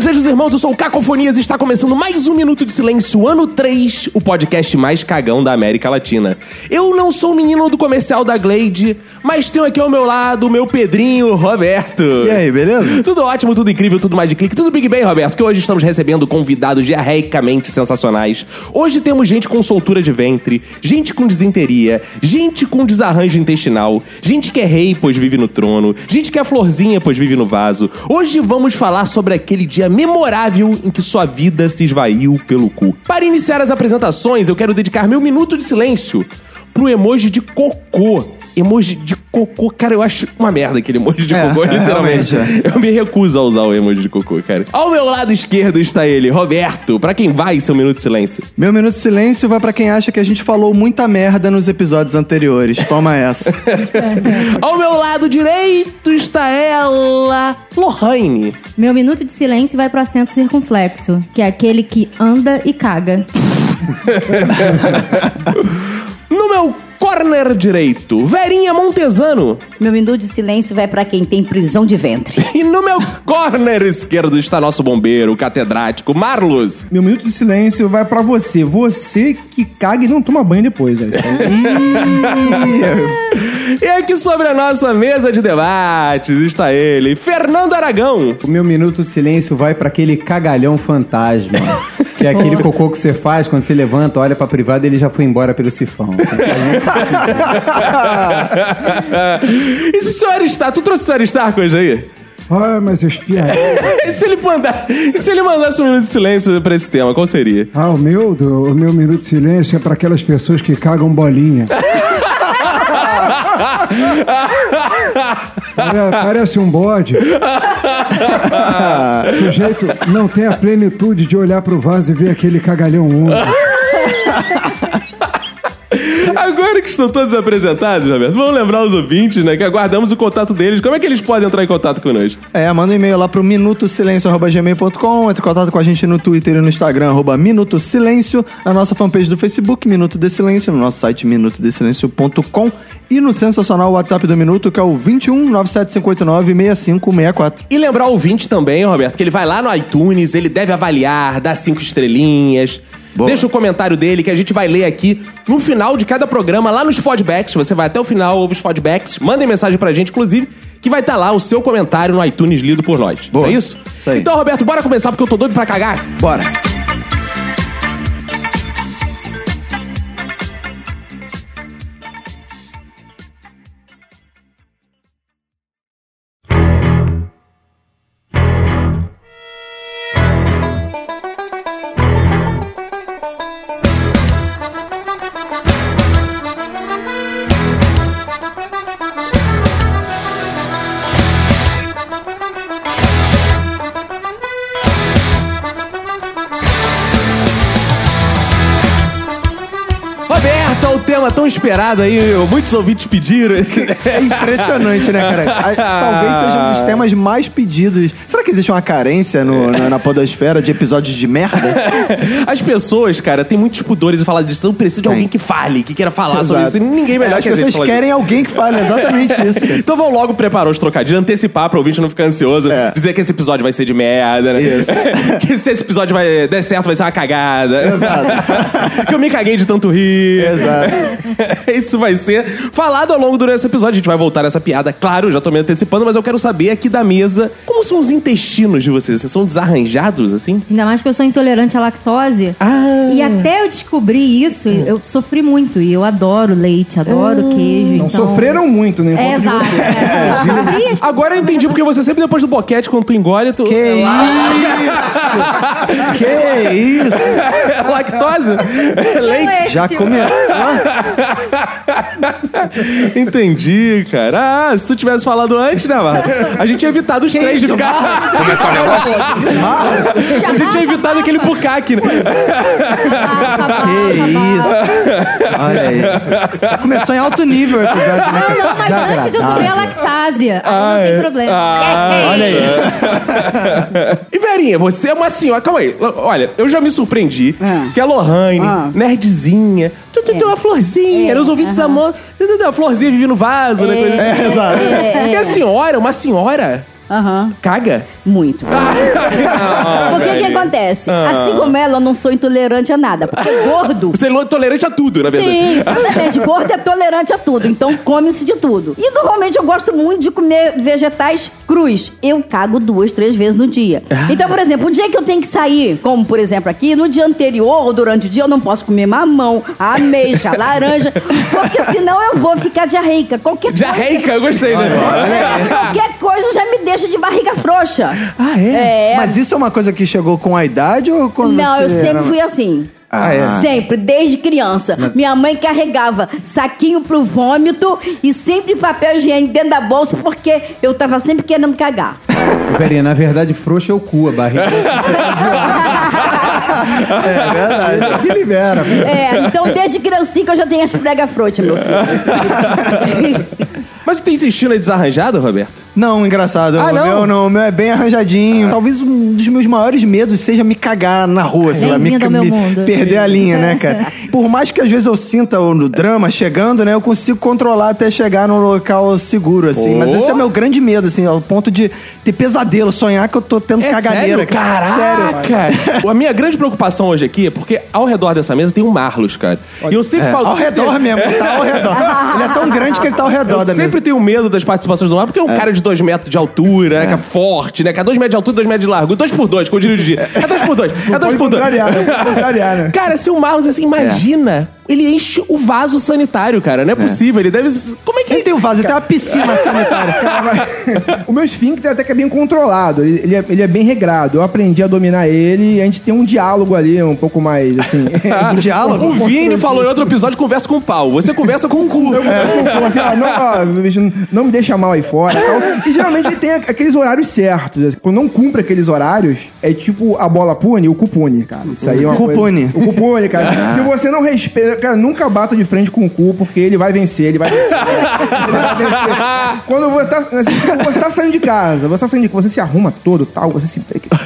Bem, fazejos irmãos, eu sou o Cacofonias e está começando mais um Minuto de Silêncio, ano 3, o podcast mais cagão da América Latina. Eu não sou o menino do comercial da Glade, mas tenho aqui ao meu lado o meu Pedrinho Roberto. E aí, beleza? Tudo ótimo, tudo incrível, tudo mais de clique, tudo Big Bang, Roberto, que hoje estamos recebendo convidados diarreicamente sensacionais. Hoje temos gente com soltura de ventre, gente com desinteria, gente com desarranjo intestinal, gente que é rei, pois vive no trono, gente que é florzinha, pois vive no vaso. Hoje vamos falar sobre aquele dia memorável em que sua vida se esvaiu pelo cu. Para iniciar as apresentações, eu quero dedicar meu minuto de silêncio pro emoji de cocô. Emoji de cocô, cara, eu acho uma merda aquele emoji de É, cocô, é, literalmente. realmente, Eu me recuso a usar o emoji de cocô, cara. Ao meu lado esquerdo está ele, Roberto. Pra quem vai seu minuto de silêncio? Meu minuto de silêncio vai pra quem acha que a gente falou muita merda nos episódios anteriores. Toma essa. Ao meu lado direito está ela, Lohane. Meu minuto de silêncio vai pro assento circunflexo, que é aquele que anda e caga. No meu corner direito, Verinha Montesano. Meu minuto de silêncio vai pra quem tem prisão de ventre. E no meu corner esquerdo está nosso bombeiro, catedrático Marlos. Meu minuto de silêncio vai pra você. Você que caga e não toma banho depois, velho. E aqui sobre a nossa mesa de debates está ele, Fernando Aragão. O meu minuto de silêncio vai pra aquele cagalhão fantasma. Que é aquele cocô que você faz quando você levanta, olha pra privada e ele já foi embora pelo sifão. e se o senhor está? Tu trouxe o senhor Stark hoje aí? Ah, mas os piados. E se ele mandar, se ele mandasse um minuto de silêncio pra esse tema, qual seria? Ah, o meu, do- o meu minuto de silêncio é pra aquelas pessoas que cagam bolinha. Pare- Parece um bode. Sujeito não tem a plenitude de olhar pro vaso e ver aquele cagalhão úmido. Agora que estão todos apresentados, Roberto, vamos lembrar os ouvintes, né? Que aguardamos o contato deles. Como é que eles podem entrar em contato conosco? É, manda um e-mail lá pro minutosilencio.gmail.com, entre em contato com a gente no Twitter e no Instagram, arroba Minuto Silêncio, na nossa fanpage do Facebook, Minuto de Silêncio, no nosso site minutodesilencio.com e no sensacional WhatsApp do Minuto, que é o 21 97589 6564. E lembrar o ouvinte também, Roberto, que ele vai lá no iTunes, ele deve avaliar, dar cinco estrelinhas. Deixa o comentário dele que a gente vai ler aqui no final de cada programa, lá nos feedbacks. Você vai até o final, ouve os feedbacks, mandem mensagem pra gente, inclusive, que vai estar lá o seu comentário no iTunes lido por nós. Boa. É isso? Isso aí. Então, Roberto, bora começar porque eu tô doido pra cagar. Bora! Esperado aí, muitos ouvintes pediram. É impressionante, né, cara? Talvez seja um dos temas mais pedidos. Será que existe uma carência no- na, na podosfera de episódios de merda? As pessoas, cara, têm muitos pudores em falar disso. Então precisa de alguém que fale, que queira falar sobre isso. Exato. E ninguém melhor É, que As gente pessoas falar querem alguém que fale exatamente isso, cara. Então vamos logo preparar os trocadilhos, antecipar pra ouvinte não ficar ansioso, É. dizer que esse episódio vai ser de merda, né? Isso. que se esse episódio vai der certo, vai ser uma cagada. Exato. que eu me caguei de tanto rir. Exato. Isso vai ser falado ao longo durante esse episódio. A gente vai voltar nessa piada, claro, já tô me antecipando, mas eu quero saber aqui da mesa como são os intestinos de vocês. Vocês são desarranjados, assim? Ainda mais que eu sou intolerante à lactose. Ah. E até eu descobrir isso, eu sofri muito. E eu adoro leite, adoro queijo. Não então... sofreram muito, né? É, exato. É, eu sofri, as Agora eu entendi porque você sempre depois do boquete, quando tu engole, tu. Que isso? Que isso? Lactose? Leite? Já tipo- começou? Entendi, cara. Ah, se tu tivesse falado antes, né, mano? A gente tinha evitado os três de ficar. Como é que é o negócio? A gente tinha evitado aquele bucaque, né? Que isso. Olha aí. Já começou em alto nível o episódio, né? Não, não, mas antes eu comi a lactase. Aí não tem problema. Ah, Olha aí. E Verinha, você é uma senhora. Calma aí. Olha, eu já me surpreendi Ah. que a Lohane, Ah. nerdzinha, tu, tu, tu, uma florzinha, É, era os ouvintes aham. amor. tu, tu, tu, A florzinha vive no vaso, né? É, exato. E a senhora, uma senhora, Aham, caga? muito. Porque o que acontece? Assim como ela, eu não sou intolerante a nada. Porque gordo. Você é tolerante a tudo, na verdade. Sim, exatamente. Gordo é tolerante a tudo, então come-se de tudo. E normalmente eu gosto muito de comer vegetais crus. Eu cago duas, três vezes no dia. Então, por exemplo, o dia que eu tenho que sair, como por exemplo aqui, no dia anterior ou durante o dia, eu não posso comer mamão, ameixa, laranja, porque senão eu vou ficar diarreica. Qualquer coisa. Diarreica, eu gostei, né? É, qualquer coisa já me deixa de barriga frouxa. Ah, é? É. Mas isso é uma coisa que chegou com a idade ou quando Não, você eu sempre era- fui assim. Ah, é? Sempre, desde criança. Minha mãe carregava saquinho pro vômito e sempre papel higiênico dentro da bolsa porque eu tava sempre querendo cagar. Verinha, na verdade, frouxo é o cu, a barriga. É verdade. que libera. É, então desde criancinha que eu já tenho as pregas frouxas, meu filho. Mas o teu intestino é desarranjado, Roberto? Não, engraçado. Ah, o não? meu não, o meu é bem arranjadinho. Talvez um dos meus maiores medos seja me cagar na rua, sei lá, me, Bem-vindo ao meu me mundo. perder a linha, né, cara? Por mais que às vezes eu sinta o no drama chegando, né, eu consigo controlar até chegar num local seguro, assim. Oh. Mas esse é o meu grande medo, assim, ao ponto de ter pesadelo, sonhar que eu tô tendo É caganeira. sério? Caraca! a minha grande preocupação hoje aqui é porque ao redor dessa mesa tem um Marlos, cara. E eu sempre É, falo... ao redor mesmo, tá ao redor. Ele é tão grande que ele tá ao redor Eu da sempre mesa. tenho medo das participações do Marlos, porque é um cara de dois metros de altura, né, que é forte, né? Que é dois metros de altura, dois metros de largo. Dois por dois, como eu diria o Didi. É dois por dois. É dois por dois. né? Né? Cara, se o Marlos, assim, imagina... Ele enche o vaso sanitário, cara. Não é possível. Ele deve... Como é que... Ele tem um vaso, ele tem uma piscina sanitária. o meu esfíncter até que é bem controlado, ele, ele é, ele é bem regrado. Eu aprendi a dominar ele e a gente tem um diálogo ali, um pouco mais assim. Um diálogo? O Vini falou em outro episódio, conversa com o pau. Você conversa com o cu. Eu converso com assim, ó, não, ó, bicho, não me deixa mal aí fora. tal. E geralmente ele tem aqueles horários certos. assim. Quando não cumpre aqueles horários, é tipo a bola pune, o cupune, cara. Isso aí é uma Cupune. Coisa, o cupune, cara. Se você não respeita. Cara, nunca bata de frente com o cu, porque ele vai vencer, ele vai vencer. Ele vai vencer. Quando você tá, assim, você tá saindo de casa, você tá saindo de você se arruma todo tal, você se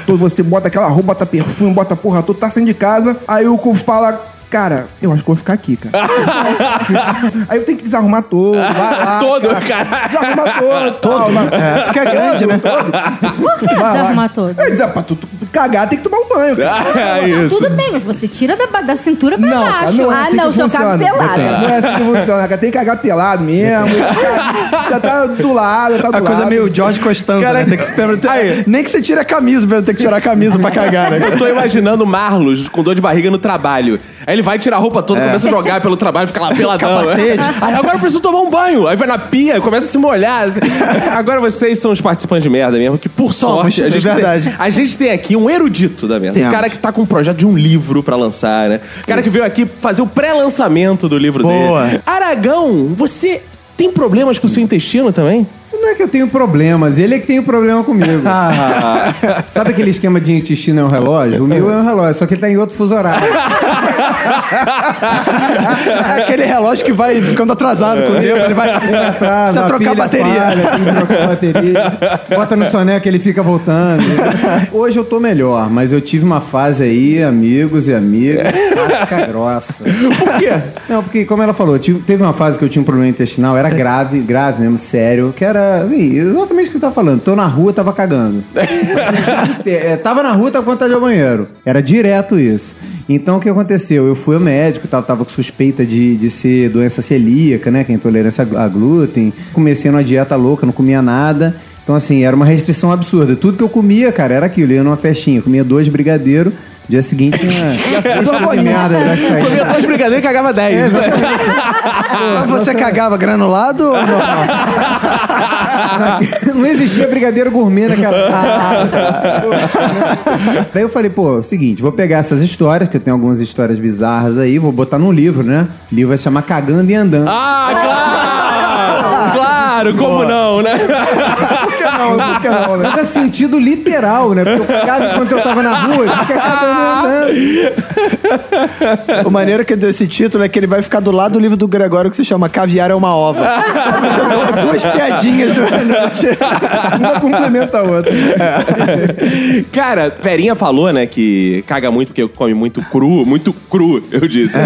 todo, você bota aquela roupa, bota perfume, bota porra toda, tá saindo de casa, aí o cu fala. Cara, eu acho que vou ficar aqui, cara. Aí eu tenho que desarrumar todo. Vai lá, Todo, cara. cara. Desarrumar todo. Todo. É, porque é grande, né? Por que Vai lá. desarrumar todo? É, dizer, pra tu, tu cagar tem que tomar um banho. cara. É isso. Tudo bem, mas você tira da, da cintura pra Não, cara, baixo. não é Ah, assim não, que seu cabo funciona. pelado. Não é assim que funciona, cara. Tem que cagar pelado mesmo. Já, já tá do lado, tá do A lado. coisa meio George Costanza, Cara, né? Tem que esperar- tem- aí. Nem que você tire a camisa, pra ter que tirar a camisa pra cagar, né? Eu tô imaginando o Marlos com dor de barriga no trabalho. Aí ele vai tirar a roupa toda, começa a jogar pelo trabalho, fica lá peladão. Capacete. Aí agora eu preciso tomar um banho. Aí vai na pia, começa a se molhar. assim. Agora vocês são os participantes de merda mesmo, que por Somos, sorte a é gente, verdade. Tem, a gente tem aqui um erudito da merda. Um cara que tá com um projeto de um livro pra lançar, né? O cara que veio aqui fazer o pré-lançamento do livro Boa. dele. Aragão, você tem problemas com o seu intestino também? Não é que eu tenho problemas, ele é que tem o problema comigo. Sabe aquele esquema de intestino é um relógio? O meu é um relógio, só que ele tá em outro fuso horário. É aquele relógio que vai ficando atrasado com o tempo, ele vai. Atrás, Precisa trocar a bateria. falha, tem que trocar a bateria. Bota no soneca, ele fica voltando. Hoje eu tô melhor, mas eu tive uma fase aí, amigos e amigas, casca grossa. Por quê? Não, porque, como ela falou, tive- teve uma fase que eu tinha um problema intestinal, era grave, grave mesmo, sério, que era, assim, exatamente o que eu tava falando. Tô na rua, tava cagando. É, tava na rua, tava com vontade de ir ao banheiro. Era direto isso. Então, o que aconteceu? Eu fui ao médico, tava, tava com suspeita de, de ser doença celíaca, né, que é intolerância a glúten. Comecei numa dieta louca, não comia nada. Então, assim, era uma restrição absurda. Tudo que eu comia, cara, era aquilo. Eu ia numa festinha, comia dois brigadeiros, Dia seguinte, tinha duas merda já que saiu. Comia dois brigadeiros e cagava dez. Mas você cagava granulado ou normal? Não existia brigadeiro gourmet naquela. Daí eu falei, pô, é seguinte, vou pegar essas histórias, que eu tenho algumas histórias bizarras aí, vou botar num livro, né? O livro vai se chamar Cagando e Andando. Ah, claro! Claro, como não, né? Não, por que não, né? Mas é sentido literal, né? Porque eu cagava enquanto eu tava na rua, fica cagando e andando. O maneiro que desse título é que ele vai ficar do lado do livro do Gregório que se chama Caviar é uma ova. Duas piadinhas no, Uma complementa a outra. Cara, Perinha falou, né, que caga muito porque come muito cru, muito cru, eu disse.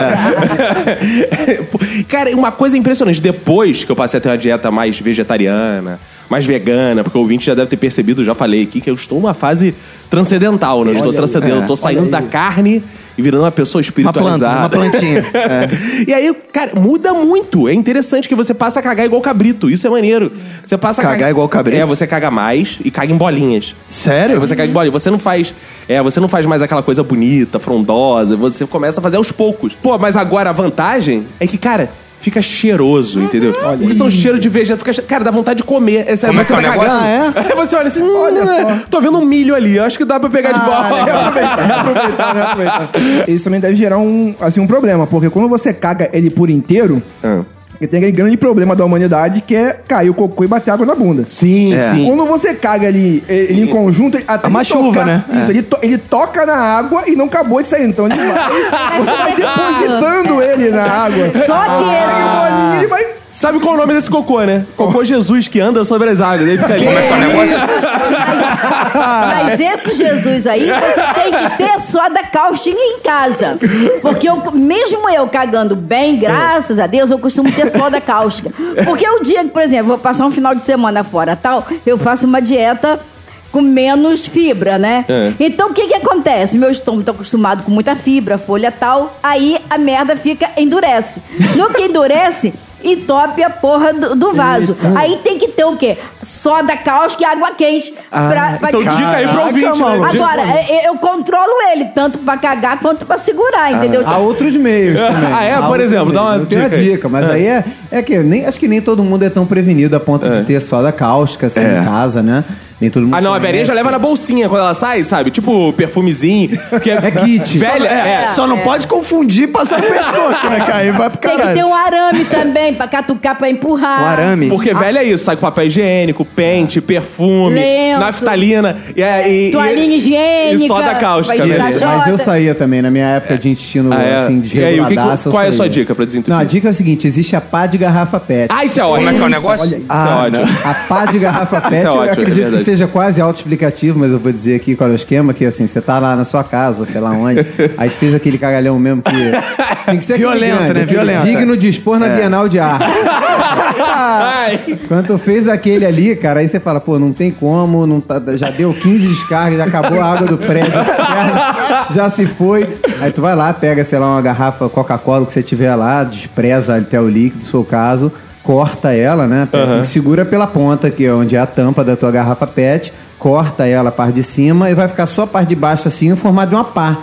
Cara, uma coisa impressionante, depois que eu passei a ter uma dieta mais vegetariana, mais vegana, porque o ouvinte já deve ter percebido, já falei aqui, que eu estou numa fase transcendental, né? Eu estou transcendendo, eu tô saindo da carne e virando uma pessoa Uma planta, espiritualizada. uma plantinha. E aí, cara, muda muito. É interessante que você passa a cagar igual cabrito. Isso é maneiro. Você passa a Cagar igual cabrito? É, você caga mais e caga em bolinhas. Sério? Aí você caga em bolinhas. Você não faz. É, você não faz mais aquela coisa bonita, frondosa. Você começa a fazer aos poucos. Pô, mas agora a vantagem é que, cara. Fica cheiroso, entendeu? Porque são cheiro de vegetal. Fica che- Cara, dá vontade de comer. É sério, Como é você que é o tá negócio? cagando. Aí você olha assim, hum, Olha é, só. tô vendo um milho ali. Acho que dá pra pegar de volta. aproveitar, aproveitar, né? aproveitar. Isso também deve gerar um, assim, um problema, porque quando você caga ele por inteiro, Ah. Tem aquele grande problema da humanidade que é cair o cocô e bater água na bunda. Sim, É. sim. Quando você caga ele, ele em conjunto, até uma ele tocar- chuva, né? Isso, ele, to- ele toca na água e não acabou de sair. Então ele vai, você vai depositando ele na água. Só que o ele- ele vai... Sabe qual é o nome desse cocô, né? Cocô Jesus que anda sobre as águas. Ele fica ali. Como é que é o negócio? Mas esse Jesus aí, você tem que ter soda cáustica em casa. Porque eu, mesmo eu cagando bem, graças a Deus, eu costumo ter soda cáustica. Porque o dia que, por exemplo, vou passar um final de semana fora tal, eu faço uma dieta com menos fibra, né? É. Então o que que acontece? Meu estômago tá acostumado com muita fibra, folha tal, aí a merda fica endurece. No que endurece, entope a porra do, do vaso. Aí tem que ter o quê? Soda cáustica e água quente. pra, pra Então dica aí pro ouvinte, né? Agora, eu, eu controlo ele, tanto pra cagar quanto pra segurar, entendeu? Há outros meios também. Ah, é? Há Por exemplo, dá uma. Eu tenho dica a aí. dica, mas aí é, é que nem, acho que nem todo mundo é tão prevenido a ponto de ter soda cáustica assim em casa, né? Nem todo mundo Ah, não, a velhinha já leva na bolsinha quando ela sai, sabe? Tipo perfumezinho. Que É kit. Velha, é. Só não pode confundir e passar no pescoço, né, cara? Vai pro Tem que caralho. ter um arame também, pra catucar, pra empurrar. Um arame. Porque velha é isso, sai com papel higiênico, pente, perfume, Lenço. naftalina e, e, e- Toalhinha higiênica. E soda cáustica, vai né? mas eu saía também na minha época de intestino Ah, é? assim, E aí, o que qual é a sua dica pra desentupir? Não, a dica é o seguinte: existe a pá de garrafa PET. Ah, isso é ótimo. Como é que é o negócio? Isso é ótimo. A pá de garrafa PET, Isso é eu ótimo, é acredito verdade. que seja quase autoexplicativo, mas eu vou dizer aqui qual é o esquema, que assim, você tá lá na sua casa, ou sei lá onde, aí fez aquele cagalhão mesmo que... Tem que ser Violento, grande, né? Violento. Digno de expor na É. Bienal de Arte. Quando tu fez aquele ali, cara, aí você fala, pô, não tem como, não tá- já deu 15 descargas, já acabou a água do prédio, já se foi. Aí tu vai lá, pega, sei lá, uma garrafa Coca-Cola que você tiver lá, despreza até o líquido, no seu caso, corta ela, né? Pega, Segura pela ponta, que é onde é a tampa da tua garrafa PET, corta ela a parte de cima e vai ficar só a parte de baixo assim, em formato de uma pá.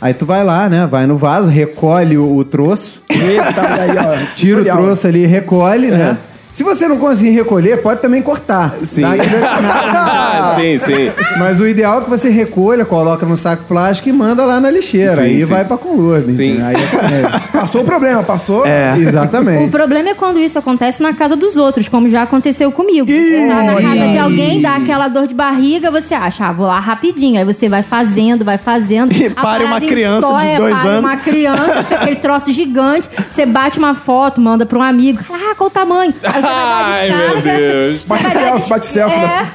Aí tu vai lá, né? Vai no vaso, recolhe o, o troço, Eita, aí, ó. tira o troço ali, recolhe, né? Se você não conseguir recolher, pode também cortar. Sim. Daí- sim, sim. Mas o ideal é que você recolha, coloca no saco plástico e manda lá na lixeira. Sim, aí sim. vai pra conludo. Sim. Aí é Passou o problema, passou. é. O Exatamente. problema é quando isso acontece na casa dos outros, como já aconteceu comigo. Você tá na casa de alguém, dá aquela dor de barriga, você acha, ah, vou lá rapidinho. Aí você vai fazendo, vai fazendo. E pare uma criança de entoia, dois pare anos. uma criança, aquele troço gigante. Você bate uma foto, manda pra um amigo. Ah, qual o tamanho? Aí dar Ai, meu Deus. você Bate selfie, bate selfie, né?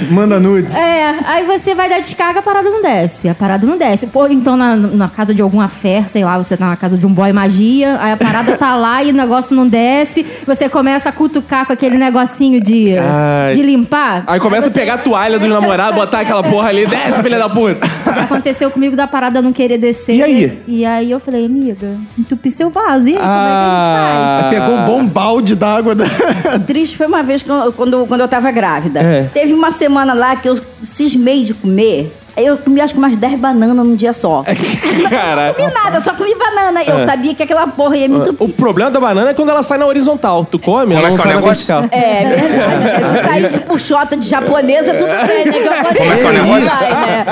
É, Manda nudes. é, aí você vai dar descarga, a parada não desce. A parada não desce. Pô, então na, na casa de alguma fé, sei lá, você tá na casa de um boy magia, aí a parada tá lá e o negócio não desce, você começa a cutucar com aquele negocinho de, Ai. de limpar. Aí começa a você- pegar a toalha dos namorados, botar aquela porra ali, desce, filha da puta. Já aconteceu comigo da parada não querer descer. E aí? E aí eu falei, amiga, entupi seu vaso. E aí, como é que a Ah. gente faz? Pegou um bom balde d'água. Da... Triste foi uma vez eu- quando, quando eu tava grávida. É. Teve uma semana lá que eu cismei de comer eu comi acho que umas 10 bananas num dia só. Cara, Não comi nada, só comi banana. Eu sabia que aquela porra ia me o problema da banana é quando ela sai na horizontal. Tu come, ela é não que é o sai na negócio? vertical. É verdade. Se saísse por xota de japonesa, tudo bem, né? Que Como é que é o negócio? Vai, né?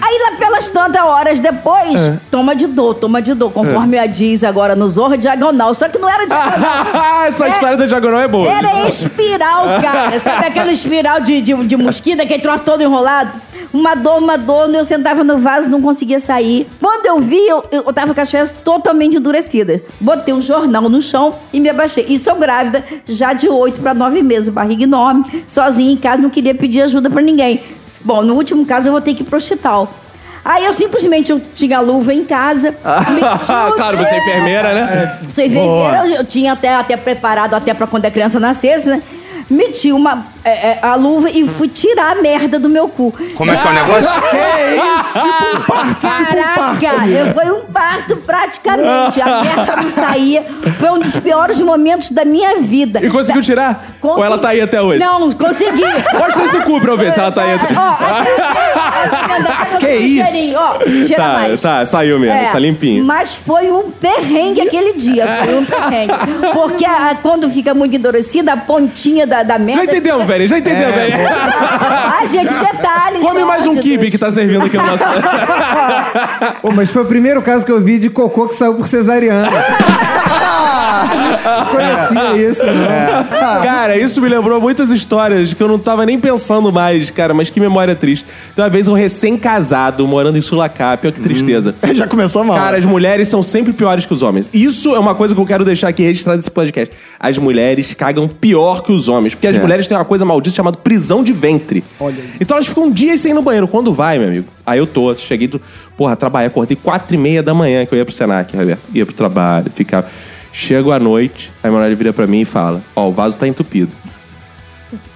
Aí lá pelas tantas horas depois, toma de dor, toma de dor. Conforme a diz agora no Zorro, diagonal. Só que não era diagonal. Essa É- história da diagonal é boa. Era espiral, cara. Sabe aquela espiral de, de, de mosquito, aquele troço todo enrolado? Uma dor, uma dor. Eu sentava no vaso, não conseguia sair. Quando eu vi, eu, eu tava com as fezes totalmente endurecidas. Botei um jornal no chão e me abaixei. E sou grávida, já de oito para nove meses, barriga enorme, sozinha em casa, não queria pedir ajuda pra ninguém. Bom, no último caso, eu vou ter que ir pro hospital. Aí eu simplesmente eu tinha luva em casa. o claro, você é enfermeira, né? Sou enfermeira, eu tinha até, até preparado até pra quando a criança nascesse, né? Meti uma, é, é, a luva e fui tirar a merda do meu cu. Como é que é o negócio? Caraca, eu- foi um parto praticamente. A merda não saía. Foi um dos piores momentos da minha vida. E conseguiu tirar? Ou ela tá aí até hoje? Não, consegui. Mostra esse cu pra eu ver se ela tá aí até Ó, aqui, Que isso? Ó, Tá, mais. tá, saiu mesmo, É, tá limpinho. Mas foi um perrengue aquele dia. Foi um perrengue. Porque a- quando fica muito endurecida, a pontinha da, da merda. Já entendemos, fica- já entendemos, velho. Ah, gente, detalhes. Come mais um kibe que tá servindo aqui no nosso. Pô, mas foi o primeiro caso que eu vi de cocô que saiu por cesariana. Conhecia isso, né? Cara, isso me lembrou muitas histórias que eu não tava nem pensando mais, cara, mas que memória triste. Tem uma vez um recém-casado morando em Sulacap, olha que tristeza. Já começou mal. Cara, as mulheres são sempre piores que os homens. Isso é uma coisa que eu quero deixar aqui registrado nesse podcast. As mulheres cagam pior que os homens. Porque as mulheres têm uma coisa maldita chamada prisão de ventre. Então elas ficam dias sem ir no banheiro. Quando vai, meu amigo? Aí eu tô, cheguei, do, porra, trabalhei, acordei quatro e meia da manhã que eu ia pro Senac, Roberto. Ia pro trabalho, ficava. Chego à noite, aí meu mulher vira pra mim e fala: Ó, o vaso tá entupido.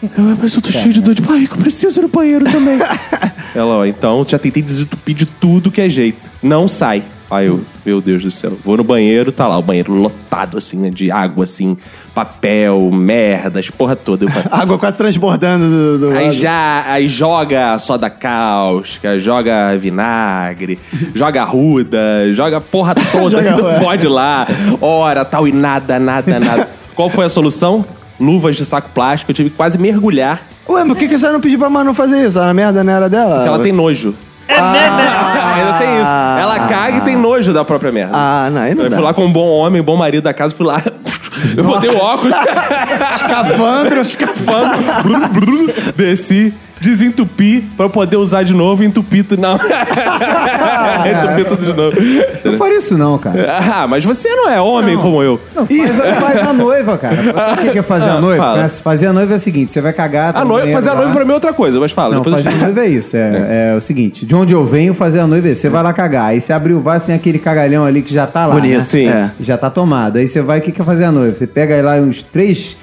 Eu, mas eu tô cheio de dor de barriga, eu preciso ir no banheiro também. Ela, ó, então já tentei desentupir de tudo que é jeito. Não sai. Aí eu, meu Deus do céu, vou no banheiro, tá lá, o banheiro lotado, assim, né? De água, assim, papel, merdas, porra toda. Água quase transbordando do. do Aí lado. já, aí joga soda cáustica, joga vinagre, joga ruda, joga porra toda Joga que tu pode lá, ora, tal, e nada, nada, nada. Qual foi a solução? Luvas de saco plástico, eu tive que quase mergulhar, Ué, mas por que, que você não pediu pra Manu fazer isso? A merda não era dela? porque ela tem nojo. Ah, ainda tem isso. Ela caga e tem nojo da própria merda. Ah, não, aí não eu dá. fui lá com um bom homem, bom marido da casa, fui lá. Eu botei o óculos. Escafandro, escafandro. Brum, brum, Desci, desentupi pra eu poder usar de novo e entupir tudo. Não. entupir tudo de novo. Não faria isso não, cara. Ah, mas você não é homem como eu. Não, faz, a, faz a noiva, cara. Sabe o que é fazer Ah, a noiva? fala. Fazer a noiva é o seguinte, você vai cagar... tá A no noiva, banheiro fazer a lá. noiva pra mim é outra coisa, mas fala. Não, depois eu fazer a noiva é isso. É, é o seguinte, de onde eu venho, fazer a noiva é isso. Você vai lá cagar. Aí você abre o vaso, tem aquele cagalhão ali que já tá lá. Bonito, né? sim. É. Já tá tomado. Aí você vai, o que, que é fazer a noiva? Você pega aí lá uns 3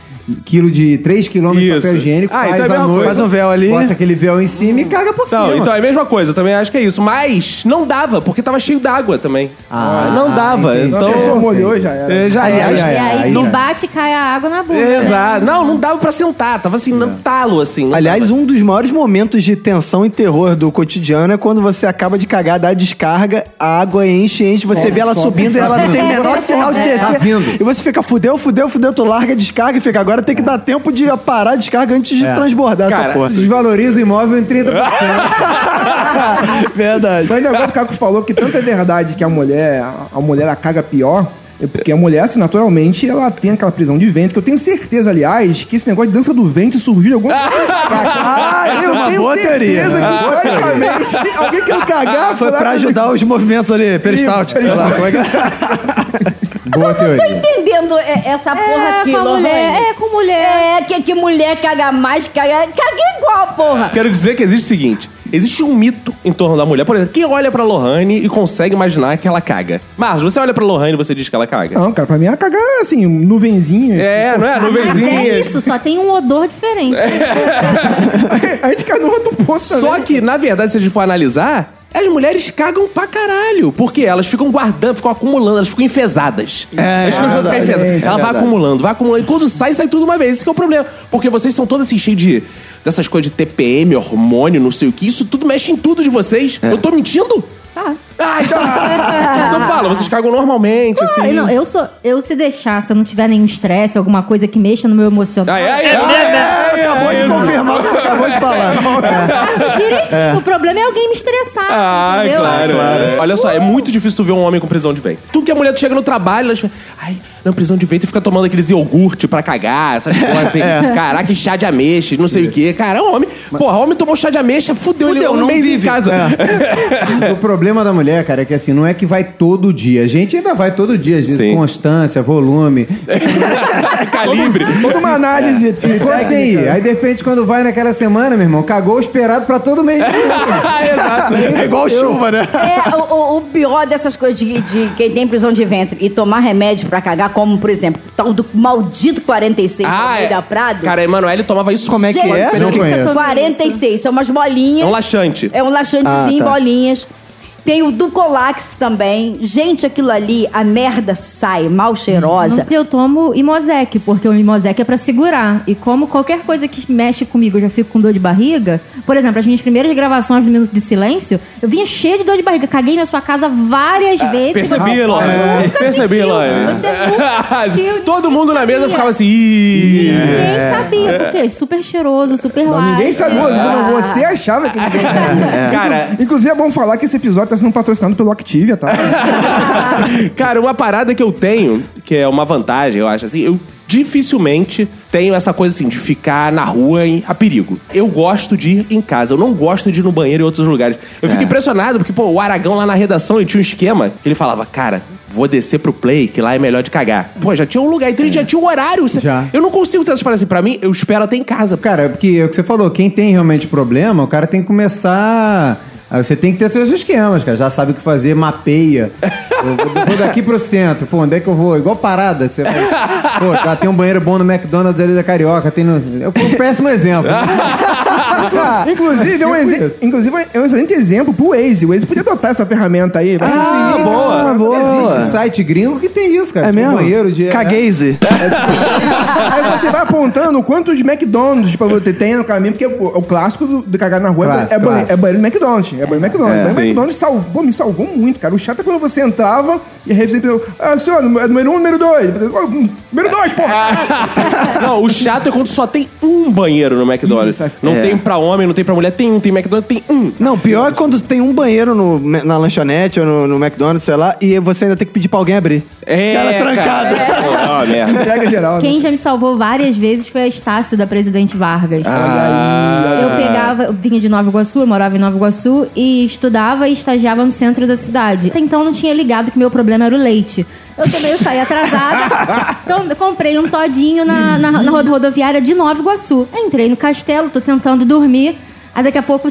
quilos de 3 quilômetros de papel higiênico, Ah, faz então é a coisa. Faz um véu ali. bota aquele véu em cima e caga por Não, cima. então é a mesma coisa, também acho que é isso. Mas não dava, porque tava cheio d'água também. Ah, não dava. entendi. Então, Então. molhou já era. É, já Aliás, era. E aí, aí, se né? bate, cai a água na bunda. né? Exato. Não, não dava pra sentar. Tava assim, no talo, assim. Aliás, dava. um dos maiores momentos de tensão e terror do cotidiano é quando você acaba de cagar, dá a descarga, a água enche, enche, você vê ela subindo e ela não tem o menor sinal de descer. Tá. E você fica, fudeu, fudeu, fudeu, tu larga a descarga e fica, agora tem que dar tempo de parar a descarga antes de É. transbordar Cara, essa porra. Desvaloriza o imóvel em 30%. Verdade. Mas o negócio que o Caco falou que tanto é verdade que a mulher, a mulher ela caga pior. É porque a mulher, assim, naturalmente, ela tem aquela prisão de ventre, que eu tenho certeza, aliás, que esse negócio de dança do ventre surgiu de alguma Ah, essa eu é uma tenho boa teoria. certeza que, historicamente, alguém quer cagar Foi lá pra ajudar os movimentos ali, peristálticos, sei lá. Como é que é? Boa Tô teoria. entendendo é, essa porra É, aqui, com mulher. É, com mulher. É, que, que mulher caga mais, caga, caga igual, porra. Quero dizer que existe o seguinte: existe um mito em torno da mulher. Por exemplo, quem olha pra Lohane e consegue imaginar que ela caga? Marcos, você olha pra Lohane e você diz que ela caga? Não, cara, pra mim ela cagar assim, nuvenzinha. É, não é? Mas Nuvenzinha. é isso, só tem um odor diferente. A gente cai no outro também. Só que, na verdade, se a gente for analisar, as mulheres cagam pra caralho. Porque elas ficam guardando, ficam acumulando, elas ficam enfesadas. É, as coisas vão ficar verdade, enfesadas. é Ela vai verdade. acumulando, vai acumulando. E quando sai, sai tudo uma vez. Esse que é o problema. Porque vocês são todas assim, cheios de dessas coisas de TPM, hormônio, não sei o que, isso tudo mexe em tudo de vocês. Eu tô mentindo? Tá. Ah, então, então fala, vocês cagam normalmente, assim. Não, eu sou. Eu se deixar, se eu não tiver nenhum estresse, alguma coisa que mexa no meu emocional. Ai, ai, eu ai, Acabou de confirmar o que você acabou de falar. faço direitinho. O problema é alguém me estressar. Ah, entendeu? claro, é. Olha só, é muito difícil tu ver um homem com prisão de ventre. Tudo que a mulher chega no trabalho, ela fala, ai, não, prisão de ventre, fica tomando aqueles iogurte pra cagar, essas coisas assim. Caraca, chá de ameixa, não sei o quê. Cara, homem, porra, homem tomou chá de ameixa, fudeu, ele Fudeu, um não mês vive. em casa. O problema da mulher, cara, é que assim, não é que vai todo dia. A gente ainda vai todo dia, às vezes, Sim. constância, volume. Calibre. Toda uma análise Ficou assim. Aí, de repente, quando vai naquela semana, meu irmão, cagou o esperado pra todo mês. Exato. É igual chuva, né? É, o, o- pior dessas coisas de, de quem tem prisão de ventre e tomar remédio pra cagar, como, por exemplo, o tal do maldito 46 Ah, ah, é. da Prado. Cara, Emanuele tomava isso Como é que Gente, é? Não conheço. 46, são umas bolinhas. É um laxante. É um laxantezinho, Ah, tá. bolinhas. Tem o Ducolax também. Gente, aquilo ali, a merda sai mal cheirosa. Eu tomo Imosec, porque o Imosec é pra segurar. E como qualquer coisa que mexe comigo, eu já fico com dor de barriga. Por exemplo, as minhas primeiras gravações do Minuto de Silêncio, eu vinha cheia de dor de barriga. Caguei na sua casa várias vezes. Percebi, nunca Percebi, sentiu. Todo mundo na mesa ficava assim. Ninguém sabia, porque super cheiroso, super Não, light. ninguém sabia. Ah. Você achava que ninguém sabia. Cara, Inclusive, é bom falar que esse episódio tá sendo patrocinado pelo Activia, tá? Cara, uma parada que eu tenho, que é uma vantagem, eu acho assim, eu dificilmente tenho essa coisa assim de ficar na rua em, a perigo. Eu gosto de ir em casa, eu não gosto de ir no banheiro em outros lugares. Eu É. fico impressionado porque, pô, o Aragão lá na redação, ele tinha um esquema, ele falava, cara, vou descer pro play, que lá é melhor de cagar. Pô, já tinha um lugar, então ele já tinha um horário. Já. Eu não consigo ter essas paradas assim, pra mim, eu espero até em casa. Cara, é porque é o que você falou, quem tem realmente problema, o cara tem que começar. Aí Você tem que ter seus esquemas, cara. Já sabe o que fazer, mapeia. Eu vou, daqui pro centro. Pô, onde é que eu vou? Igual parada que você faz. Pô, tem um banheiro bom no McDonald's ali da Carioca. Tem no... Eu fui um péssimo exemplo. inclusive, é um tipo exe- inclusive, é um excelente exemplo pro Waze. O Waze podia adotar essa ferramenta aí. Ah, assim, boa. boa. Existe site gringo que tem isso, cara. É Tipo, mesmo? Um banheiro de. Cagueize. Aí você vai apontando quantos McDonald's pra você tem no caminho, porque o, o clássico do, do cagar na rua é, Clássico, é, banheiro, é banheiro do McDonald's. É banheiro do McDonald's. É, Banheiro do sim. McDonald's salvou, me salvou muito, cara. O chato é quando você entrava e a revista pensou, ah, senhor, número um, número dois. Número dois, porra! não, o chato é quando só tem um banheiro no McDonald's. Isso, é- não é. tem pra homem, não tem pra mulher, tem um, tem McDonald's, tem um. Não, pior é quando tem um banheiro no- na lanchonete ou no, no McDonald's, sei lá, e você ainda tem que pedir pra alguém abrir. É, Cara trancado. Cara. Ó, merda. Entrega geral. né? Quem já me salvou várias vezes foi a Estácio da Presidente Vargas. Eu pegava, eu vinha de Nova Iguaçu, eu morava em Nova Iguaçu e estudava e estagiava no centro da cidade. Até então eu não tinha ligado que meu problema era o leite. Eu também saí atrasada, então comprei um todinho na, na, na rodo- rodoviária de Nova Iguaçu. Entrei no castelo, tô tentando dormir, aí daqui a pouco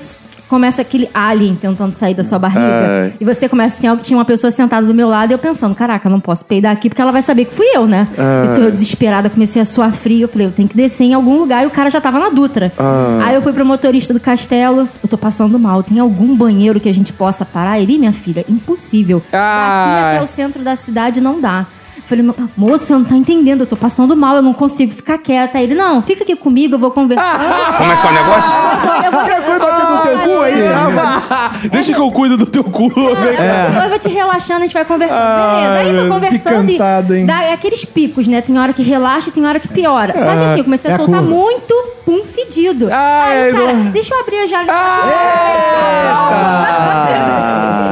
começa aquele alien tentando sair da sua barriga. Ai. E você começa, tinha, tinha uma pessoa sentada do meu lado e eu pensando, caraca, eu não posso peidar aqui porque ela vai saber que fui eu, né? E tô desesperada, comecei a suar frio. Eu falei, eu tenho que descer em algum lugar e o cara já tava na Dutra. Aí eu fui pro motorista do castelo, eu tô passando mal, tem algum banheiro que a gente possa parar? Ele, minha filha, impossível. Ah. Daqui até o centro da cidade não dá. Eu Falei, moça, você não tá entendendo, eu tô passando mal, eu não consigo ficar quieta. Aí ele, não, fica aqui comigo, eu vou conversar. Como é que é o negócio? Eu vou- coisa no teu cu aí, trava. Deixa que eu cuido do teu cu. vem cá. Eu vou te relaxando, a gente vai conversando. Beleza. Aí foi conversando que cantado, e dá aqueles picos, né? Tem hora que relaxa e tem hora que piora. Só que assim, eu comecei a é soltar muito pum fedido. Ai, Aí, cara, deixa eu abrir a janela.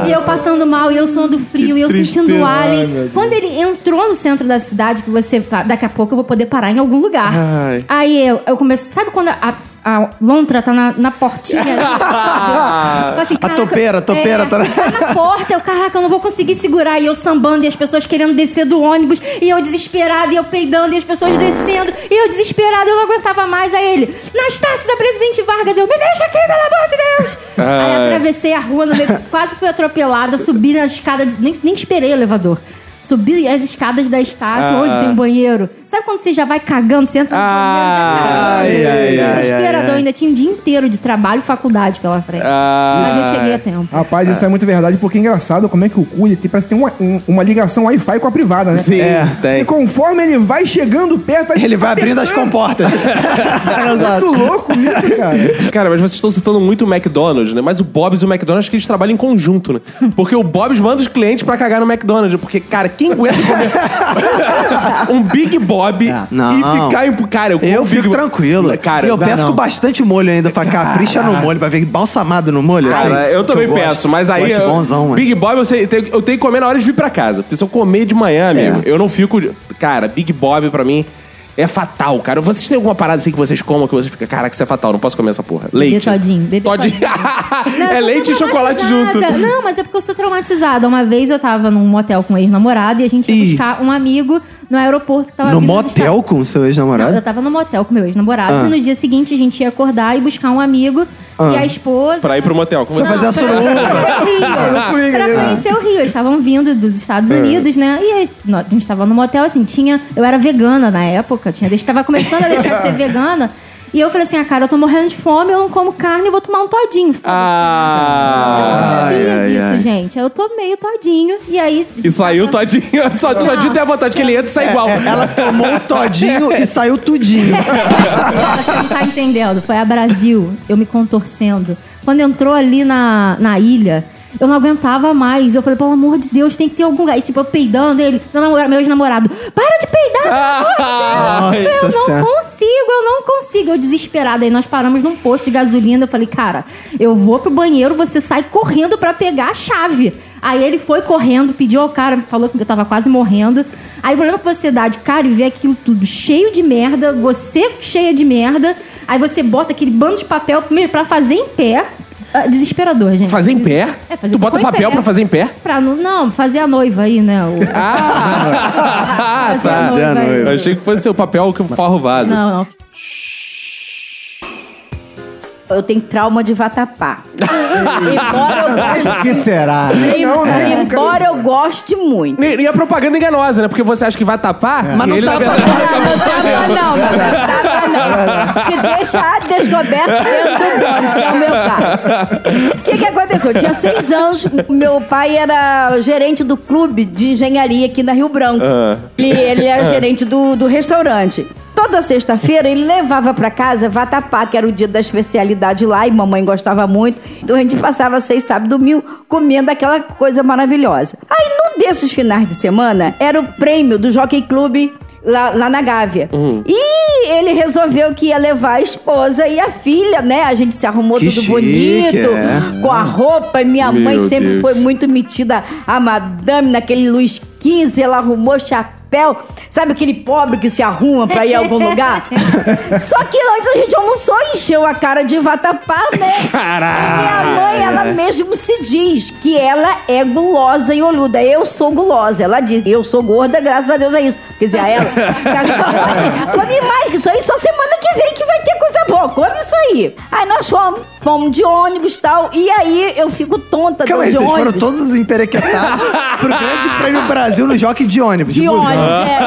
E eu passando mal, e eu suando frio, e eu sentindo o alien. Quando ele entrou no centro da cidade, que você. tá- Daqui a pouco eu vou poder parar em algum lugar. Ai. Aí eu, eu comecei. Sabe quando a. A lontra tá na, na portinha. assim, A topeira, a topeira é, tá na- na porta. Eu, caraca, eu não vou conseguir segurar. E eu sambando, e as pessoas querendo descer do ônibus. E eu desesperada, e eu peidando, e as pessoas descendo. E eu desesperada, eu não aguentava mais. Aí ele, na da Presidente Vargas, eu, me deixa aqui, pelo amor de Deus. Aí atravessei a rua, no meio, quase fui atropelada, subi na escada, nem, nem esperei o elevador. Subir as escadas da Estácio, Ah. onde tem um banheiro. Sabe quando você já vai cagando, você entra no Ah, banheiro, já ai, ai, ai, Desesperador, ai. ainda tinha um dia inteiro de trabalho e faculdade pela frente. Ah. Mas eu cheguei a tempo. Rapaz, isso é muito verdade, porque é engraçado como é que o cu ele tem, parece que tem uma, um- uma ligação Wi-Fi com a privada, né? Sim, É. tem. E conforme ele vai chegando perto, Ele vai abrindo as comportas. É muito louco isso, cara. Cara, mas vocês estão citando muito o McDonald's, né? Mas o Bob's e o McDonald's, acho que eles trabalham em conjunto, né? Porque o Bob's manda os clientes pra cagar no McDonald's. Porque, cara, quem aguenta comer um Big Bob Não. e ficar em... Cara, eu, Eu fico tranquilo. Cara, eu peço com bastante molho ainda. Fala, capricha no molho, pra ver balsamado no molho. Cara, assim, eu também gosto. peço, mas aí. Eu- bonzão, mano. Big Bob eu, sei, eu tenho, eu tenho que comer na hora de vir pra casa. Porque se eu comer de manhã, amigo, eu não fico. Cara, Big Bob pra mim é fatal, cara. Vocês têm alguma parada assim que vocês comam que você fica, caraca, isso é fatal, não posso comer essa porra. Leite. todinho, bebê Todinho. todinho. Não, é leite e chocolate junto. Não, mas é porque eu sou traumatizada. Uma vez eu tava num motel com um ex-namorado e a gente ia Ih. buscar um amigo no aeroporto que tava No motel com o seu Não, ex-namorado? eu tava no motel com meu ex-namorado Ah. e no dia seguinte a gente ia acordar e buscar um amigo e a esposa. Pra ir pro motel. Como Pra você? fazer a pra suruba. conhecer o Rio. pra conhecer o Rio. Eles estavam vindo dos Estados Unidos, né? E aí, a gente tava no motel, assim, tinha. Eu era vegana na época, tinha, tava começando a deixar de ser vegana. E eu falei assim: ah, cara, eu tô morrendo de fome, eu não como carne, eu vou tomar um todinho. Foda-se. Eu não Ah. sabia ai, disso, ai. gente. Aí eu tomei o todinho e aí. E saiu todinho. Só o todinho tem a vontade que ele entra e sai igual. Ela tomou o todinho e saiu tudinho. Você não tá entendendo. Foi a Brasil, eu me contorcendo. Quando entrou ali na, na ilha, eu não aguentava mais. Eu falei, pelo amor de Deus, tem que ter algum lugar. E tipo, eu peidando, ele, meu, namorado, meu ex-namorado, para de peidar! Nossa eu não Senhora. consigo, eu não consigo. Eu desesperada. Aí nós paramos num posto de gasolina. Eu falei, cara, eu vou pro banheiro, você sai correndo pra pegar a chave. Aí ele foi correndo, pediu ao cara, falou que eu tava quase morrendo. Aí o problema que você dá de cara e vê aquilo tudo cheio de merda, você cheia de merda. Aí você bota aquele bando de papel primeiro pra fazer em pé. Ah, Desesperador, gente. Fazer em pé? É, fazer tu bota papel pé. pra fazer em pé? Pra não, não, fazer a noiva aí, né? O- Ah, fazer a Fazer a noiva. Eu achei que fosse o papel que forra o vaso. Não, não. Eu tenho trauma de vatapá. embora eu goste, O que será? né? Não, né? embora eu goste muito. E, e a propaganda enganosa, né? Porque você acha que vai tapar, Mas e não ele, na tapa. verdade, Não, não, não, não, não. Se deixar descoberto dentro do bônus, que é o meu caso. O que, que aconteceu? Eu tinha seis anos, meu pai era gerente do clube de engenharia aqui na Rio Branco. Ele, ele era gerente do, do restaurante. Toda sexta-feira ele levava pra casa vatapá, que era o dia da especialidade lá, e mamãe gostava muito. Então a gente passava seis, sábado, domingo comendo aquela coisa maravilhosa. Aí num desses finais de semana era o prêmio do Jockey Clube lá, lá na Gávea. E ele resolveu que ia levar a esposa e a filha, né? A gente se arrumou Que tudo chique, bonito, é. com a roupa. E minha Meu mãe sempre Deus. foi muito metida a madame naquele Luiz XV. Ela arrumou chapéu. Sabe aquele pobre que se arruma pra ir a algum lugar? Só que antes a gente almoçou e encheu a cara de vatapá, né? Caralho! Minha mãe, ela mesmo se diz que ela é gulosa e olhuda. Eu sou gulosa. Ela diz, eu sou gorda, graças a Deus é isso. Quer dizer, a ela. Come mais que isso aí, só semana que vem que vai ter coisa boa. Come isso aí. Aí nós fomos, fomos de ônibus e tal. E aí eu fico tonta Calma aí, de vocês ônibus. foram todos emperequetados pro Grande Prêmio Brasil no jockey de ônibus. De busão. ônibus, é.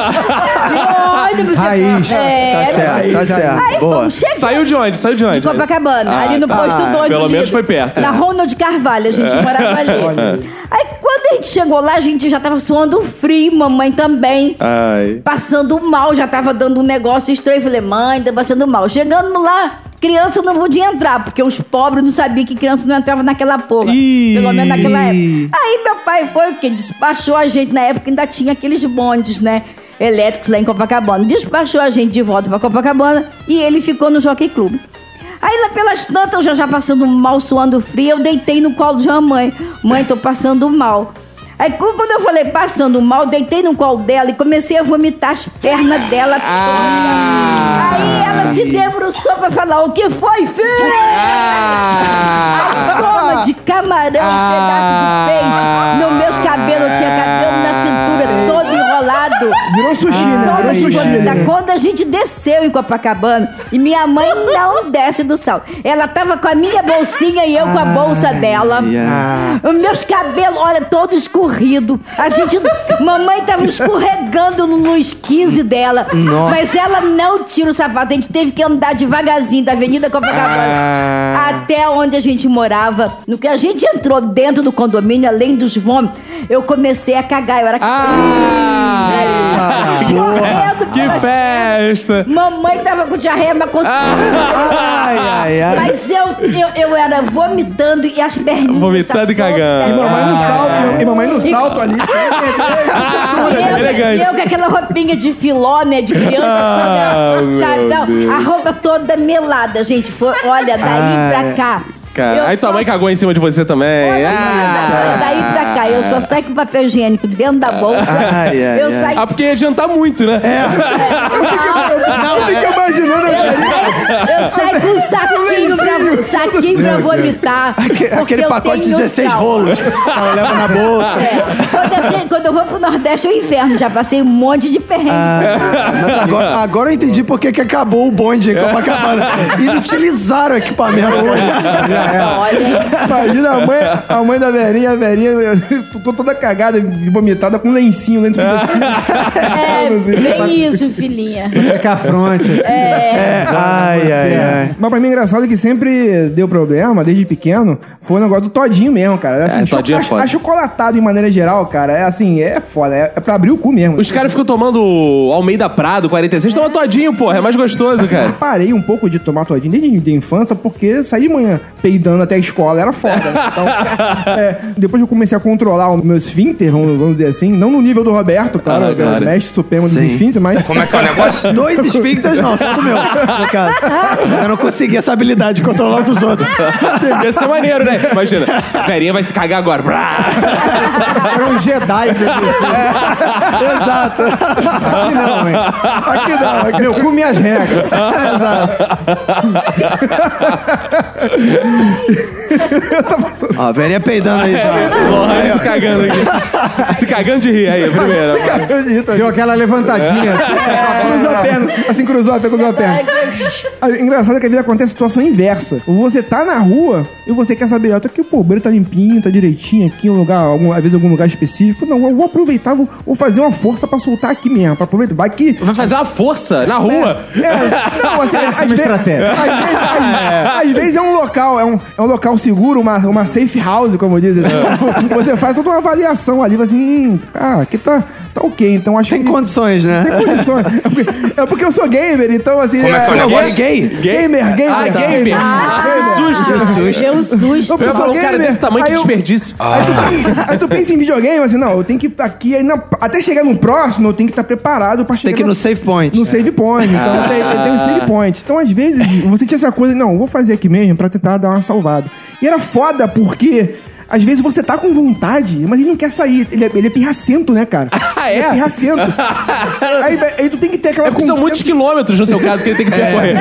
De ônibus. Raiz. É, tá certo, tá certo. Aí Boa. fomos. Saiu de onde? Saiu de onde? De Copacabana, Ah, ali no tá. posto do ônibus. Pelo menos foi perto. Na Ronald Carvalho, a gente morava ali. Aí quando a gente chegou lá, a gente já tava suando frio, mamãe também. Ai. Passando mal, já tava dando um negócio estranho. Falei, mãe, tá passando mal. Chegando lá, criança não podia entrar, porque os pobres não sabiam que criança não entrava naquela porra. Ih. Pelo menos naquela época. Aí meu pai foi, porque despachou a gente. Na época ainda tinha aqueles bondes, né? Elétricos lá em Copacabana. Despachou a gente de volta pra Copacabana e ele ficou no Jockey Club. Aí lá pelas tantas, eu já, já passando mal, suando frio, eu deitei no colo de uma mãe. Mãe, tô passando mal. Aí quando eu falei passando mal, deitei no colo dela e comecei a vomitar as pernas dela todas. Ah. Aí ela se debruçou pra falar, o que foi, filho? Ah. Aí toma de camarão, um pedaço de peixe. No meus cabelos, eu tinha cabelo na cintura todo enrolado. Virou sushi, né? Virou sushi. né? Quando a gente desceu em Copacabana, e minha mãe não desce do salto. Ela tava com a minha bolsinha e eu com a bolsa dela. Os meus cabelos, olha, todo escorrido. A gente. Mamãe tava escorregando no- nos 15 dela. Mas ela não tira o sapato. A gente teve que andar devagarzinho da Avenida Copacabana até onde a gente morava. No que a gente entrou dentro do condomínio, além dos vômitos, eu comecei a cagar. Eu era Ah! Escorrendo Que festa! Mamãe tava com diarreia, mas conseguiu. Ai, ai, ai. Mas eu, eu, eu era vomitando e as perninhas. Vomitando e cagando. E mamãe no salto, e mamãe no salto ali. Eu, Elegante. eu com aquela roupinha de filó, né? De criança Ah. Sabe? Deus. a roupa toda melada, gente. Foi, olha, daí pra cá. Cara, eu aí tua mãe cagou em cima de você também. Olha, Ah! daí pra cá, eu só saio com papel higiênico dentro da bolsa. Ai, ai, eu ai. saio. Ah, porque ia adiantar muito, né? Eu fico imaginando Eu a saio, eu saio com um saquinho pra, saquinho pra vomitar. porque Aquele eu pacote de tenho 16 trauma. rolos. Ela leva na bolsa. É. Quando, eu chego- quando eu vou pro Nordeste é o inferno. Já passei um monte de perrengue. Mas agora, agora eu entendi por que que acabou o bonde em Copacabana. Inutilizaram o equipamento. Olha, Imagina a mãe, a mãe da Verinha, a Verinha, eu tô toda cagada, vomitada, com um lencinho dentro do vestido. é bem isso, filhinha. Secar a fronte, assim. Ai, ai, ai. Mas pra mim, engraçado que sempre deu problema, desde pequeno, foi o negócio do todinho mesmo, cara. Assim, É, todinho é foda. Achocolatado em maneira geral, cara, é assim, é foda, é, é pra abrir o cu mesmo. Os caras ficam tomando Almeida Prado 46, toma todinho, porra. É mais gostoso, cara. Parei um pouco de tomar todinho desde de infância, porque sair de manhã peidando até a escola era foda. né? Então, é, depois que eu comecei a controlar o meu esfíncter, vamos, vamos dizer assim, não no nível do Roberto, claro, Ah, que é o claro. mestre supremo dos esfíncteres, mas... Como é que é o negócio? Dois esfíncteres não, só do meu. Eu não consegui essa habilidade de controlar os dos outros. Ia ser maneiro, né? Imagina, Verinha vai se cagar agora. Brá! Era um Jedi. Exato. Aqui não, hein? Aqui não, aqui Eu cu minhas regras. Ó, a velhinha peidando aí. já. Lohane se cagando aqui. Se cagando de rir aí, primeiro. não. de rir, tá? Deu aquela levantadinha. Cruzou a perna, assim, cruzou a perna, cruzou a perna. Ah, Engraçado que a vida acontece a situação inversa. Você tá na rua e você quer saber, ó, tá aqui o pô, o banheiro tá limpinho, tá direitinho aqui, um lugar, algum, às vezes algum lugar específico. Não, eu vou aproveitar, vou, vou fazer uma força pra soltar aqui mesmo, pra aproveitar. Vai que Vai fazer uma força na rua. É, não, assim, às, uma estratégia. às vezes, às- às vezes é um local, é um, é um local seguro, uma, uma safe house, como dizem. Assim. Você faz toda uma avaliação ali, assim, hum, ah, aqui tá, tá ok, então acho Tem que... condições, né? Tem condições. É porque, é porque eu sou gamer, então assim... Como é que é o eu negócio? gosto- Gay? Gamer, gamer. Ah, gamer. gamer. Susto. Deu um susto. Eu ia falar, um cara desse tamanho, que eu- desperdício. Aí tu, aí tu pensa em videogame, assim, não, eu tenho que ir aqui, aí na- até chegar no próximo, eu tenho que estar preparado pra Tem chegar que ir no save point. no save point. Então tem, tem um save point. Então, às vezes, você tinha essa coisa, não, vou fazer aqui mesmo pra tentar dar uma salvada. E era foda porque. Às vezes você tá com vontade, mas ele não quer sair. Ele é, ele é pirracento, né, cara? Ah, é? Ele é pirracento. aí, aí tu tem que ter aquela É porque são muitos quilômetros no seu caso que ele tem que percorrer.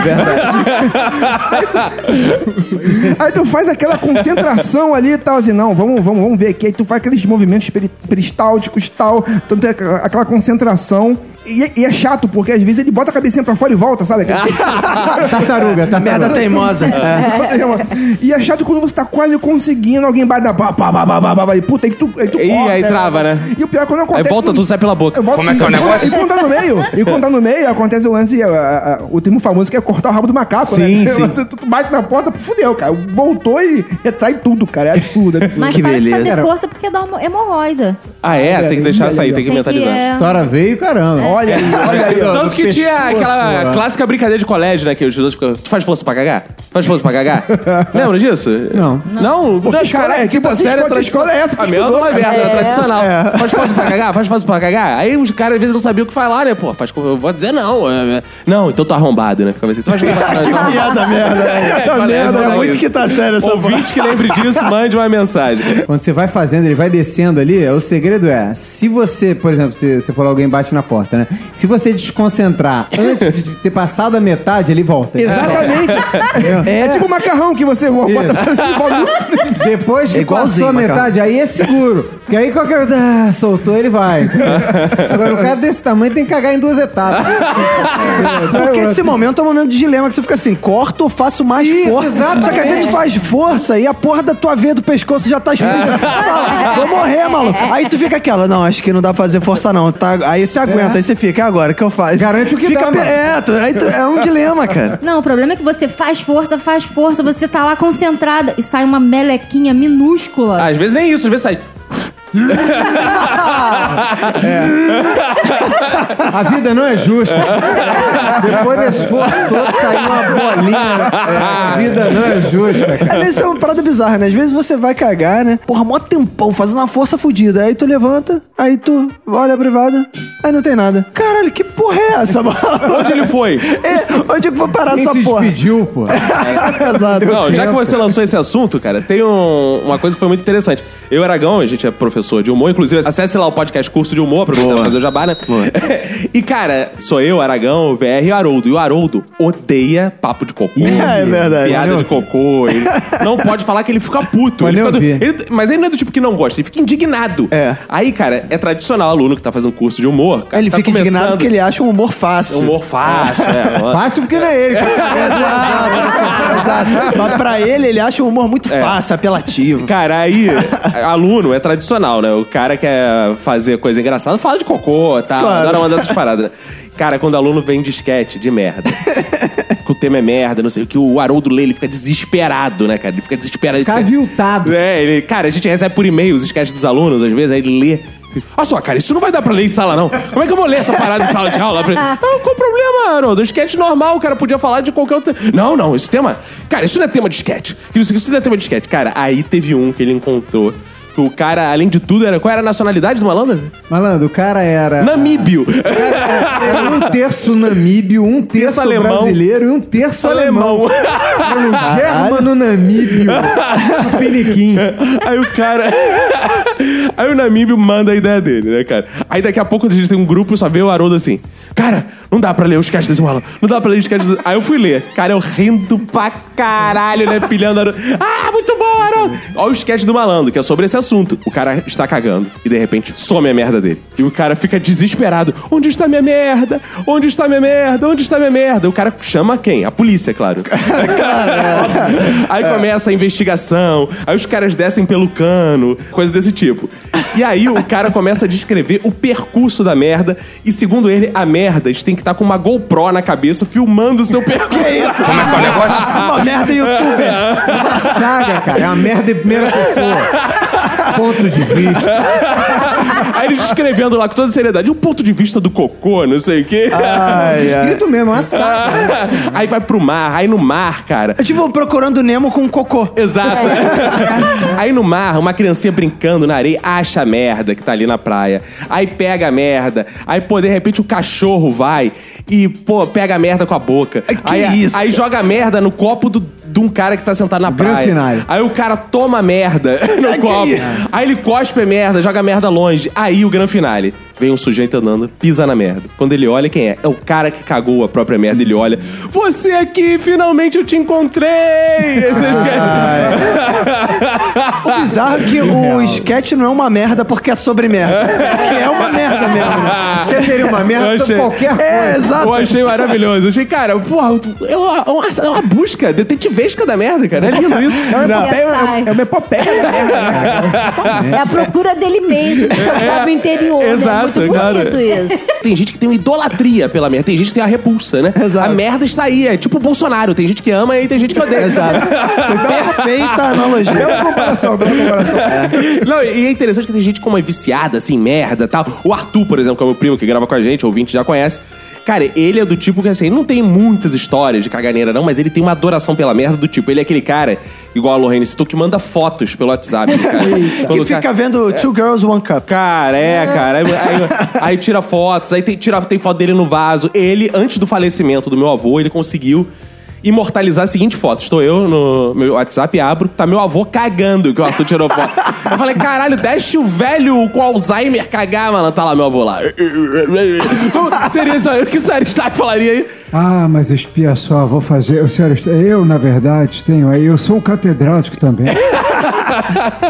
Aí tu faz aquela concentração ali e tal, assim, não, vamos, vamos, vamos ver aqui. Aí tu faz aqueles movimentos peri- peristálticos e tal. Então tem aquela concentração. E, é- e é chato, porque às vezes ele bota a cabecinha pra fora e volta, sabe? Tartaruga, tartaruga. Merda teimosa. É. E é chato quando você tá quase conseguindo, alguém bate na pá, pá, pá, pá, pá, pá, pá, e puta, aí tu, aí tu Ih, corta, aí trava, né? E o pior é quando acontece... Aí volta, tudo sai pela boca. Como é que é o e- negócio? E quando tá no meio, e quando tá no meio, acontece o lance, a- a- a- o termo famoso que é cortar o rabo do macaco, Sim, né? sim. Você, tu bate na porta, fudeu, cara. Voltou e retrai tudo, cara. É absurdo, é absurdo. Mas Que para de beleza. fazer força porque dá uma hemorroida. Ah, é? Tem que deixar sair, tem que Tem que, mentalizar. é, Tora veio, caramba. Olha aí, olha aí. ó. Tanto que tinha aquela clássica brincadeira de colégio, né? Que os outros ficam. Tu faz força pra cagar? Faz força pra cagar? Lembra disso? Não. Não? Pô, que escola caralho, é? Que- quinta que série é escola- que escola é essa que A minha estudou, não é cara? merda, é tradicional. Faz força pra cagar? Faz força pra cagar? Aí os caras às vezes não sabiam o que falar, né? Pô, faz. Eu vou dizer não. é, é. Não, então tô arrombado, né? Ficava assim. Tu faz força pra cagar? Piada merda. É, merda, é é muito que tá sério essa Ouvinte que lembre disso, mande uma mensagem. Quando você vai fazendo, ele vai descendo ali, o segredo é, se você, por exemplo, se você for alguém bate na porta, né? Se você desconcentrar antes de ter passado a metade, ele volta. Exatamente. É, tipo macarrão que você bota pra Depois que É igualzinho, passou a Macarrão. metade, aí é seguro. Porque aí qualquer. Ah, soltou, ele vai. Agora, o cara desse tamanho tem que cagar em duas etapas. Porque esse momento é um momento de dilema que você fica assim, corto ou faço mais Isso, força? exatamente. Só que às vezes tu faz força e a porra da tua veia do pescoço já tá explodindo. Fala, Vou morrer, maluco. Aí tu fica aquela, não, acho que não dá pra fazer força não. Tá? Aí você aguenta, aí você fica, e agora, o que eu faço? Garante o que fica dá, mano. É, tu- aí tu- é um dilema, cara. Não, o problema é que você faz força, faz força, você tá lá concentrada e sai uma melequinha minúscula. Às vezes nem isso, às vezes sai. A vida não é justa. Depois desse esforço todo, saiu uma bolinha. A vida não é justa, cara. Vezes é uma parada bizarra, né? Às vezes você vai cagar, né? Porra, mó tempão, fazendo uma força fodida. Aí tu levanta, aí tu olha a privada, aí não tem nada. Caralho, que porra é essa, mano? Onde ele foi? É, onde é que foi parar Quem essa se porra? despediu, pô? Exato. Não, já que você lançou esse assunto, cara, tem um- uma coisa que foi muito interessante. Eu e Aragão, a gente é professor de humor, inclusive acesse lá o podcast Curso de Humor, aproveitando pra fazer o jabá, né? e, cara, sou eu, Aragão, VR e o Haroldo. E o Haroldo odeia papo de cocô. É, é verdade. Piada de cocô. Ele não pode falar que ele fica puto. Mas Ele fica do- ele- mas ele não é do tipo que não gosta, ele fica indignado. É. Aí, cara, é tradicional aluno que tá fazendo curso de humor. cara, Ele tá fica indignado porque ele acha um humor fácil. Humor fácil, é. Fácil porque não é ele. Exato, exato. Mas pra ele, ele acha um humor muito É. fácil, apelativo. Cara, aí, aluno é tradicional, né? O cara quer fazer coisa engraçada, fala de cocô, tá? Claro. Adora mandar essas paradas, né? Cara, quando aluno vem de esquete, de merda. que o tema é merda, não sei o que, o Haroldo lê, ele fica desesperado, né, cara? Ele fica desesperado. ele Fica aviltado. É, ele, cara, a gente recebe por e-mail os sketches dos alunos, às vezes, aí ele lê. Olha só, cara, isso não vai dar pra ler em sala, não. Como é que eu vou ler essa parada em sala de aula? Eu falei, não, qual o problema, Haroldo? Sketch normal, o cara podia falar de qualquer outro. Não, não, esse tema. Cara, isso não é tema de sketch. Isso, isso não é tema de sketch. Cara, aí teve um que ele encontrou. O cara, além de tudo, era. Qual era a nacionalidade do malandro? Malandro, o cara era. Namíbio. Era um terço namíbio, um terço alemão. brasileiro e um terço Alemão. alemão. Era um germano namíbio. Piniquim. Aí o cara. Aí o Namíbio manda a ideia dele, né, cara? Aí daqui a pouco a gente tem um grupo, só vê o Haroldo assim. Cara, não dá pra ler os sketches desse malandro. Não dá pra ler os sketches desse... Aí eu fui ler. Cara, eu rindo pra caralho, né? Pilhando Haroldo. Ah, muito bom, Haroldo! Olha o sketch do malandro, que é sobre esse assunto. O cara está cagando e de repente some a merda dele. E o cara fica desesperado. Onde está minha merda? Onde está minha merda? Onde está minha merda? O cara chama quem? A polícia, é claro. Aí começa a investigação, aí os caras descem pelo cano, coisa desse tipo. E aí o cara começa a descrever o percurso da merda, e segundo ele, a merda tem que estar com uma GoPro na cabeça filmando o seu percurso. Que isso? Como é que é o negócio? Uma merda youtuber. Saga, cara. É uma merda em primeira pessoa. Ponto de vista. Aí ele descrevendo lá com toda seriedade, o ponto de vista do cocô, não sei o quê. Ai, ai. Escrito mesmo, é uma saga. aí vai pro mar, aí no mar, cara. É tipo procurando Nemo com cocô. Exato. Aí no mar, uma criancinha brincando na areia acha a merda que tá ali na praia. Aí pega a merda. Aí, pô, de repente o cachorro vai e, pô, pega a merda com a boca. Que aí, isso, Aí joga a merda no copo do, de um cara que tá sentado na praia. finale. Aí o cara toma merda no copo. isso? Aí ele cospe a merda, joga a merda longe. Aí o grande finale. Vem um sujeito andando, pisa na merda. Quando ele olha, quem é? É o cara que cagou a própria merda. Ele olha, você aqui, finalmente eu te encontrei! Esse O bizarro é que o sketch não é uma merda porque é sobre merda. Que é uma merda mesmo. né? Porque seria uma merda achei- qualquer coisa. É, exato. Eu achei maravilhoso. Eu achei, cara, porra, é uma, é uma busca detetivesca da merda, cara. É lindo isso. É uma epopeia, é- é uma epopeia da merda, né? É a procura dele mesmo, lá no interior. Exato, né? Muito cara. bonito isso. Tem gente que tem uma idolatria pela merda, tem gente que tem uma repulsa, né? Exato. A merda está aí, é tipo o Bolsonaro. Tem gente que ama e tem gente que odeia. Exato. Perfeita analogia. Bela comparação, bela comparação. Não, e é interessante que tem gente como é viciada, assim, merda tal. O Arthur, por exemplo, que é o meu primo que grava com a gente, ouvinte já conhece. Cara, ele é do tipo que, assim, ele não tem muitas histórias de caganeira, não, mas ele tem uma adoração pela merda do tipo. Ele é aquele cara, igual a Lorraine citou, que manda fotos pelo WhatsApp. Cara. Que o cara- fica vendo Two Girls, One Cup. Cara, é, cara. Aí, aí- aí tira fotos, aí tem, tira, tem foto dele no vaso. Ele, antes do falecimento do meu avô, ele conseguiu imortalizar a seguinte foto. Estou eu no meu WhatsApp, abro, tá meu avô cagando, que o Arthur tirou foto. Eu falei, caralho, deixa o velho com Alzheimer cagar, mano. Tá lá meu avô lá. Como seria isso? O que o senhor Stark falaria aí? Ah, mas espia só, vou fazer. O senhor, eu, na verdade, tenho aí. Eu sou um catedrático também.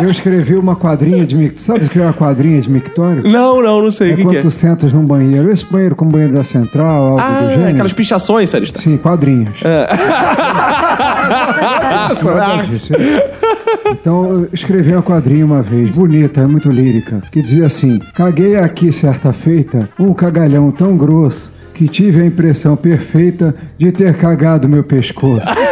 Eu escrevi uma quadrinha de mictório. Sabe escrever uma quadrinha de mictório? Não, não, não sei É o que, quando que é. tu sentas num banheiro. Esse banheiro como banheiro da central, algo do Ah, gênero. aquelas pichações, Stark. Sim, quadrinhos. Isso, é. Então, eu escrevi uma quadrinha uma vez, bonita, é muito lírica, que dizia assim: Caguei aqui certa feita, um cagalhão tão grosso que tive a impressão perfeita de ter cagado meu pescoço.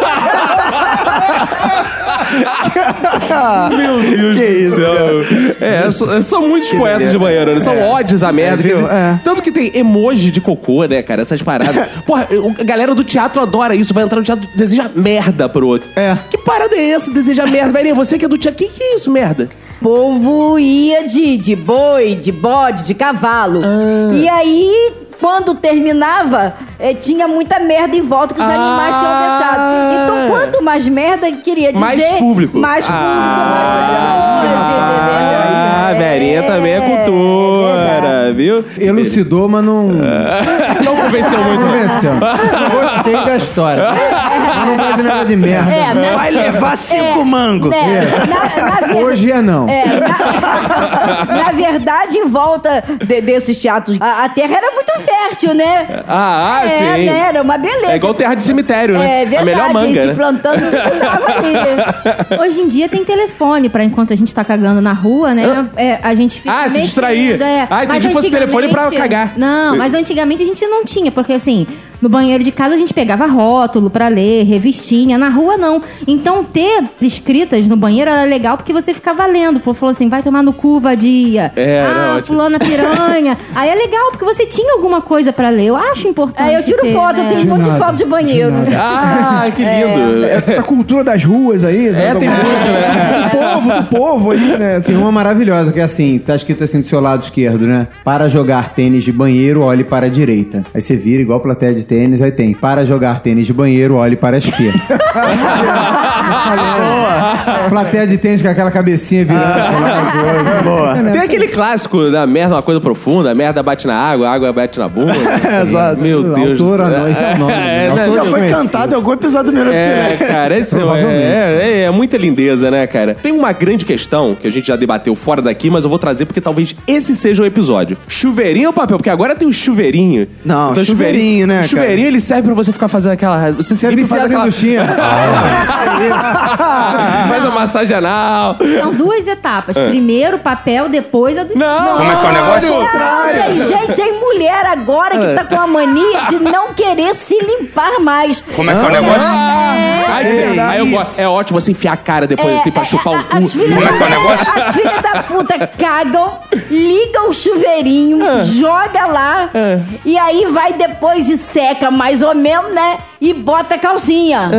Meu Deus do céu. É, são, são muitos poetas de banheiro, né? São ódios a merda. dizer, É. Tanto que tem emoji de cocô, né, cara? Essas paradas. Porra, a galera do teatro adora isso. Vai entrar no teatro deseja merda pro outro. É. Que parada é essa? Deseja merda. Verinha, você que é do teatro, que que é isso, merda? O povo ia de, de boi, de bode, de cavalo. Ah. E aí, quando terminava, eh, tinha muita merda em volta que os Ah. animais tinham deixado. Então, quanto mais merda, queria dizer... Mais público. Mais público, Ah. mais pessoas, Ah, entendeu? Verinha também é É cultura, viu? Elucidou, mas não. Não convenceu muito. não. Convenceu. Gostei da história. Mas não vai dizer nada de merda. É, né? Vai levar cinco É, mangos. né? Na, na ver- Hoje é não. É, na, na verdade, em volta de- desses teatros, a, a terra era muito fértil, né? Ah, ah, é, sim. né? Era uma beleza. É igual terra de cemitério, né? É verdade, a melhor manga, se né? plantando tudo dava ali. Hoje em dia tem telefone pra enquanto a gente tá cagando na rua, né? É, a gente fica. Ah, se mexendo, distrair. É. Ah, entendi Mas que fosse telefone pra antigamente- cagar. Não, mas antigamente a gente não tinha, porque assim, no banheiro de casa a gente pegava rótulo pra ler, revistinha, na rua não. Então ter escritas no banheiro era legal porque você ficava lendo. O povo falou assim: vai tomar no cu, vadia. É, ah, ótimo. fulana piranha. Aí é legal porque você tinha alguma coisa pra ler. Eu acho importante. É, eu tiro ter, foto, eu né? tenho um monte de foto de banheiro. Ah, que lindo. É a cultura das ruas aí. É, tem muito, né? Do povo, do povo aí, né? Tem uma maravilhosa que é assim, tá escrito assim do seu lado esquerdo, né? Para jogar tênis de banheiro, olhe para a direita. Aí você vira igual plateia de tênis, aí tem. Para jogar tênis de banheiro, olhe para a esquerda. Boa. Plateia de tênis com aquela cabecinha virando. Boa. Tem aquele clássico da merda, uma coisa profunda, a merda bate na água, a água bate na bunda. Exato. Meu Deus Autora, do céu. é o nome? É, né? Já foi Conhecido. cantado em algum episódio do Minuto É, cara, esse é, é, é muita lindeza, né, cara? Tem uma grande questão que a gente já debateu fora daqui, mas eu vou trazer porque talvez esse seja o episódio. Chuveirinho ou papel? Porque agora tem o chuveirinho. Não, chuveirinho, né, cara? Chuveirinho, ele serve pra você ficar fazendo aquela... Você, Você é viciado em aquela... duchinha. faz a massagem anal. São duas etapas. Primeiro papel, depois a do Não! Como é que é o negócio? Tem gente, tem mulher agora que tá com a mania de não querer se limpar mais. Como é que é o negócio? Ai, que É delícia. Aí eu gosto. É ótimo você enfiar a cara depois assim pra chupar o cu. Como é que é o negócio? As filhas da puta cagam, ligam o chuveirinho, Ah. joga lá, e aí vai depois e seca mais ou menos, né? E bota a calcinha.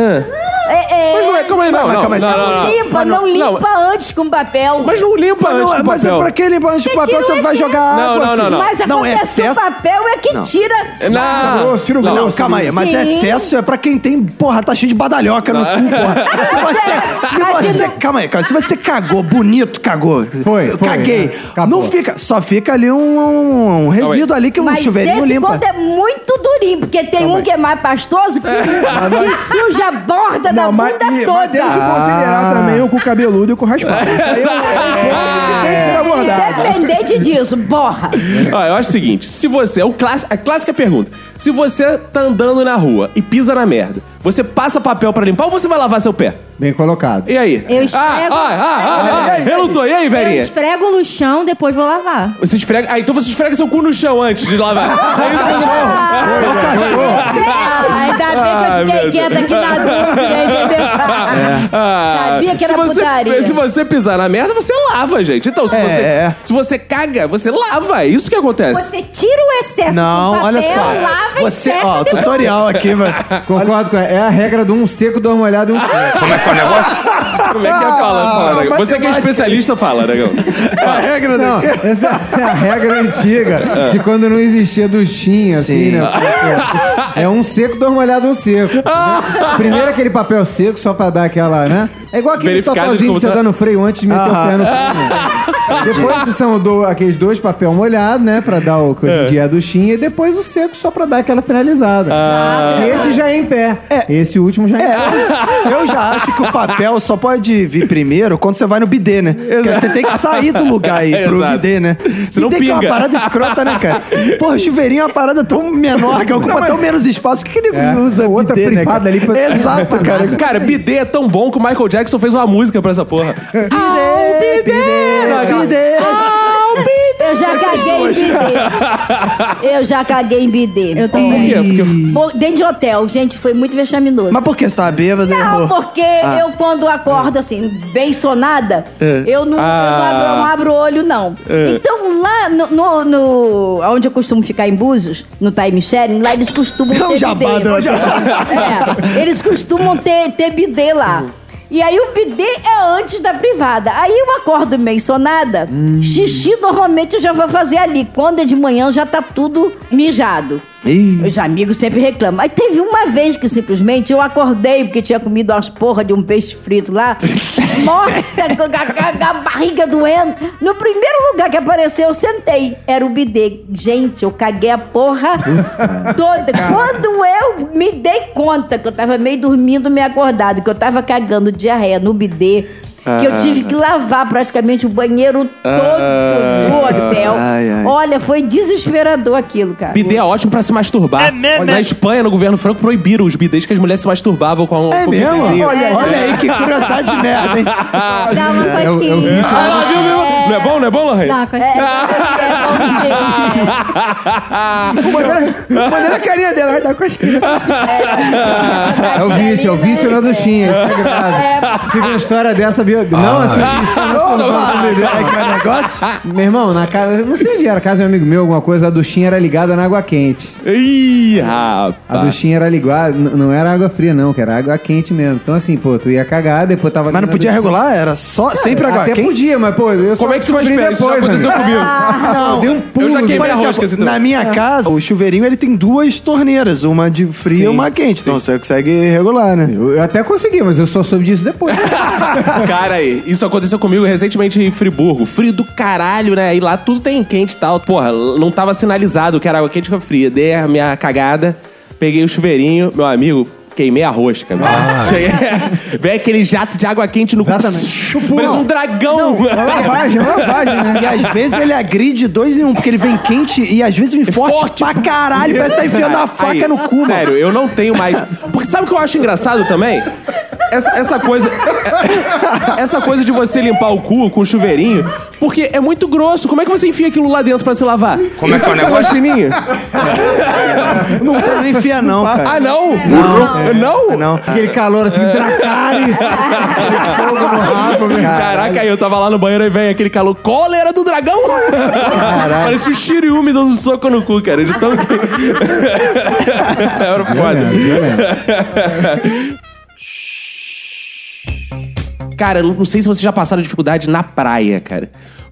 É, é, Mas não é, calma aí, não, Mas não, calma aí, não, não, não. limpa, Mas não, não, limpa antes com papel. Mas não limpa Mas, antes não, do mas é papel. pra que limpar antes do papel? Você o vai jogar Não, água. não, não, não. Mas Não, acontece que o excesso- papel é que tira. Não. Grosso, tira o Não, grosso. calma aí, mas Sim. excesso é pra quem tem, porra, tá cheio de badalhoca no cu, porra. Se você, se Mas você, não- calma aí, calma se você cagou bonito, cagou. Foi, Eu foi, Caguei. é, acabou. não fica, só fica ali um, um resíduo ali que o Mas chuveirinho esse limpa. quando é muito durinho, porque tem um que é mais pastoso que, que suja a borda da mas, bunda e- toda. mas temos que considerar também o cu cabeludo e o cu raspado. Isso aí é um ponto que tem que ser abordado. Independente disso, borra. Ó, eu acho o seguinte: se você. É o cláss- a clássica pergunta. Se você tá andando na rua e pisa na merda, você passa papel pra limpar ou você vai lavar seu pé? Bem colocado. E aí? Eu esfrego- Ah, ah, ah, ah, ah. Relutou. E aí, Eu velhinha? esfrego no chão, depois vou lavar. Você esfrega. Ah, então você esfrega seu cu no chão antes de lavar. É isso, cachorro. Ah, ainda bem que eu fiquei quieta aqui na dúvida, entendeu? Ah, Sabia que era se você, putaria. Se você pisar na merda, você lava, gente. Então, se, É. você, se você caga, você lava. É isso que acontece. Você tira o excesso Não, do papel, olha só. lava Você, e seca ó, depois. tutorial aqui, mano. Concordo com ela. É a regra do um seco, dois molhados e um seco. Como é que é o negócio? Como é que é fala? fala Negão? Você que é especialista, fala, Negão. A regra Não, essa, essa é a regra antiga de quando não existia duchinha, assim, Sim. né? Porque É um seco, dois molhados, um seco. Primeiro aquele papel seco, só pra dar aquela, né? É igual aquele como que você tá- dá no freio antes de meter o pé no freio. Depois são do- aqueles dois papel molhado, né? Pra dar o que hoje em dia é a duchinha. E depois o seco só pra dar aquela finalizada. Ah. E esse já é em pé. Esse último já é, em pé. Eu já acho que o papel só pode vir primeiro quando você vai no bidê, né? Porque Você tem que sair do lugar aí pro Exato. bidê, né? Senão bidê que é uma pinga. parada escrota, né, cara? Porra, chuveirinho é uma parada tão menor, que ocupa tão menos espaço. Por que, que ele É. usa Outra bidê, né, privada cara? ali pra- Exato, cara. Cara, bidê é tão bom que o Michael Jackson fez uma música pra essa porra. Bidê, bidê, bidê. Eu já caguei em bidê. Eu já caguei em bidê. Eu Por também. quê? Porque Bom, Dentro de hotel, gente, foi muito vexaminoso. Mas por que você tava bêbado? Não, errou? porque eu quando acordo assim, bem sonada, eu, não, eu não Ah. abro, não abro o olho, não. Então, lá no, no, no- Onde eu costumo ficar em Búzios, no time sharing, lá eles costumam É um ter jabá bidê. do- É, eles costumam ter, ter bidê lá. E aí o bidê é antes da privada. Aí eu acordo meio sonada. Xixi normalmente eu já vou fazer ali. Quando é de manhã já tá tudo mijado. Ih. Os amigos sempre reclamam. Aí teve uma vez que simplesmente eu acordei porque tinha comido umas porra de um peixe frito lá, morta, com a, barriga doendo. No primeiro lugar que apareceu, eu sentei. Era o bidê. Gente, eu caguei a porra toda. Quando eu me dei conta que eu tava meio dormindo, meio acordado, que eu tava cagando diarreia no bidê. Que eu tive que lavar praticamente o banheiro todo no hotel. Ai, ai. Olha, foi desesperador aquilo, cara. Bidê é ótimo pra se masturbar. É mesmo? Na Espanha, no governo franco, proibiram os bidês que as mulheres se masturbavam com É com mesmo? Olha, olha aí que curiosidade de merda, hein? Dá uma eu- eu vi cosquinha. Ah, viu, viu? Não é bom, não é bom, Lorraine? Dá uma É, cosquinha. Maneira a carinha dela, vai dar cosquinha. É o vício, é o vício na duchinha. É grave. Tive uma história dessa, viu? Não assim, não, não, É que é negócio? Meu irmão, na casa, não sei onde era, casa de um amigo meu, alguma coisa, a duchinha era ligada na água quente. Ih, A rapaz. duchinha era ligada, não era água fria, não, que era água quente mesmo. Então, assim, pô, tu ia cagar, depois tava. Mas não podia regular? Era só, sempre água Até quente? podia, mas, pô, eu só Como é que tu vai esperar? Isso já depois, aconteceu amigo. comigo. Não, eu dei um pulo. Eu já queimei Por a exemplo, rosca, troço. Na minha casa, o chuveirinho ele tem duas torneiras, uma de fria e uma quente. Então você consegue regular, né? Eu, eu até consegui, mas eu só soube disso depois. Cara, aí, isso aconteceu comigo recentemente em Friburgo. Frio do caralho, né? E lá tudo tem quente e tal. Porra, não tava sinalizado que era água quente com fria. Dei a minha cagada, peguei o chuveirinho, meu amigo. Queimei a rosca, meu. Cheguei, veio aquele jato de água quente no cu. Parece um dragão. Lavagem, lavagem, né? E às vezes ele agride dois em um, porque ele vem quente e às vezes vem forte, forte. pra caralho. Parece que tá enfiando a faca Aí, no cu, mano. Sério, eu não tenho mais. Porque sabe o que eu acho engraçado também? Essa, essa coisa. Essa coisa de você limpar o cu com o chuveirinho, porque é muito grosso. Como é que você enfia aquilo lá dentro pra se lavar? Como é que é o negócio? Fininho? Não você não enfia, não, cara. Ah, não? Não. Não? Não. Aquele calor assim, Dracarys. fogo no rabo. Caraca, aí eu tava lá no banheiro e vem aquele calor. Cólera do dragão! Parecia o Shiriumi dando um soco no cu, cara. De tão. Era foda. Cara, não sei se vocês já passaram dificuldade na praia, cara.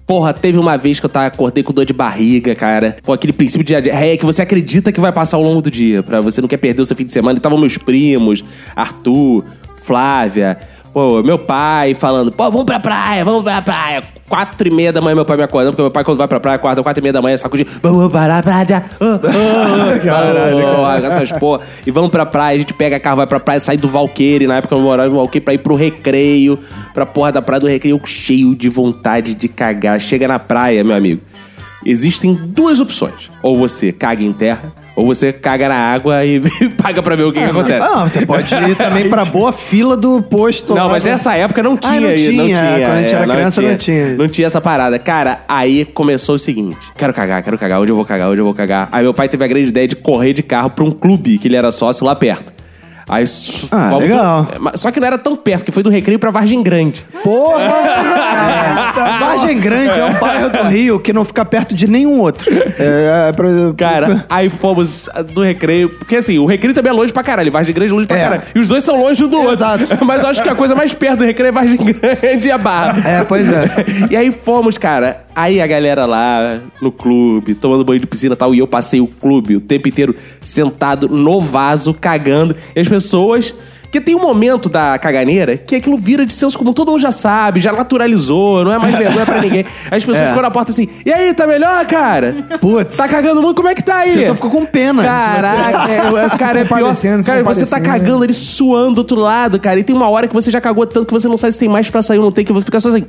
Porra, teve uma vez que eu tava, acordei com dor de barriga, cara. Com aquele princípio de diarreia que você acredita que vai passar ao longo do dia. Pra você não quer perder o seu fim de semana. E estavam meus primos, Arthur, Flávia, pô, meu pai falando, pô, vamos pra praia, vamos pra praia. Quatro e meia da manhã meu pai me acordando, porque meu pai quando vai pra praia acorda quatro e meia da manhã, de vamos para a praia. Caralho, essas porra. E vamos pra praia, a gente pega carro, vai pra praia, sai do Valqueire, na época eu morava no Valqueire, pra ir pro recreio, pra porra da praia do recreio, cheio de vontade de cagar. Chega na praia, meu amigo. Existem duas opções. Ou você caga em terra, ou você caga na água e paga pra ver o que, que acontece. Não, você pode ir também pra boa fila do posto. Não, lá mas nessa época não tinha, Ah, não aí, não tinha, tinha. quando a gente é, era criança, não tinha. Não tinha essa parada. Cara, aí começou o seguinte: quero cagar, quero cagar, onde eu vou cagar, onde eu vou cagar. Aí meu pai teve a grande ideia de correr de carro pra um clube que ele era sócio lá perto. Aí, Ah, voltou- legal. Só que não era tão perto, que foi do Recreio pra Vargem Grande. Porra! Vargem Grande é um bairro do Rio que não fica perto de nenhum outro. É, é, pra- Cara, aí fomos do Recreio. Porque assim, o Recreio também é longe pra caralho. Vargem Grande é longe pra É. caralho. E os dois são longe um do Exato. outro. Mas eu acho que a coisa mais perto do Recreio é Vargem Grande e a Barra. É, pois é. E aí fomos, cara. Aí a galera lá no clube, tomando banho de piscina e tal. E eu passei o clube o tempo inteiro sentado no vaso, cagando. E as pessoas. Porque tem um momento da caganeira que aquilo vira de senso comum, todo mundo já sabe, já naturalizou, não é mais vergonha pra ninguém. As pessoas É. ficam na porta assim, e aí, tá melhor, cara? Putz. Tá cagando muito, como é que tá aí? A pessoa ficou com pena. Caraca, é, cara, é pior. Cara, você tá cagando ali suando do outro lado, cara. E tem uma hora que você já cagou tanto que você não sabe se tem mais pra sair ou não tem, que você fica só assim.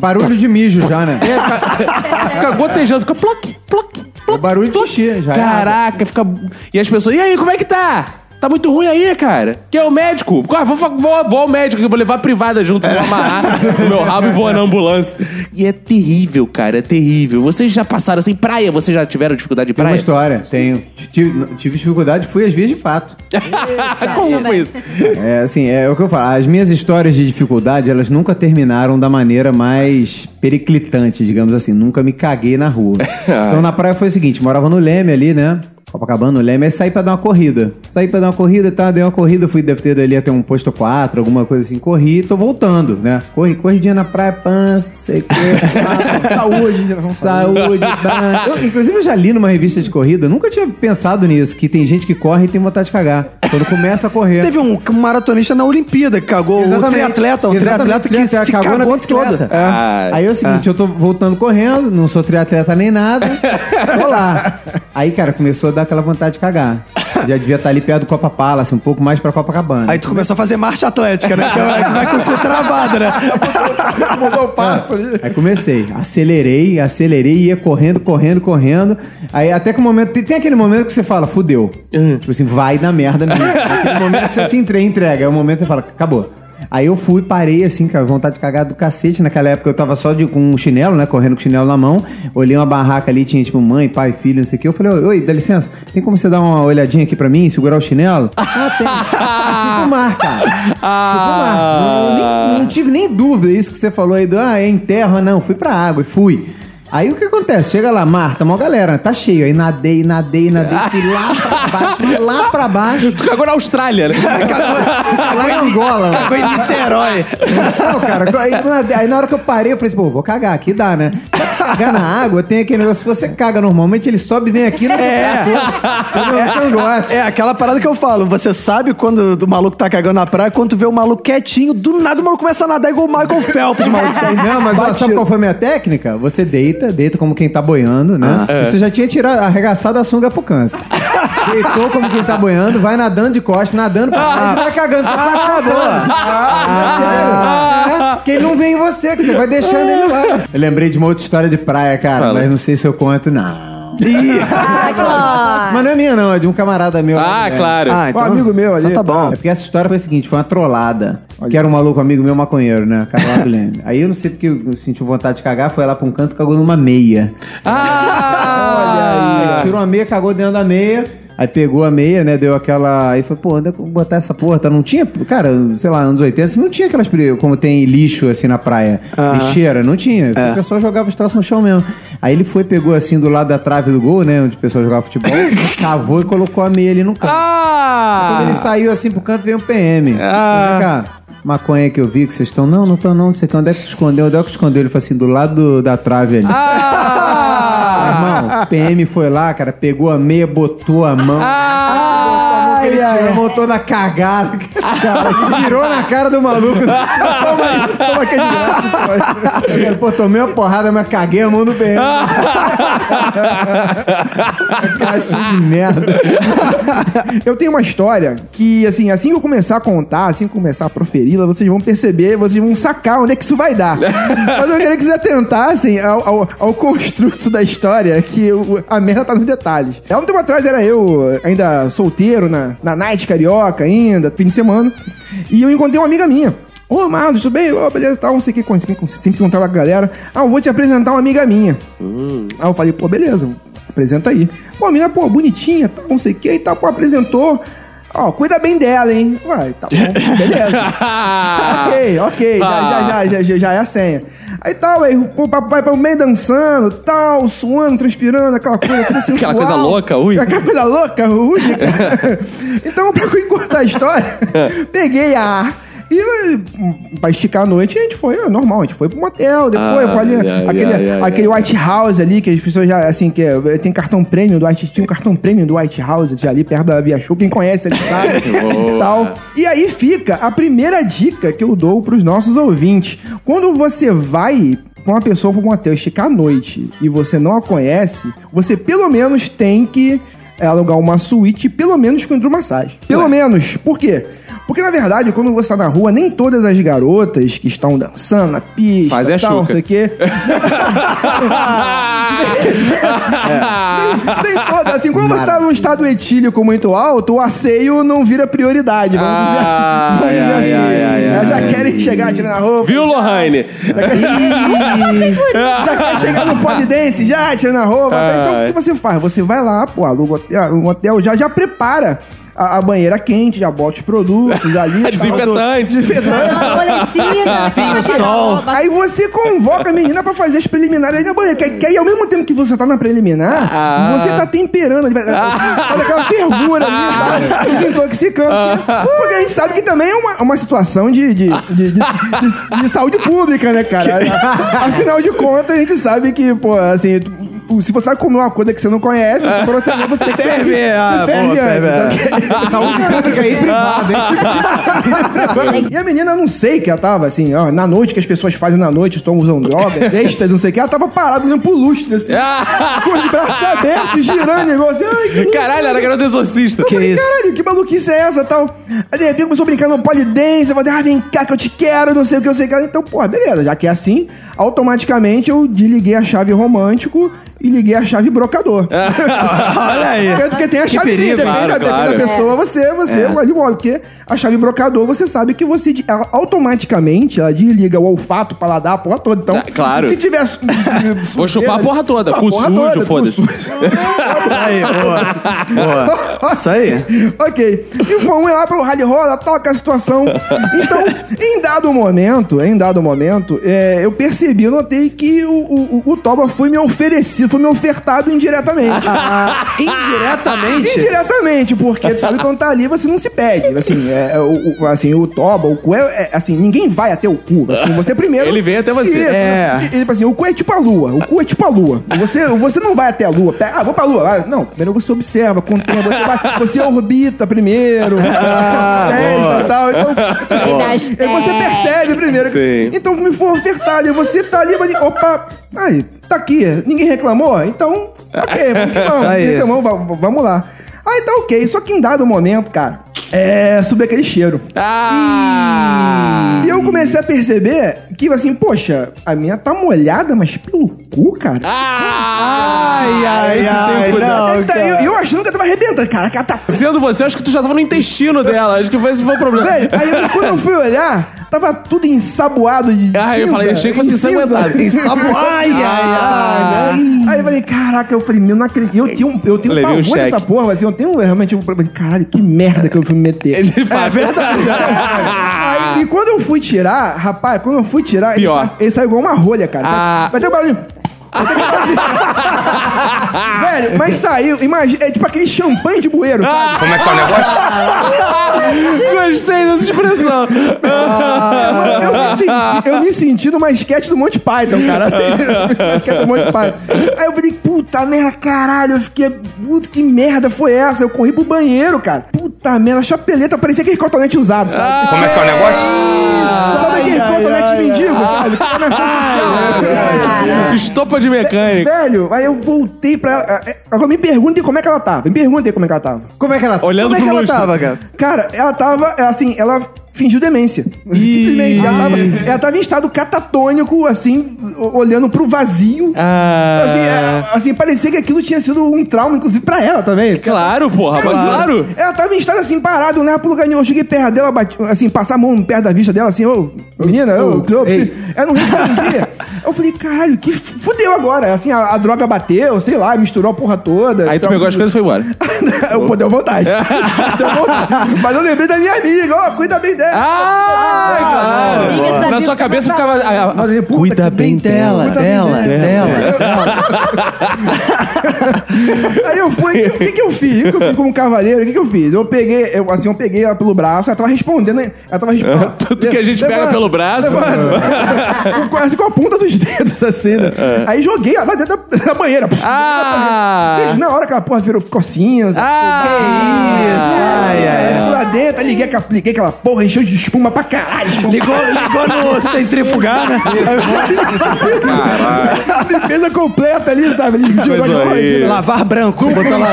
Barulho de mijo já, né? É, fica, fica gotejando, fica ploc, ploc, O barulho de xixi já. é Caraca, fica. E as pessoas, e aí, como é que tá? Tá muito ruim aí, cara. Quem é o médico? Ah, vou, vou, vou ao médico, que eu vou levar a privada junto, vou amarrar o meu rabo e vou na ambulância. E é terrível, cara, é terrível. Vocês já passaram assim, praia, vocês já tiveram dificuldade de Tem uma praia? história, tenho. Tive, tive dificuldade, fui às vias de fato. Como foi isso? É assim, é o que eu falo. As minhas histórias de dificuldade, elas nunca terminaram da maneira mais periclitante, digamos assim. Nunca me caguei na rua. então na praia foi o seguinte: morava no Leme ali, né? Copacabana, no Leme, aí saí pra dar uma corrida. Saí pra dar uma corrida e tá, dei uma corrida, fui, deve ter ali até um posto 4, alguma coisa assim, corri, tô voltando, né? Corri, corridinha na praia, pança, sei o que. Saúde, geração Saúde, tá. Eu, inclusive, eu já li numa revista de corrida, nunca tinha pensado nisso, que tem gente que corre e tem vontade de cagar. Quando começa a correr. Teve um maratonista na Olimpíada que cagou o triatleta, o triatleta que se cagou, na todo. bicicleta. É. Ah, Aí é o seguinte, eu tô voltando correndo, não sou triatleta nem nada, tô lá. Aí, cara, começou a dar aquela vontade de cagar. Já devia estar ali perto do Copa Palace, um pouco mais pra Copacabana. Aí tu começou a fazer marcha atlética, né? Que vai- que vai com o cu travado, né? Mudou o passo ali. Aí comecei, acelerei, acelerei, ia correndo, correndo, correndo. Aí até que o momento. Tem, tem aquele momento que você fala, fudeu. Tipo assim, vai na merda mesmo. aquele momento que você se entre- entrega. É o momento que você fala, acabou. Aí eu fui, parei assim, com a vontade de cagar do cacete. Naquela época eu tava só de, com um chinelo, né? Correndo com o chinelo na mão. Olhei uma barraca ali, tinha tipo mãe, pai, filho, não sei o quê. Eu falei, oi, dá licença, tem como você dar uma olhadinha aqui pra mim, segurar o chinelo? Ah, tem. Fui fumar, cara. Fui fumar. Não, nem- não tive nem dúvida isso que você falou aí do, ah, é enterro, não. Fui pra água e fui. Aí o que acontece? Chega lá, Marta, uma galera, tá cheio. Aí nadei, nadei, nadei, fui lá pra baixo, lá pra baixo. Tu cagou na Austrália, né? lá em Angola. Foi em Niterói. Não, cara, aí, aí na hora que eu parei, eu falei assim, pô, vou cagar aqui, dá, né? Cagar na água, tem aquele negócio, se você caga normalmente, ele sobe e vem aqui no É. Não gosto. É aquela parada que eu falo. Você sabe quando o maluco tá cagando na praia, quando tu vê o maluco quietinho, do nada o maluco começa a nadar igual o Michael Phelps, maluco. Não, mas ó, sabe qual foi a minha técnica? Você deita, deita como quem tá boiando, né? Você já tinha tirado, arregaçado a sunga pro canto. Deitou como quem tá boiando, vai nadando de costas, nadando pra trás e vai cagando. Ah, boa! Ah, que ele não vem em você, que você vai deixando ele lá. Eu lembrei de uma outra história de praia, cara, Fala. mas não sei se eu conto, não. Ah, Mas não é minha, não, é de um camarada meu. Ah, né? claro. Ah, então, Um amigo meu ali, Então tá bom. É porque essa história foi a seguinte, foi uma trollada. Que era um maluco amigo meu maconheiro, né? Leme. Aí eu não sei porque eu senti vontade de cagar, foi lá pra um canto e cagou numa meia. Ah! Aí tirou uma meia, cagou dentro da meia. Aí pegou a meia, né? Deu aquela. Aí foi, pô, onde é que eu vou botar essa porra? Tá? Não tinha. Cara, sei lá, anos 80, não tinha aquelas. Como tem lixo assim na praia. Lixeira, não tinha. O pessoal jogava os troços no chão mesmo. Aí ele foi, pegou assim do lado da trave do gol, né? Onde o pessoal jogava futebol, cavou e colocou a meia ali no canto. Quando ele Ah! saiu assim pro canto, veio um PM. Ah. Vem cá. Maconha que eu vi que vocês estão. Não, não tô não, não sei o que. Onde é que tu escondeu? Onde é que tu escondeu? Ele falou assim, do lado do- da trave ali. Ah! Irmão, PM foi lá, cara, pegou a meia, botou a mão. Ah! Ele tirou, montou na cagada. Cara, virou na cara do maluco. Toma aí, toma. Cara, Pô, tomei uma porrada, mas caguei a mão do PM. Caixa de merda. Eu tenho uma história que, assim, assim que eu começar a contar, assim que eu começar a proferi-la, vocês vão perceber, vocês vão sacar onde é que isso vai dar. Mas eu queria que vocês atentassem ao, ao, ao construto da história, que a merda tá nos detalhes. Há um tempo atrás era eu, ainda solteiro, na, na night carioca ainda, fim de semana, e eu encontrei uma amiga minha. Ô, Marlos, tudo bem? Ô, beleza, tal, não sei o que, sempre, encontrava com a galera. Ah, eu vou te apresentar uma amiga minha. Aí eu falei, pô, beleza, apresenta aí. Pô, a menina, pô, bonitinha, tal, não sei o que e tal, pô, apresentou. Ó, cuida bem dela, hein? Uai, tá bom, beleza. ok, ok, já, já, já, já, já, já é a senha. Aí tal, aí o papai pro meio dançando, tal, suando, transpirando, aquela coisa toda sensual. Aquela coisa louca, ui. Aquela coisa louca, ui. então, pra encurtar a história, peguei a... E pra esticar a noite, a gente foi, é normal, a gente foi pro motel, depois foi ali, ai, aquele, ai, ai, aquele White House ali, que as pessoas já, assim, que é, tem cartão prêmio do White, tinha um cartão prêmio do White House já ali perto da Via Show, quem conhece ele sabe e tal. E aí fica a primeira dica que eu dou pros nossos ouvintes. Quando você vai com uma pessoa pro motel esticar a noite e você não a conhece, você pelo menos tem que é, alugar uma suíte, pelo menos com hidromassagem. Pelo menos. Por quê? Porque, na verdade, quando você tá na rua, nem todas as garotas que estão dançando na pista, Fazem a tal, não chuca. sei o quê. nem, nem todas. Assim, quando você tá num estado etílico muito alto, o asseio não vira prioridade, vamos dizer assim. Vamos dizer ai, assim. ai, ai, Elas já ai. querem chegar tirando a roupa. Viu, Lohane? Já quer, chegar, já quer chegar no polidense, já tirando a roupa. Então, o que você faz? Você vai lá, pô, aluga o hotel, um hotel, já, já prepara a, a banheira quente, já bota os produtos ali. Desinfetante. Desinfetante. Pinho-sol. Aí você convoca a menina pra fazer as preliminares aí na banheira. Que, que aí, ao mesmo tempo que você tá na preliminar, Ah. você tá temperando. ali, Faz aquela fervura ali, tá? desintoxicando. Ah. Porque a gente sabe que também é uma, uma situação de, de, de, de- de- de saúde pública, né, cara? Afinal de contas, a gente sabe que, pô, assim... Se você vai comer uma coisa que você não conhece, você, você, você ferve, ferve, ah, você ferve boa, antes. ferve, então- Saúde pública e privada, hein? e a menina, não sei que ela tava assim, ó, na noite que as pessoas fazem na noite, estão usando drogas, extras, não sei o que, ela tava parada olhando pro lustre, assim, com os braços abertos, girando, negócio assim, ai, que. Caralho, era garota exorcista. Eu falei, caralho, que maluquice é essa tal? Aí de repente começou a brincar no polidense, eu falei, ah, vem cá que eu te quero, não sei o que, eu sei o que. Então, porra, beleza, já que é assim, automaticamente eu desliguei a chave romântico e liguei a chave brocador. Olha aí. Porque, tem a Que chave sim, perigo, depende, claro, da, depende claro. da pessoa, você, você é. de modo. Porque a chave brocador, você sabe que você ela, automaticamente ela desliga o olfato, o paladar, a porra toda. Então, Ah, claro. que tiver. Vou chupar a porra toda, cu sujo, foda-se. Isso aí, boa. Boa. Isso aí. ok. E vamos lá pro rally rola, toca a situação. Então, em dado momento, em dado momento, é, eu percebi, eu notei que o, o, o Toba foi me oferecido, foi me ofertado indiretamente. Indiretamente. Indiretamente, porque tu sabe quando tá ali, você não se pede. Assim, é, é, o, o- assim, o toba, o cu é, é- assim, ninguém vai até o cu. Assim, você primeiro. Ele vem até você. Isso, É. E- Tipo assim, o cu é tipo a lua. O cu é tipo a lua. Você, você não vai até a lua. Pega, ah, vou pra lua. Ah, não, primeiro você observa, contempla, você, vai, você orbita primeiro. testa e tal. Então, aí você percebe primeiro. Sim. Então me foi ofertado. E você tá ali, vai opa, aí, tá aqui. Ninguém reclamou? Então, ok, vamos vamos. Vamos lá. Aí tá ok. Só que em dado momento, cara, é. Subiu aquele cheiro. Ah! E eu comecei a perceber que, assim, poxa, a minha tá molhada, mas pelo cu, cara. Ah! Ai, ai, ai, não, Aí tá, eu, eu achando que eu tava arrebentando. Cara, ela tá. Sendo você, acho que tu já tava no intestino dela. Acho que foi esse foi o problema. Velho, aí eu- quando eu fui olhar, tava tudo ensaboado de. Ah, eu falei, achei que fosse ensanguentado. Ensaboado. Ai, ai, ai. Aí eu falei, caraca, eu falei, meu, não acredito. Eu tenho, eu tenho um Levei um pavor dessa porra, assim, eu tenho realmente um problema. Caralho, que merda que eu fui me meter. Fato. É verdade. Aí, e quando eu fui tirar, rapaz, quando eu fui tirar, ele, Pior. sa- ele saiu igual uma rolha, cara. Ah. Vai ter um barulho. Velho, mas saiu, imagina, é tipo aquele champanhe de bueiro, sabe? Como é que é o negócio? Gostei dessa expressão. É, eu, me senti, eu me senti numa sketch do Monty Python, cara. Assim, sketch do Monty Python. Aí eu falei, puta merda, caralho. Eu fiquei, puta, que merda foi essa? Eu corri pro banheiro, cara. Puta merda, a chapeleta parecia aquele cotonete usado, sabe? Como é que é o negócio? Estopa de mecânico. Velho, aí eu voltei pra ela. Agora me perguntem como é que ela tava. Me perguntem como é que ela tava. Como é que ela tá? Olhando Como é que pro ela tava, cara? Cara, ela tava, assim, ela fingiu demência. Simplesmente. Ela tava, ela tava em estado catatônico, assim, o- olhando pro vazio. Ah. Assim, é, assim, parecia que aquilo tinha sido um trauma, inclusive, pra ela também. Claro, porra, mas claro. Ela tava em estado assim, parado, não leva pro lugar nenhum. Eu cheguei perto dela, bati, assim, passar a mão perto da vista dela, assim, ô, menina, ô, eu, ei. ela não respondia. Eu falei, caralho, que f- fudeu agora. Assim, a, a droga bateu, sei lá, misturou a porra toda. Aí tu pegou as coisas e foi embora. eu pô, deu vontade. deu vontade. Mas eu lembrei da minha amiga, ó, cuida bem dela. Ah! Amiga, caralho. sabia Na que sua tá cabeça ficava. ah, ah, Mas puta, Cuida que bem dela, bem dela, dela. Aí eu fui, o que que eu fiz? Que eu fiz como cavaleiro? O que que eu fiz? Eu peguei, eu, assim, eu peguei ela pelo braço, ela tava respondendo, ela tava respondendo. Tudo que a gente pega pelo braço. com- assim, com a ponta dos dedos, assim, né? Aí joguei ela lá dentro da, banheira. Ah! Na hora que aquela porra virou, ficou cinza. Ah! Ai, ai, Aí fui lá dentro, liguei, aquela- liguei aquela porra, encheu de espuma pra caralho. Espuma. Ligou, ligou no centrifugar, né? Limpeza completa ali, sabe? Ele de né? Lavar branco, botou lá.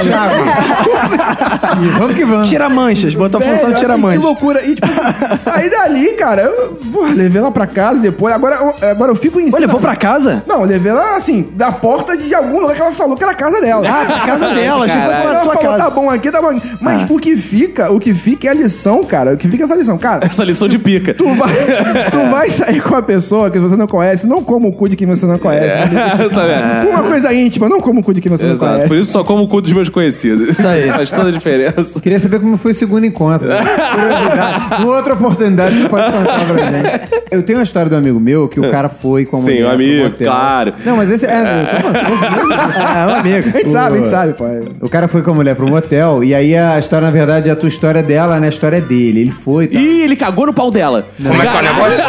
Vamos que vamos. Tira manchas, botou a função de tirar assim, manchas. Que loucura. E, tipo, assim, aí dali, cara, eu vou, levei ela pra casa depois. Agora, eu- agora eu fico em cima. Olha, levou pra casa? Não, eu levei ela, assim, da porta de algum lugar que ela falou que era a casa dela. Ah, pra casa dela, tipo, Caralho. assim, Ela falou, casa. tá bom aqui, tá bom aqui. Mas Ah. o que fica, o que fica é a lição, cara. O que fica é essa lição. Cara, Essa lição de pica. tu vai, tu vai sair com uma pessoa que você não conhece, não como o cu de quem você não conhece. tá vendo? Uma coisa íntima, não como o cu de quem você não Exato. conhece. Por isso só como o cu dos meus conhecidos. Isso aí. Faz toda a diferença. Queria saber como foi o segundo encontro. né? Curiosidade. Uma outra oportunidade você pode contar pra gente. Eu tenho uma história do amigo meu que o cara foi com a Sim, mulher um pro amigo, claro. Não, mas esse é. É, um amigo. A gente sabe, a gente sabe, pô. O cara foi com a mulher pro motel e aí a história, na verdade, a tua história é dela, né? A história é dele. Ele foi. Tá? Ih, ele cagou no pau dela. Como é que é o negócio?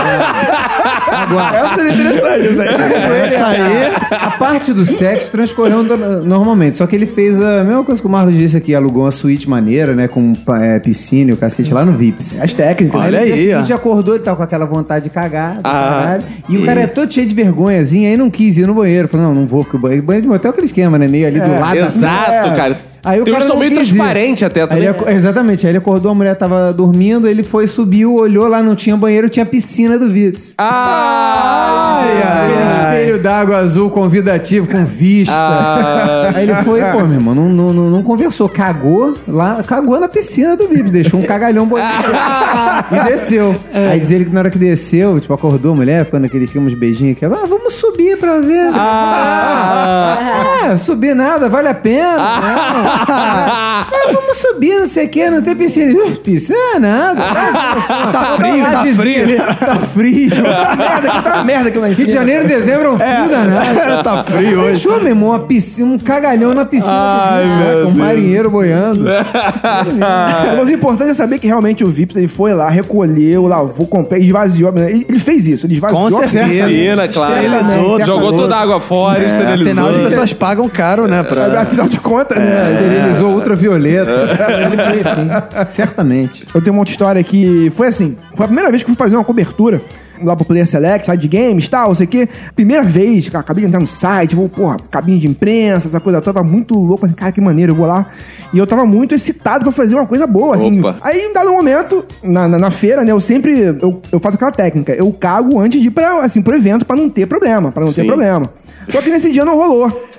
Essa seria interessante. Essa aí. Essa aí, a parte do sexo transcorreu no- normalmente. Só que ele fez a mesma coisa que o Marlos disse aqui: alugou uma suíte maneira, né? Com é, piscina e o cacete lá no Vips. As técnicas. Olha né? aí, No dia ó. seguinte acordou, ele tava com aquela vontade de cagar, do Ah, caralho. E o cara é todo cheio de vergonhazinha, aí não quis ir no banheiro. Falou, não, não vou, porque o banheiro, banheiro de motel é aquele esquema, né? Meio ali do lado. da- Exato, É. cara. Aí o Tem uns cara são não meio quis ir. transparentes até Aí também. ele exatamente, aí ele acordou, a mulher tava dormindo, ele foi, subiu, olhou lá, não tinha banheiro, tinha piscina do Vips. Ah! Aquele espelho d'água azul convidativo, com vista. Ah. Aí ele foi, pô, meu irmão, não, não, não, não conversou, cagou lá, cagou na piscina do Vips, deixou um cagalhão bonito e desceu. Aí diz ele que na hora que desceu, tipo, acordou a mulher, ficando naquele esquema de beijinho aqui, ah, vamos subir pra ver. Ah. Ah, subir nada, vale a pena. não. Ah, vamos subir, não sei o que, não tem piscina. Piscina nada. Tá frio, tá frio. Tá frio. merda, que tá merda aqui lá em Rio de Janeiro, dezembro é um frio danado. Tá frio hoje. Fechou, meu irmão, uma piscina, um cagalhão na piscina. Ai, do meu né, com um marinheiro boiando. Mas o importante é saber que realmente o Vips ele foi lá, recolheu, lavou, comprou, esvaziou. Ele, ele fez isso, ele esvaziou. Com a certeza. piscina. Claro. Esterilizou, Jogou acabou. toda a água fora, É, esterilizou. afinal, as pessoas pagam caro, né? Pra... Afinal de contas, né? Esterilizou ultravioleta. Ele fez sim, certamente. Eu tenho uma outra história que foi assim: foi a primeira vez que eu fui fazer uma cobertura lá pro Player Select, site de games e tal, não sei o quê. Primeira vez, cara, acabei de entrar no site, vou, porra, cabine de imprensa, essa coisa toda, tava muito louco, assim, cara, que maneiro, eu vou lá. E eu tava muito excitado pra fazer uma coisa boa, assim. Opa. Aí, em dado momento, na, na, na feira, né, eu sempre, eu, eu faço aquela técnica, eu cago antes de ir pra, assim, pro evento pra não ter problema, pra não ter Sim. problema. Só que nesse dia não rolou.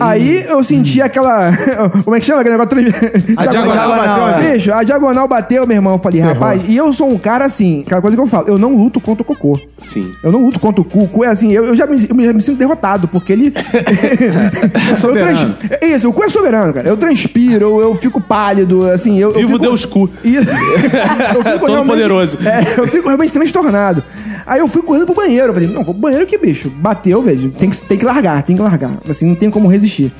Aí eu senti aquela. Como é que chama aquele negócio? A diagonal bateu, né? Bicho, a diagonal bateu, meu irmão. Eu falei, rapaz, e eu sou um cara assim, aquela coisa que eu falo, eu não luto contra o cocô. Sim. Eu não luto contra o cu. O cu é assim, eu, eu já, me, eu já me sinto derrotado, porque ele. eu sou- eu trans- é Isso, o cu é soberano, cara. Eu transpiro, eu, eu fico pálido, assim. Eu, eu Vivo fico- Deus cu. Isso. eu fico Todo realmente- poderoso. É, eu fico realmente transtornado. Aí eu fui correndo pro banheiro. Eu falei, não, vou pro banheiro que, bicho, bateu, velho. Tem que, tem que largar, tem que largar. Assim, não tem como resistir.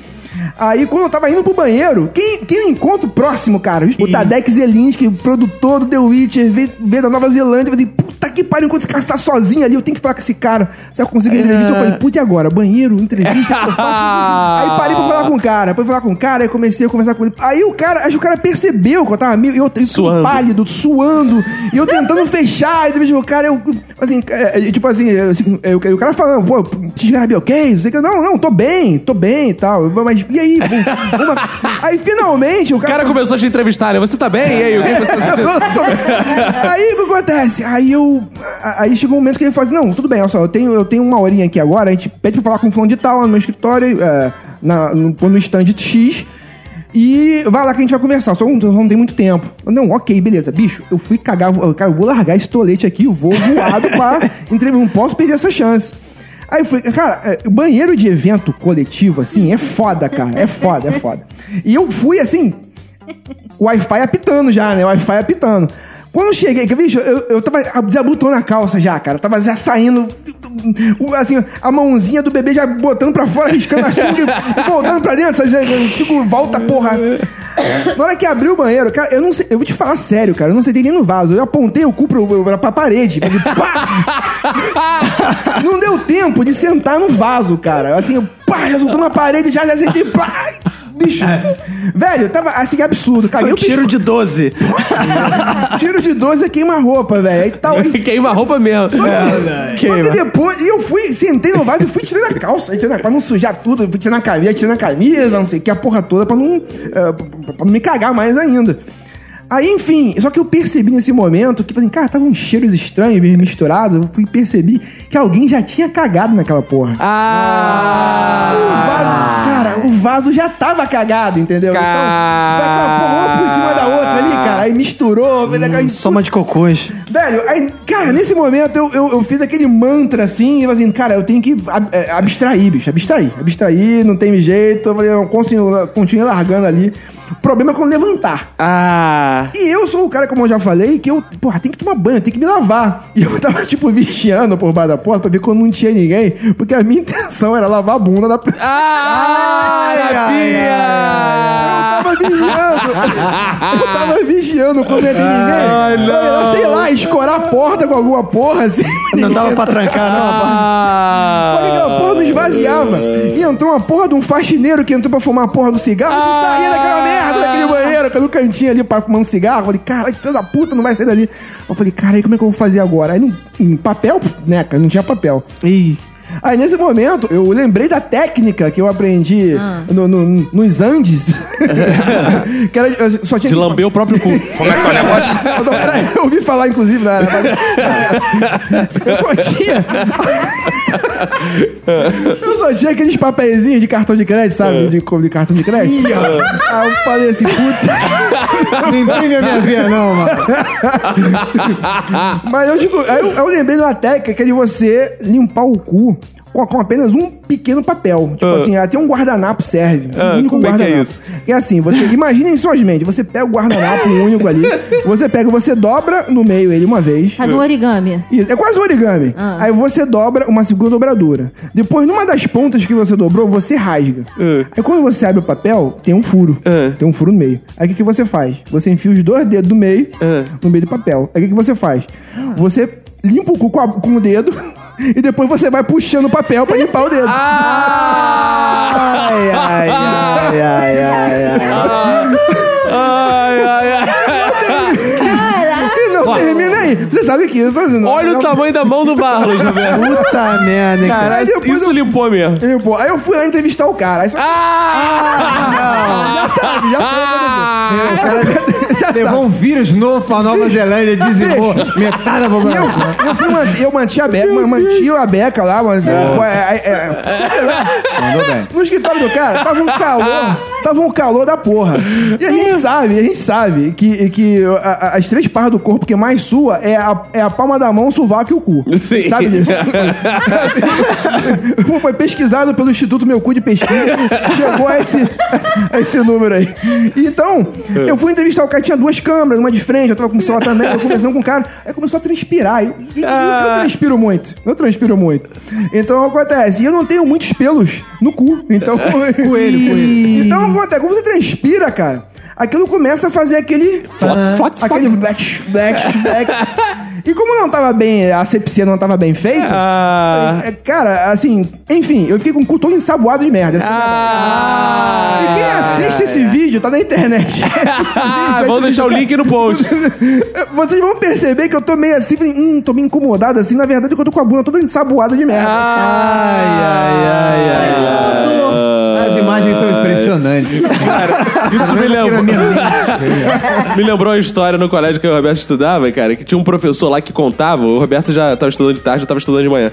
Aí, quando eu tava indo pro banheiro, quem, quem eu encontro próximo, cara? O Tadek Zelinski, produtor do The Witcher, veio, veio da Nova Zelândia. Eu falei, puta que pariu, enquanto esse cara tá sozinho ali, eu tenho que falar com esse cara. Se eu conseguir entrevista, eu falei, puta, e agora? Banheiro, entrevista, eu faço? Aí parei pra falar com o cara, pra falar com o cara, aí comecei a conversar com ele. Aí o cara, acho que o cara percebeu que eu tava meio, eu, eu Suando. pálido, suando, e eu tentando fechar, e de vez o cara, eu, assim, é, é, tipo assim, eu, assim, é, o cara falando, pô, te? Não sei o que, não, não, tô bem, tô bem e tal, mas e aí? Vamos- aí finalmente o O cara... cara começou a te entrevistar, né? Você tá bem? E aí, o que você tá sentindo? Aí o que acontece? Aí eu. Aí chegou um momento que ele falou assim: não, tudo bem, olha só, eu tenho, eu tenho uma horinha aqui agora, a gente pede pra falar com o fulano de tal lá no meu escritório, é, na, no, no stand X. E vai lá que a gente vai conversar, só não, só não tem muito tempo. Eu, Não, ok, beleza. Bicho, eu fui cagar, eu- cara, eu vou largar esse tolete aqui, eu vou voado pra entrevista, não posso perder essa chance. Aí foi, cara, é, banheiro de evento coletivo, assim, é foda, cara. É foda, é foda. E eu fui assim, o Wi-Fi apitando já, né? O Wi-Fi apitando. Quando eu cheguei, que bicho, eu, eu tava desabotando a calça já, cara. Tava já saindo, assim, a mãozinha do bebê já botando pra fora, riscando a sunga e voltando pra dentro. Sabe? Tipo, volta, porra. Na hora que abriu o banheiro, cara, eu não sei, eu vou te falar sério, cara, eu não sentei nem no vaso. Eu apontei o cu pro, pra, pra parede. pá! Não deu tempo de sentar no vaso, cara. Assim, eu, pá, resultou na parede, já, já sentei, pá! Bicho, velho, tava assim, absurdo. Caguei o Tiro de 12. Tiro de 12 é queima-roupa, velho. Aí tal. Queima a roupa mesmo. Só que depois, e eu fui, sentei no vaso e fui tirando a calça, tirando pra não sujar tudo, fui tirando a camisa, tirando a camisa, não sei o que, a porra toda, pra não, eh, pra não me cagar mais ainda. Aí, enfim, só que eu percebi nesse momento que, assim, cara, tava uns cheiros estranhos, misturados, eu fui percebi que alguém já tinha cagado naquela porra. Ah! O vaso, cara, o vaso já tava cagado, entendeu? Então, foi aquela porra uma por cima da outra ali, cara, aí misturou, fez aquela- Soma de cocôs. Velho, aí, cara, nesse momento eu, eu, eu fiz aquele mantra assim, e eu assim, cara, eu tenho que ab- é, abstrair, bicho, abstrair, abstrair, não tem jeito, eu falei, eu continuo, continuo largando ali. Problema é quando levantar. Ah! E eu sou o cara, como eu já falei, que eu, porra, tem que tomar banho, tem que me lavar. E eu tava, tipo, vigiando por baixo da porta pra ver quando não tinha ninguém, porque a minha intenção era lavar a bunda da pessoa. Ah! Eu Rapinha! Tava vigiando. Eu tava vigiando quando não ia ter ninguém. Ai, não. Eu, sei lá, escorar a porta com alguma porra assim. Não dava pra trancar, não. Ah! Só que aquela porra não esvaziava. E entrou uma porra de um faxineiro que entrou pra fumar a porra do cigarro e saía daquela merda daquele banheiro, pelo cantinho ali pra fumar um cigarro. Eu falei, cara, que filho da puta, não vai sair dali. Eu falei, cara, aí como é que eu vou fazer agora? Aí, no, papel, né, cara, não tinha papel. Ih. Aí nesse momento, eu lembrei da técnica que eu aprendi no- no- nos Andes. que era, só tinha De lamber o próprio cu. Como é que é o negócio? eu, tô- peraí, eu ouvi falar, inclusive, na Eu só tinha. eu só tinha aqueles papeizinhos de cartão de crédito, sabe? De, de cartão de crédito. Aí eu falei assim, puta. Não imprime a minha veia, não, mano. Mas eu digo, aí eu, eu lembrei de uma técnica que é de você limpar o cu. Com, com apenas um pequeno papel. Tipo assim, até um guardanapo serve. Ah, um único como é que é guardanapo. isso? É assim, você imagina em suas mentes, você pega o guardanapo único ali, você pega, você dobra no meio ele uma vez. Faz um origami. Isso, é quase um origami. Ah. Aí você dobra uma segunda dobradura. Depois, numa das pontas que você dobrou, você rasga. Ah. Aí quando você abre o papel, tem um furo. Ah. Tem um furo no meio. Aí o que, que você faz? Você enfia os dois dedos do meio Ah. no meio do papel. Aí o que, que você faz? Você limpa o cu com, a- com o dedo e depois você vai puxando o papel pra limpar o dedo. Ah! Ai, ai, ai, ai, ai, ai. Ai, ai, ai. E não termina aí. Você sabe que isso... assim, não- Olha o não- tamanho da mão do Barros, Roberto. Puta merda, cara. Cara, isso eu- limpou mesmo. Aí, pô, aí eu fui lá entrevistar o cara. Aí só... Ah! Já sabe, já sabe. Ah! O cara já Levou sabe. um vírus novo pra Nova Zelândia, dizimou metade da eu, população. eu, man- eu mantinha a beca, mantinha a beca lá, mas. pô, é- é- é- Mandou bem. no escritório do cara, tava um calor, tava um calor da porra. E a gente sabe, a gente sabe que, que a- a- as três partes do corpo que mais sua é a, é a palma da mão, o sovaco e o cu. Sim. Sabe disso? Pô, Foi pesquisado pelo Instituto Meu Cu de Pesquisa, chegou a esse, a esse número aí. Então, eu fui entrevistar o cara, tinha duas câmeras, uma de frente, eu tava com o celular também, eu conversando com o cara, aí começou a transpirar. Eu, e- e eu, eu transpiro muito, eu transpiro muito. Então acontece, e eu não tenho muitos pelos no cu, então... coelho, coelho. Então acontece, quando você transpira, cara, aquilo começa a fazer aquele... aquele black, black, black. E como não tava bem, a asepsia não tava bem feita, Ah! é, Cara, assim, enfim, eu fiquei com o cu todo ensaboado de merda. é a verdade. E quem Ah! assiste esse vídeo, tá na internet. Ah, vídeo, vamos deixar o link no post. Vocês vão perceber que eu tô meio assim, hum, tô meio incomodado assim. Na verdade, que eu tô com a bunda toda ensaboada de merda. Ai, ai, ai, ai. As imagens são impressionantes. Isso me lembrou. Me lembrou uma história no colégio que o Roberto estudava, cara, que tinha um professor lá que contava, o Roberto já tava estudando de tarde, eu tava estudando de manhã.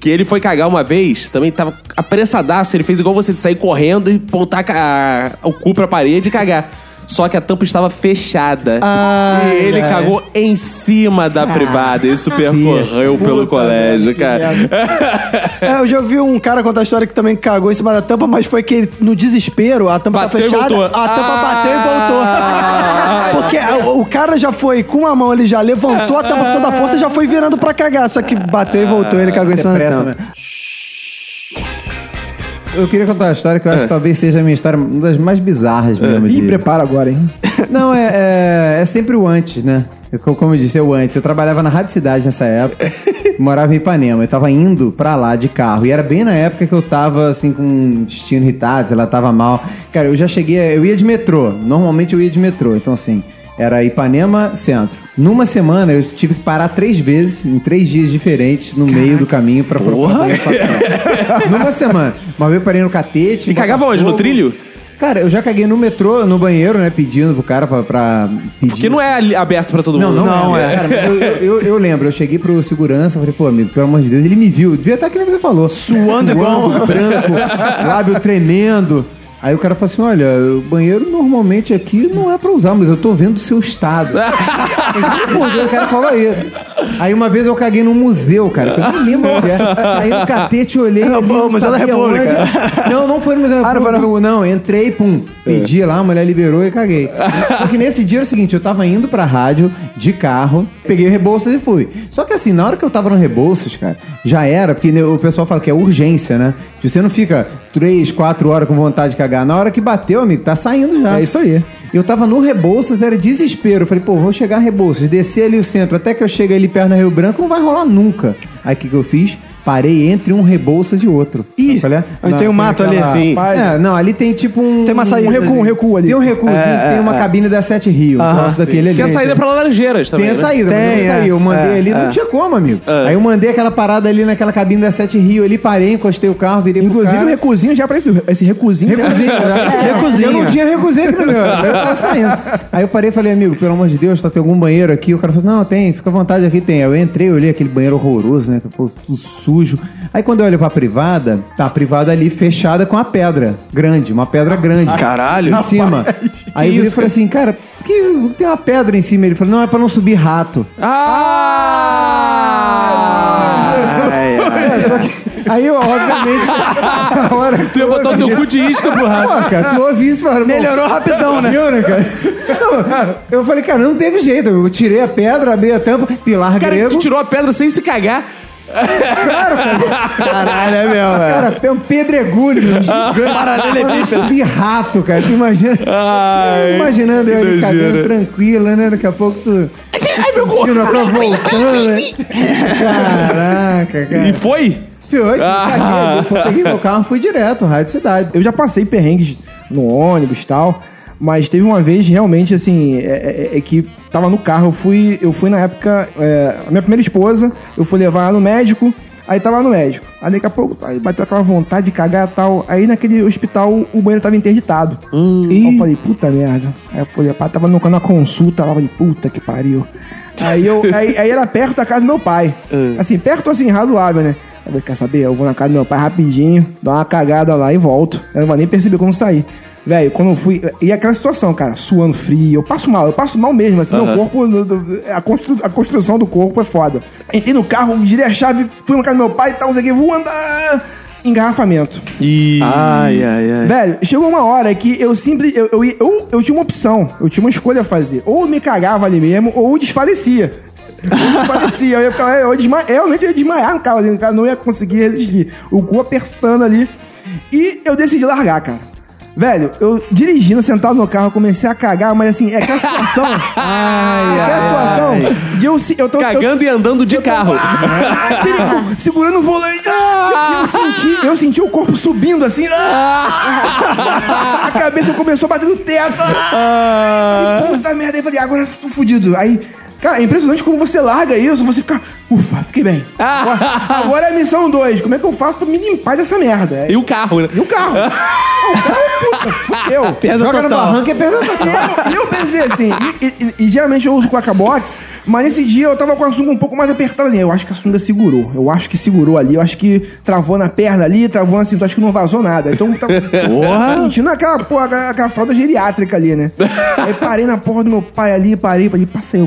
Que ele foi cagar uma vez, também tava apressadaço, ele fez igual você de sair correndo e pontar a- o cu pra parede e cagar. Só que a tampa estava fechada. Ai, e ele cagou em cima da privada. Isso percorreu pelo colégio, cara. É, eu já ouvi um cara contar a história que também cagou em cima da tampa, mas foi que ele, no desespero, a tampa Bateu tá fechada, a tampa bateu e Ah. voltou. Porque o, o cara já foi com uma mão, ele já levantou a tampa com toda a força e já foi virando pra cagar. Só que bateu e voltou, ele cagou em cima é da pressa, tampa. né? Eu queria contar uma história que eu acho que talvez seja a minha história uma das mais bizarras mesmo. Ih, de- prepara agora, hein? Não, é, é, é sempre o antes, né? Eu, co- como eu disse, é o antes. Eu trabalhava na Rádio Cidade nessa época, morava em Ipanema. Eu tava indo pra lá de carro. E era bem na época que eu tava, assim, com o destino irritado, ela tava mal. Cara, eu já cheguei, eu ia de metrô. Normalmente eu ia de metrô. Então, assim, era Ipanema Centro. Numa semana eu tive que parar três vezes, em três dias diferentes, no meio do caminho pra procurar. Numa semana. Uma vez eu parei no catete. E cagava onde? No trilho? Cara, eu já caguei no metrô, no banheiro, né? Pedindo pro cara pra, pra pedir. Porque não é aberto pra todo Não, mundo. não, é. Cara, mas eu, eu, eu- eu lembro, eu cheguei pro segurança, falei, pô, amigo, pelo amor de Deus, ele me viu. Devia estar que nem você falou. Suando igual. branco, lábio tremendo. Aí o cara falou assim: olha, o banheiro normalmente aqui não é pra usar, mas eu tô vendo o seu estado. O cara falou isso. Aí uma vez eu caguei num museu, cara, que eu nem lembro onde é. Saí no catete, olhei. É, o ali, não Museu da sabia República. onde. Não, não foi no Museu da Ah, não foi República. Não, entrei, pum, pedi lá, a mulher liberou e caguei. Só que nesse dia era o seguinte, eu tava indo pra rádio de carro, peguei o Rebouças e fui. Só que assim, na hora que eu tava no Rebouças, cara, já era, porque o pessoal fala que é urgência, né? Você não fica três, quatro horas com vontade de cagar. Na hora que bateu, amigo, tá saindo já. É isso aí. Eu tava no Rebouças, era desespero. Eu falei, pô, vou chegar a Rebouças, descer ali o centro, até que eu chegue ali perto da Rio Branco, não vai rolar nunca. Aí o que, que eu fiz? Parei entre um Rebouças e outro. Ih, é? onde tem um mato ali, Sim. Rapaz. É, não, ali tem tipo um... Tem uma saída, um recuo, um recuo ali. Tem um recuozinho, que tem uma cabine da Sete Rio. Troço daquele ali. Tem a saída pra Laranjeiras também. Tem a né? saída, mas Tem, eu não saí. é. Eu mandei É, ali, é. não tinha como, amigo. Aí eu mandei aquela parada ali naquela cabine da Sete Rio ali, parei, encostei o carro, virei Inclusive pro o cara. recusinho já apareceu. Esse recusinho. Recusinho, né? Recusinho. Eu não tinha recusinho aqui no meu. Eu tava saindo. Aí eu parei e falei, amigo, pelo amor de Deus, tá, tem algum banheiro aqui? O cara falou, não, tem, fica à vontade aqui, tem. Aí eu entrei, olhei aquele banheiro horroroso, né? Pô, tudo sujo. Aí quando eu olho pra privada, tá a privada ali fechada com a pedra grande, uma pedra grande. Caralho. Em cima. Aí eu falei assim, cara, por que tem uma pedra em cima? Ele falou, não, é pra não subir rato. Ah! Só que- Aí eu, obviamente, na hora Tu ia botar o teu ouvi- cu de isca pro rato. Pô, cara, tu ouve isso fala, Melhorou rapidão, né? Viu, né, cara? Não, eu falei, cara, não teve jeito. Eu tirei a pedra, abri a tampa, pilar Cara, grego. tu tirou a pedra sem se cagar. Caralho, é mesmo, velho. Cara, é um pedregulho, meu, gigante. Paralelepípedo. subir rato, cara. Tu imagina? Ai, imaginando eu ali cagando tranquila, né? Daqui a pouco tu. Ai, meu cu. Voltando, né? Caraca, cara. E foi? Foi, Ah. peguei meu carro e fui direto, Rádio Cidade. Eu já passei perrengues no ônibus e tal, mas teve uma vez realmente assim, é, é- é que tava no carro, eu fui, eu fui na época, é, a minha primeira esposa, eu fui levar ela no médico, aí tava no médico. Aí daqui a pouco aí bateu aquela vontade de cagar e tal. Aí naquele hospital o banheiro tava interditado. Aí eu falei, puta merda. Aí eu falei, pá, tava no, na consulta lá, eu falei, puta que pariu. Aí, eu, aí, aí era perto da casa do meu pai. Assim, perto assim, razoável, né? Eu falei, quer saber? Eu vou na casa do meu pai rapidinho, dar uma cagada lá e volto. Eu não vou nem perceber quando sair. Velho, quando eu fui. E aquela situação, cara, suando frio, eu passo mal, eu passo mal mesmo. Assim, meu corpo, no- no- a, constru- a construção do corpo é foda. Entrei no carro, girei a chave, fui na casa do meu pai e tal, não sei o que, vou andar. Engarrafamento. E... Ai, ai, ai. Velho, chegou uma hora que eu sempre. Eu, eu, eu, eu tinha uma opção, eu tinha uma escolha a fazer. Ou eu me cagava ali mesmo, ou eu desfalecia. Eu desfalecia, eu ia ficar. Eu desma- realmente eu ia desmaiar no carro, assim, o cara não ia conseguir resistir. O cu apertando ali. E eu decidi largar, cara. Velho, eu dirigindo, sentado no carro, comecei a cagar, mas assim, é aquela situação. ai, aquela situação de eu, eu tô. eu- Cagando e andando de carro. Tirico, segurando o volante. E eu senti, eu senti o corpo subindo assim. A cabeça começou a bater no teto. E, puta merda. Aí eu falei, agora eu tô fudido. Aí, cara, é impressionante como você larga isso, você fica. Ufa, fiquei bem. Agora, agora é a missão 2. Como é que eu faço pra me limpar dessa merda? E o carro, né? E o carro? o carro, puta, fudeu. Joga no barranco e é perda E eu, e eu pensei assim, e, e- e- e geralmente eu uso Quaca Box Mas nesse dia eu tava com a sunga um pouco mais apertada. Assim, eu acho que a sunga segurou. Eu acho que segurou ali. Eu acho que travou na perna ali, travou na cintura. Acho que não vazou nada. Então eu tava Porra. sentindo aquela, porra, aquela, fralda geriátrica ali, né? Aí parei na porra do meu pai ali, parei, falei, passei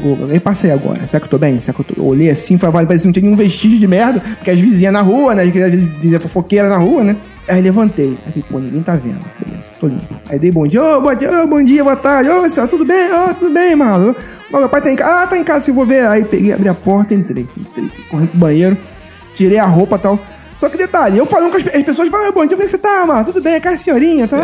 passei agora. Será que eu tô bem? Será que eu tô... Eu olhei assim, falei, parecia que não tinha nenhum vestígio de merda, porque as vizinhas na rua, né? As fofoqueiras na rua, né? Aí levantei. Aí falei, pô, ninguém tá vendo. Beleza, tô limpo. Aí dei bom dia, ô, bom dia, ô, bom dia, boa tarde, ô, senhor, tudo bem? Ô, tudo bem, mano? Ô, meu pai tá em casa. Ah, tá em casa, se eu vou ver. Aí peguei, abri a porta, entrei. Entrei, correndo pro banheiro, tirei a roupa e tal. Só que detalhe, eu falando com as, as pessoas, falam, bom dia, como é que você tá, mano? Tudo bem, cara, senhorinha, tá?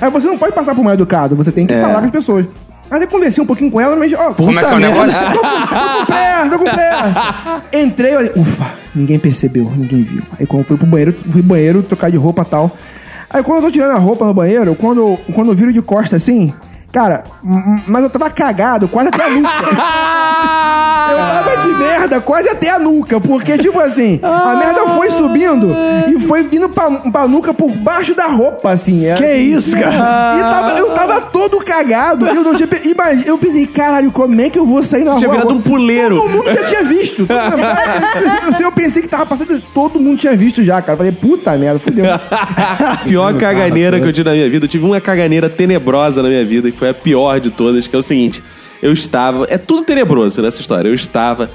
Aí você não pode passar por mal educado, você tem que falar com as pessoas. Aí eu conversei um pouquinho com ela, mas, ó, Como é que é o negócio? Tô com, tô com pressa, tô com pressa. Entrei, olha, ufa, ninguém percebeu, ninguém viu. Aí quando eu fui pro banheiro, fui pro banheiro, trocar de roupa e tal. Aí quando eu tô tirando a roupa no banheiro, quando, quando eu viro de costa assim, cara, mas eu tava cagado, quase até a nuca. Eu tava de merda quase até a nuca, porque, tipo assim, a merda foi subindo e foi vindo pra, pra nuca por baixo da roupa, assim. Que isso, cara? E tava- eu tava todo cagado. Eu, não tinha, imagina- eu pensei, caralho, como é que eu vou sair na rua? tinha virado um puleiro. Todo mundo já tinha visto. Todo mundo- eu, eu pensei que tava passando, todo mundo tinha visto já, cara. Eu falei, puta merda, fudeu. pior caganeira que eu tive na minha vida. Eu tive uma caganeira tenebrosa na minha vida, que foi a pior de todas, que é o seguinte. Eu estava... É tudo tenebroso nessa história. Eu estava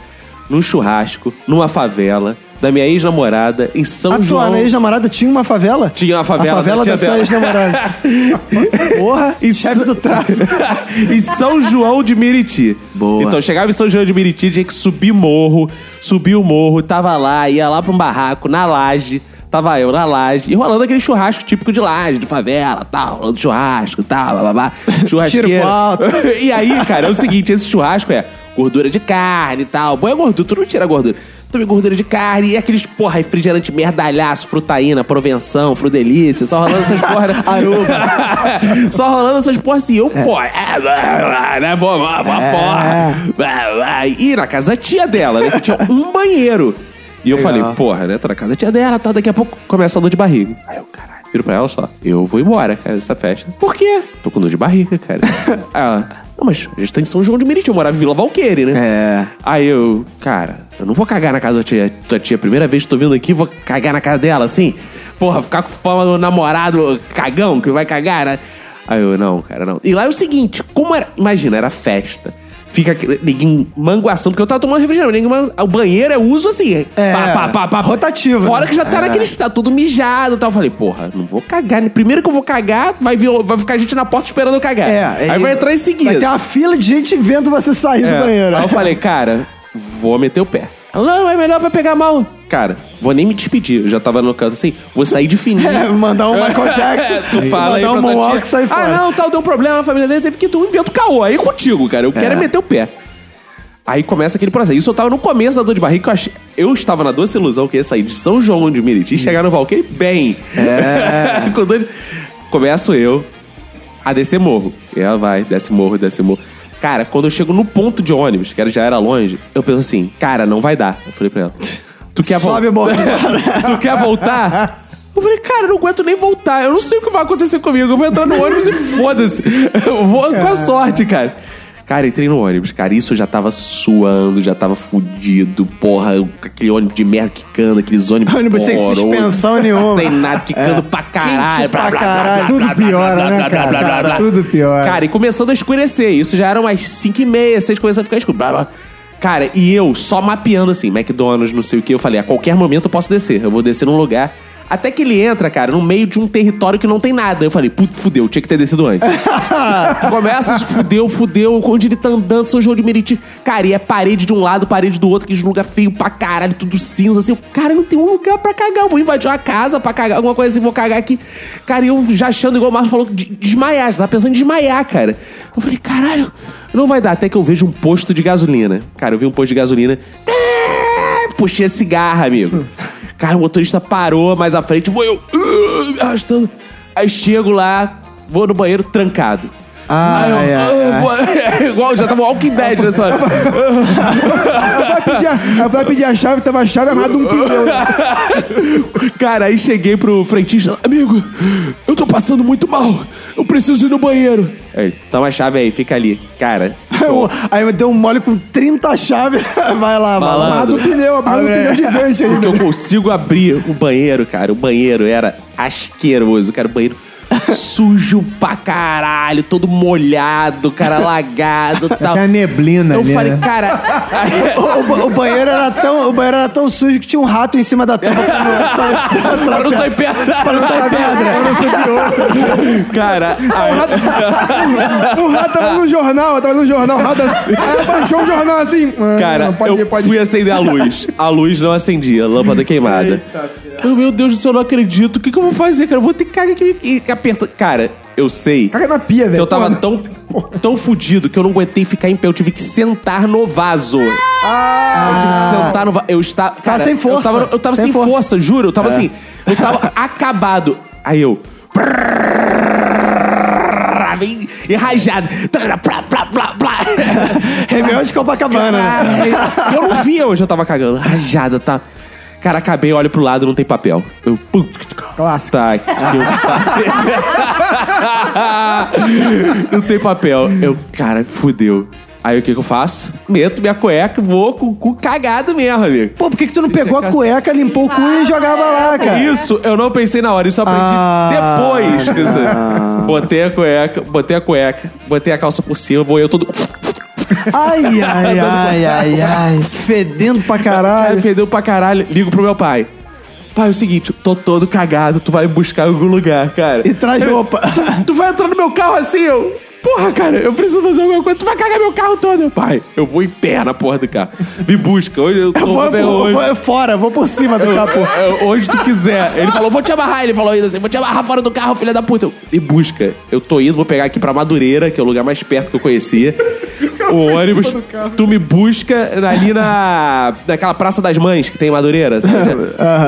num churrasco, numa favela, da minha ex-namorada, em São A João... tua ex-namorada tinha uma favela? Tinha uma favela, A favela tinha da sua dela. ex-namorada. Porra, Em chefe do tráfico. em São João de Meriti. Boa. Então, chegava em São João de Meriti, tinha que subir morro, subir o morro, tava lá, ia lá pra um barraco, na laje. Tava eu na laje, e rolando aquele churrasco típico de laje, de favela, tal, rolando churrasco, tal, bababá. Churrasqueira. Tiro pro alto. e aí, cara, é o seguinte, esse churrasco é gordura de carne e tal. Boa gordura, tu não tira gordura. Também gordura de carne e aqueles, porra, refrigerante merdalhaço, frutaína, provenção, frudelícia, só rolando essas porra. né? só rolando essas porra assim. Eu, pô, é, né, vou, vou, vou, porra. E na casa da tia dela, né, que tinha um banheiro. E eu falei, porra, né, tô na casa da tia dela, tá, daqui a pouco começa a dor de barriga. Aí eu, caralho, viro pra ela só, eu vou embora, cara, dessa festa. Por quê? Tô com dor de barriga, cara. Aí ela, não, mas a gente tá em São João de Meriti, eu morava em Vila Valqueire, né? É. Aí eu, cara, eu não vou cagar na casa da tia, tua tia. Primeira vez que tô vindo aqui, vou cagar na casa dela, assim. Porra, ficar com fama do namorado cagão que vai cagar, né? Aí eu, não, cara, não. E lá é o seguinte, como era. Imagina, era festa. Fica ninguém manguação, porque eu tava tomando refrigerante. Ninguém, o banheiro é uso assim. É, rotativo, Fora né? que já tá É. naquele estado, tudo mijado e tal. Eu falei, porra, não vou cagar. né? Primeiro que eu vou cagar, vai, vir, vai ficar gente na porta esperando eu cagar. É, Aí vai entrar em seguida. Vai ter uma fila de gente vendo você sair É. do banheiro. Aí eu falei, cara, vou meter o pé. Não, é melhor, vai pegar mal. Cara, vou nem me despedir. Eu já tava no canto assim, vou sair de fininho. É, mandar um Michael Jackson. tu fala aí mandar um pra tua moonwalk sair fora. Ah, não, tal, deu um problema na família dele, teve que tu inventa o caô. Aí contigo, cara. Eu quero é meter o pé. Aí começa aquele processo. Isso eu tava no começo da dor de barriga, eu achei. Eu estava na doce ilusão que ia sair de São João de Meriti e chegar no Valqueire bem. É. Com dor de... Começo eu a descer morro. E ela vai, desce morro, desce morro. Cara, quando eu chego no ponto de ônibus, que já era longe, eu penso assim, cara, não vai dar. Eu falei pra ela, tu quer voltar? Tu quer voltar? Eu falei, cara, eu não aguento nem voltar. Eu não sei o que vai acontecer comigo. Eu vou entrar no ônibus e foda-se. Eu vou com a sorte, cara. Cara, entrei no ônibus, cara. Isso eu já tava suando, já tava fudido. Porra, aquele ônibus de merda quicando, aqueles ônibus. Ônibus sem suspensão nenhuma. Sem nada, quicando pra caralho. Pra caralho. Tudo piora, né, cara? Tudo piora. Cara, e começando a escurecer. Isso já era umas 5 e meia, 6 começando a ficar escuro. Blá, blá. Cara, e eu só mapeando assim, McDonald's, não sei o que. Eu falei, a qualquer momento eu posso descer. Eu vou descer num lugar. Até que ele entra, cara, no meio de um território que não tem nada. Eu falei, putz, fudeu, tinha que ter descido antes. Começa, fudeu, fudeu, onde ele tá andando, São João de Meriti. Cara, e é parede de um lado, parede do outro, aqueles lugar feio pra caralho, tudo cinza, assim. Cara, não tem um lugar pra cagar. Eu vou invadir uma casa pra cagar, alguma coisa assim, vou cagar aqui. Cara, e eu já achando, igual o Marcos falou, de desmaiar, já tava pensando em desmaiar, cara. Eu falei, caralho, não vai dar. Até que eu vejo um posto de gasolina. Cara, eu vi um posto de gasolina. Ah, Puxei a cigarra, amigo. Cara, o motorista parou mais à frente, vou eu uh, me arrastando. Aí chego lá, vou no banheiro trancado. Ai, eu, eu ai. vou- igual, já tava Walking Dead nessa hora. Ela vai pedir a, ela vai pedir a chave, tava a chave amarrada num pneu. Cara, aí cheguei pro frentista, amigo, eu tô passando muito mal, eu preciso ir no banheiro. Aí, toma a chave aí, fica ali. Cara, Eu- Aí me deu um mole com 30 chaves. Vai lá, vai lá. Malandro. Amarrado no pneu, amarrado no Abre pneu gigante aí. porque eu consigo abrir o banheiro, cara. O banheiro era asqueroso, cara. O banheiro sujo pra caralho, todo molhado, cara, lagado e tal. Até a neblina Eu ali, falei, né? cara. O, o ba- o banheiro era tão, o banheiro era tão sujo que tinha um rato em cima da tampa pra não sair- pra não sair pedra. pra não sair pedra. Cara, aí- O rato tava no jornal, tava no jornal, o rato assim. Aí baixou o jornal assim. ah, Cara, não, pode eu ir, pode fui ir. acender a luz. A luz não acendia, lâmpada queimada. Eu, meu Deus do céu, eu não acredito. O que, que eu vou fazer, cara? Eu vou ter que cagar aqui e aperta. Cara, eu sei Caga na pia, que velho. eu tava tão, tão fudido que eu não aguentei ficar em pé. Eu tive que sentar no vaso. Eu tive que sentar no vaso. Eu estava. Cara, sem força. Eu tava, eu tava sem, Sem força. força. juro. Eu tava assim. Eu tava acabado. Aí eu. Vem e rajado. Réveillon de Copacabana. Caralho. Eu não via onde eu tava cagando. Rajada, tá. Cara, acabei, olho pro lado, não tem papel. Eu. Clássico. Tá, que eu... não tem papel. Eu, cara, fudeu. Aí o que que eu faço? Meto minha cueca, vou com o cu cagado mesmo, amigo. Pô, por que, que tu não pegou a cueca, limpou o cu e jogava lá, cara? Isso, eu não pensei na hora, isso eu aprendi Ah, depois. Botei a cueca, botei a cueca, botei a calça por cima, vou eu todo. Ai, ai, ai, ai, ai. Fedendo pra Cara, caralho. fedeu pra caralho. Ligo pro meu pai. Pai, é o seguinte, tô todo cagado, tu vai me buscar em algum lugar, cara. E traz roupa. Tu, tu vai entrar no meu carro assim, eu. Porra, cara, eu preciso fazer alguma coisa. Tu vai cagar meu carro todo. Pai, eu vou em pé na porra do carro. Me busca. Hoje eu tô Eu vou, eu hoje. vou fora, vou por cima do Eu- capô. eu- onde tu quiser. Ele falou, vou te amarrar. Ele falou ainda assim, vou te amarrar fora do carro, filha da puta. Eu, me busca. Eu tô indo, vou pegar aqui pra Madureira, que é o lugar mais perto que eu conhecia. O ônibus. Tu me busca ali na. naquela Praça das Mães que tem em Madureira. sabe?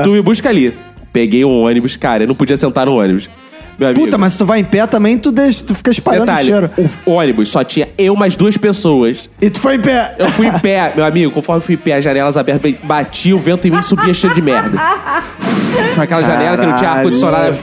Tu me busca ali. Peguei um ônibus, cara, eu não podia sentar no ônibus. Meu amigo. Puta, mas se tu vai em pé também, tu, deixa, tu fica espalhando o Detalhe, cheiro. o ônibus só tinha eu mais duas pessoas. E tu foi em pé. Eu fui em pé, meu amigo, conforme eu fui em pé, as janelas abertas, batia o vento em mim e subia cheio de merda. Aquela janela que não tinha ar-condicionado.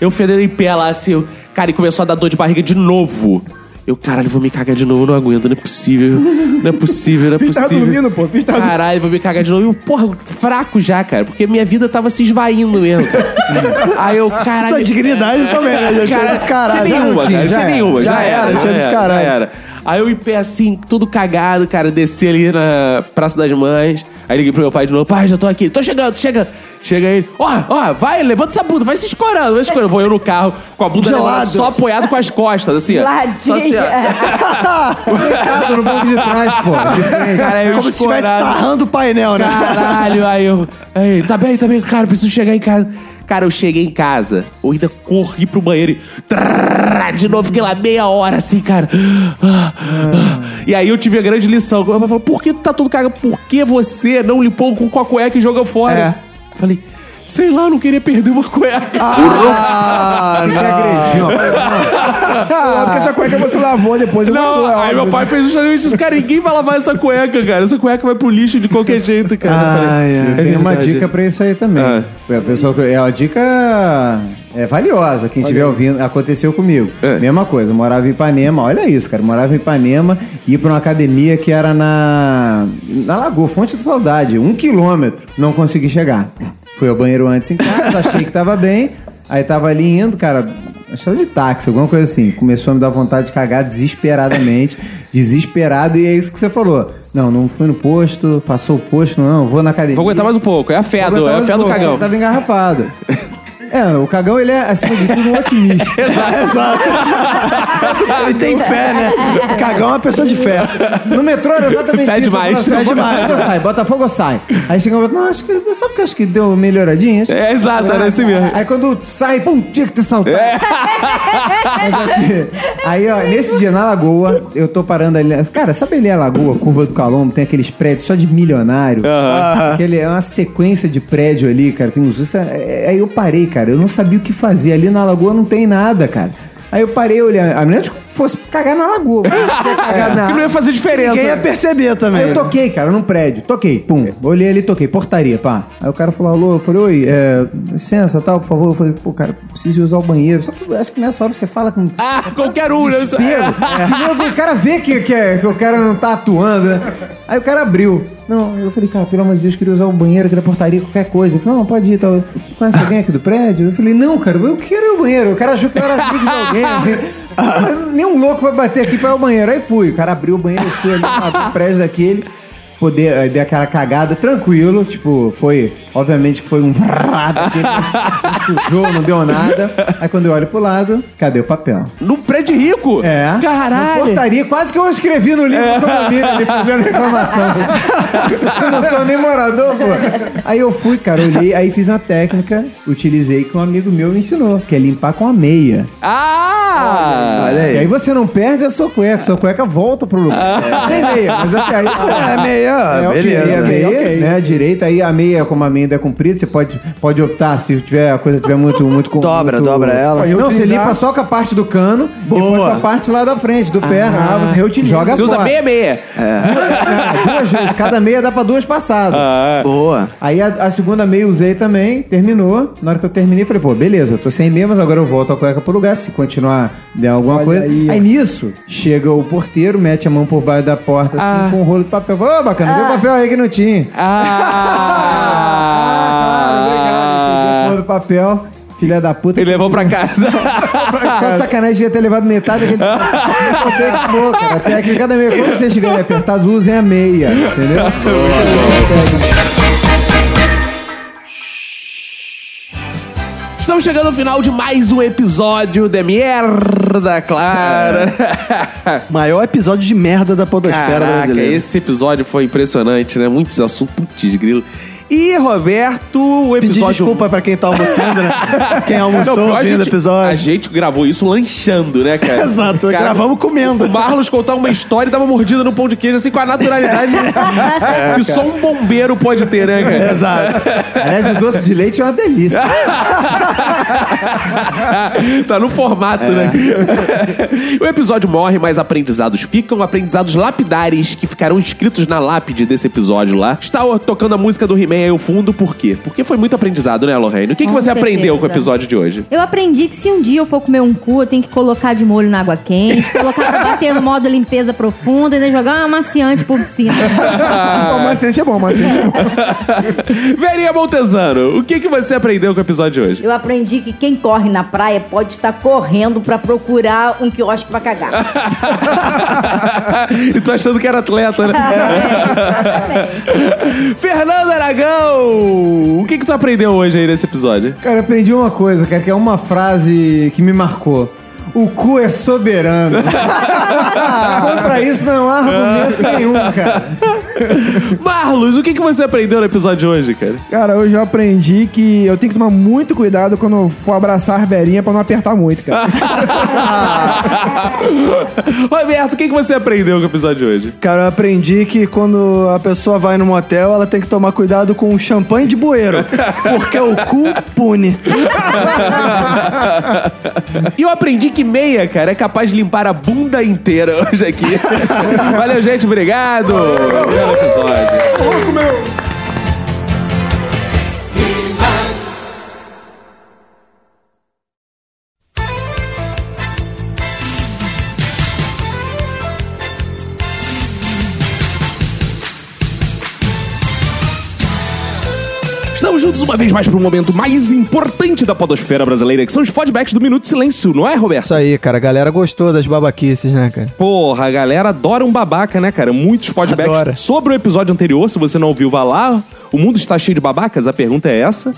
Eu fedendo em pé lá, assim, cara, e começou a dar dor de barriga de novo. Eu, caralho, vou me cagar de novo, não aguento, não é possível. Não é possível, não é tava possível. dormindo, pô. Fiz tava Caralho, vou me cagar de novo. E eu, porra, fraco já, cara, porque minha vida tava se esvaindo mesmo. Aí eu, caralho. Sua dignidade também, né? Já tinha Cara, de caralho. Tinha nenhuma, Já cara. tinha, Tinha já nenhuma. era. Já, Já era, era, tinha de caralho. já era. Aí eu em pé assim, todo cagado, cara, desci ali na Praça das Mães. Aí liguei pro meu pai de novo, pai, já tô aqui, tô chegando, tô chegando. Chega ele, ó, ó, vai, levanta essa bunda, vai se escorando, vai se escorando. Vou eu no carro, com a bunda Gelado. levada, só apoiado com as costas, assim, ó. Só assim, ó. No banco de trás, pô. Cara, eu Como se estivesse escorado. sarrando o painel, né? Caralho, aí eu. Aí, tá bem, tá bem, cara, preciso chegar em casa. Cara, eu cheguei em casa, eu ainda corri pro banheiro e. trrr, de novo, fiquei lá meia hora assim, cara. Ah, ah. E aí eu tive a grande lição. Meu pai falou: por que tu tá todo cagado? Por que você não limpou o cu com a cueca e jogou fora? É. Falei. Sei lá, eu não queria perder uma cueca. Ah, Me agrediu. Ah, porque essa cueca você lavou depois. Não, é aí óbvio. meu pai fez justamente isso. Cara, ninguém vai lavar essa cueca, cara. Essa cueca vai pro lixo de qualquer jeito, cara. Eu falei, ai. é Tem uma dica pra isso aí também. Ah. A pessoa, que- é uma dica é valiosa. Quem estiver ouvindo, aconteceu comigo. É. Mesma coisa, morava em Ipanema. Olha isso, cara. Morava em Ipanema e ia pra uma academia que era na, na Lagoa, Fonte da Saudade. Um quilômetro. Não consegui chegar. Fui ao banheiro antes em casa, achei que tava bem. Aí tava ali indo, cara. Era de táxi, alguma coisa assim. Começou a me dar vontade de cagar desesperadamente. desesperado, e é isso que você falou. Não, não fui no posto, passou o posto, não, vou na academia. Vou aguentar mais um pouco. É a fé do, é a fé do cagão. Tava engarrafado. É, o cagão, ele é, acima de tudo, um otimista. Ele tem fé, né? Cagão é uma pessoa de fé. No metrô era exatamente Fé isso. demais. Eu falava, Botafogo sai? Botafogo sai? Aí chega e não, acho que, sabe que eu acho que deu melhoradinha? Acho que- É, exato, era assim mesmo. Aí quando sai, pum, tinha que ter saltado. É. Mas aqui, aí, ó, nesse dia na Lagoa, eu tô parando ali. Cara, sabe ali a Lagoa, Curva do Calombo, tem aqueles prédios só de milionário? Aquele, é uma sequência de prédio ali, cara. Tem uns. isso é- Aí eu parei, cara. Eu não sabia o que fazer. Ali na Lagoa não tem nada, cara. Aí eu parei olhando. A menina fosse cagar na lagoa. Cagar na que não ia fazer diferença. Ninguém ia perceber também. Aí eu toquei, cara, num prédio. Toquei, pum. Olhei ali, toquei. Portaria, pá. Aí o cara falou, alô, eu falei, oi, é, licença, tal, por favor. Eu falei, pô, cara, preciso usar o banheiro. Só que eu acho que nessa hora você fala com Ah, qualquer um, né? Que nego- O cara vê que, que, é- que o cara não tá atuando, né? Aí o cara abriu. Não, eu falei, cara, pelo amor de Deus, eu queria usar o banheiro aqui da portaria, qualquer coisa. Ele falou, não, pode ir, tal. Você conhece alguém aqui do prédio? Eu falei, não, cara, eu quero ir ao banheiro. O cara achou que eu era amigo de alguém, assim. Nenhum louco vai bater aqui pra ir ao banheiro. Aí fui. O cara abriu o banheiro, eu fui ali no prédio daquele. Poder, aí dei aquela cagada tranquilo, tipo, foi, obviamente que foi um não sujou, não deu nada. Aí quando eu olho pro lado, cadê o papel? Num prédio rico? É. Na Caralho. portaria, quase que eu escrevi no livro do condomínio ali fazendo reclamação. eu não sou nem morador, pô. Aí eu fui, cara, olhei, aí fiz uma técnica, utilizei que um amigo meu me ensinou, que é limpar com a meia. Ah! E aí você não perde a sua cueca, sua cueca volta pro lugar. Sem meia, mas até aí. É meia, É, beleza. a meia, ok. né, a direita, aí a meia, como a meia ainda é comprida, você pode, pode optar, se tiver, a coisa tiver muito, muito... Dobra, muito- dobra ela. Não, você limpa só com a parte do cano, Boa. com a parte lá da frente, do pé. Ah, você reutiliza. Joga Você usa meia meia. É, duas vezes, cada meia dá pra duas passadas. Boa. Aí a, a segunda meia eu usei também, terminou. Na hora que eu terminei, falei, pô, beleza, tô sem meia, mas agora eu volto a cueca pro lugar, se continuar der alguma Olha coisa. aí. Aí. nisso, chega o porteiro, mete a mão por baixo da porta, assim, com um rolo de papel. Fala, Ô, bacana, vê o papel aí que não tinha. Ah! Pegou o papel, filha da puta. Ele levou pra casa. Só de sacanagem devia ter levado metade daquele. Eu contei que pô, cara. A técnica da meia. Quando vocês estiverem apertados, usem a meia. Entendeu? Estamos chegando ao final de mais um episódio de Merda Clara. Maior episódio de merda da podosfera Caraca, brasileira. esse episódio foi impressionante, né? Muitos assuntos, putz, grilo. E, Roberto, o episódio... desculpa pra quem tá almoçando, né? Quem almoçou Não, ouvindo o episódio. A gente gravou isso lanchando, né, cara? Exato, gravamos comendo. O Marlos contar uma história e dava mordida no pão de queijo, assim, com a naturalidade que só um bombeiro pode ter, né, cara? Exato. Aliás, o doce de leite é uma delícia. tá no formato, né? o episódio morre, mas aprendizados ficam. Aprendizados lapidares que ficarão escritos na lápide desse episódio lá. Está tocando a música do He-Man aí ao fundo, por quê? Porque foi muito aprendizado, né, Lorraine? O que, que você aprendeu certeza. com o episódio de hoje? Eu aprendi que se um dia eu for comer um cu, eu tenho que colocar de molho na água quente, colocar pra bater no modo limpeza profunda e ainda jogar uma amaciante por cima. Bom, maciante é bom, maciante é bom. Verinha Montesano, o que, que você aprendeu com o episódio de hoje? Eu aprendi que quem corre na praia pode estar correndo pra procurar um quiosque pra cagar. e tô achando que era atleta, né? Fernando Aragão, o que, que tu aprendeu hoje aí nesse episódio? Cara, eu aprendi uma coisa, cara, que é uma frase que me marcou. O cu é soberano. Contra isso não há argumento nenhum, cara. Marlos, o que, que você aprendeu no episódio de hoje, cara? Cara, hoje eu aprendi que eu tenho que tomar muito cuidado quando eu for abraçar a velhinha pra não apertar muito, cara. Roberto, o que, que você aprendeu com o episódio de hoje? Cara, eu aprendi que quando a pessoa vai no motel, ela tem que tomar cuidado com o champanhe de bueiro. Porque o cu pune. E eu aprendi que meia, cara, é capaz de limpar a bunda inteira hoje aqui. Valeu, gente. Obrigado. Belo episódio. Uma vez mais para o momento mais importante da podosfera brasileira, que são os feedbacks do Minuto de Silêncio, não é, Roberto? Isso aí, cara. A galera gostou das babaquices, né, cara? Porra, a galera adora um babaca, né, cara? Muitos feedbacks Adora. sobre o episódio anterior. Se você não ouviu, vá lá. O mundo está cheio de babacas? A pergunta é essa.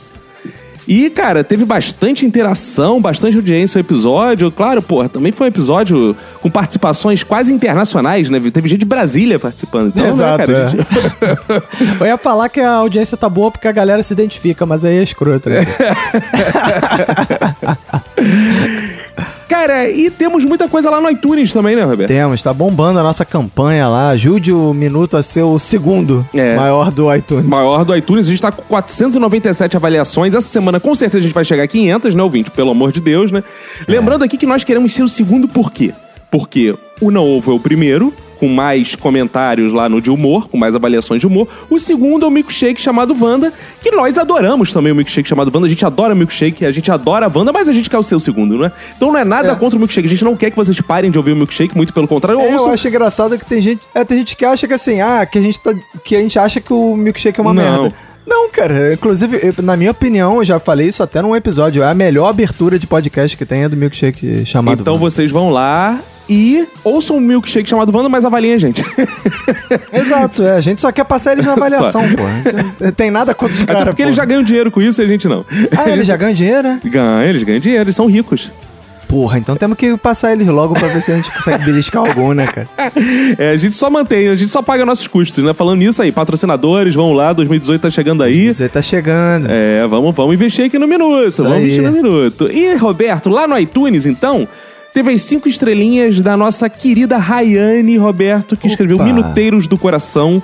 E, cara, teve bastante interação, bastante audiência o episódio. Claro, porra, também foi um episódio com participações quase internacionais, né? Teve gente de Brasília participando. Então, Exato, né, é. cara? gente- Eu ia falar que a audiência tá boa porque a galera se identifica, mas aí é escroto, né? Cara, e temos muita coisa lá no iTunes também, né, Roberto? Temos, tá bombando a nossa campanha lá. Ajude o Minuto a ser o segundo É. maior do iTunes. Maior do iTunes, a gente tá com 497 avaliações. Essa semana, com certeza, a gente vai chegar a 500, né, ouvinte? Pelo amor de Deus, né? Lembrando aqui que nós queremos ser o segundo por quê? Porque o Não Ovo é o primeiro, com mais comentários lá no de humor, com mais avaliações de humor. O segundo é o milkshake chamado Wanda, que nós adoramos também o milkshake chamado Wanda. A gente adora milkshake, a gente adora a Wanda, mas a gente quer o seu segundo, não é? Então não é nada É. contra o milkshake. A gente não quer que vocês parem de ouvir o milkshake, muito pelo contrário. É, eu ouçam. acho engraçado que tem gente. É, tem gente que acha que assim, ah, que a gente tá. Que a gente acha que o milkshake é uma Não. merda. Não, cara. Inclusive, eu- na minha opinião, eu já falei isso até num episódio. É a melhor abertura de podcast que tem é do milkshake chamado. Então Wanda. vocês vão lá e ouçam um milkshake chamado Wanda, mas avaliem a gente. Exato, é. A gente só quer passar eles na avaliação, pô. Não Tem nada contra os Até caras. porque pô. eles já ganham dinheiro com isso e a gente não. Ah, eles já ganham dinheiro, né? Ganham, eles ganham dinheiro, eles são ricos. Porra, então temos que passar eles logo pra ver se a gente consegue beliscar algum, né, cara? É, a gente só mantém, a gente só paga nossos custos, né? Falando nisso aí, patrocinadores, vão lá, 2018 tá chegando aí. Você tá chegando. É, vamos, vamos investir aqui no minuto. Isso vamos aí. investir no minuto. E, Roberto, lá no iTunes, então, teve as cinco estrelinhas da nossa querida Rayane Roberto, que escreveu Opa. Minuteiros do Coração.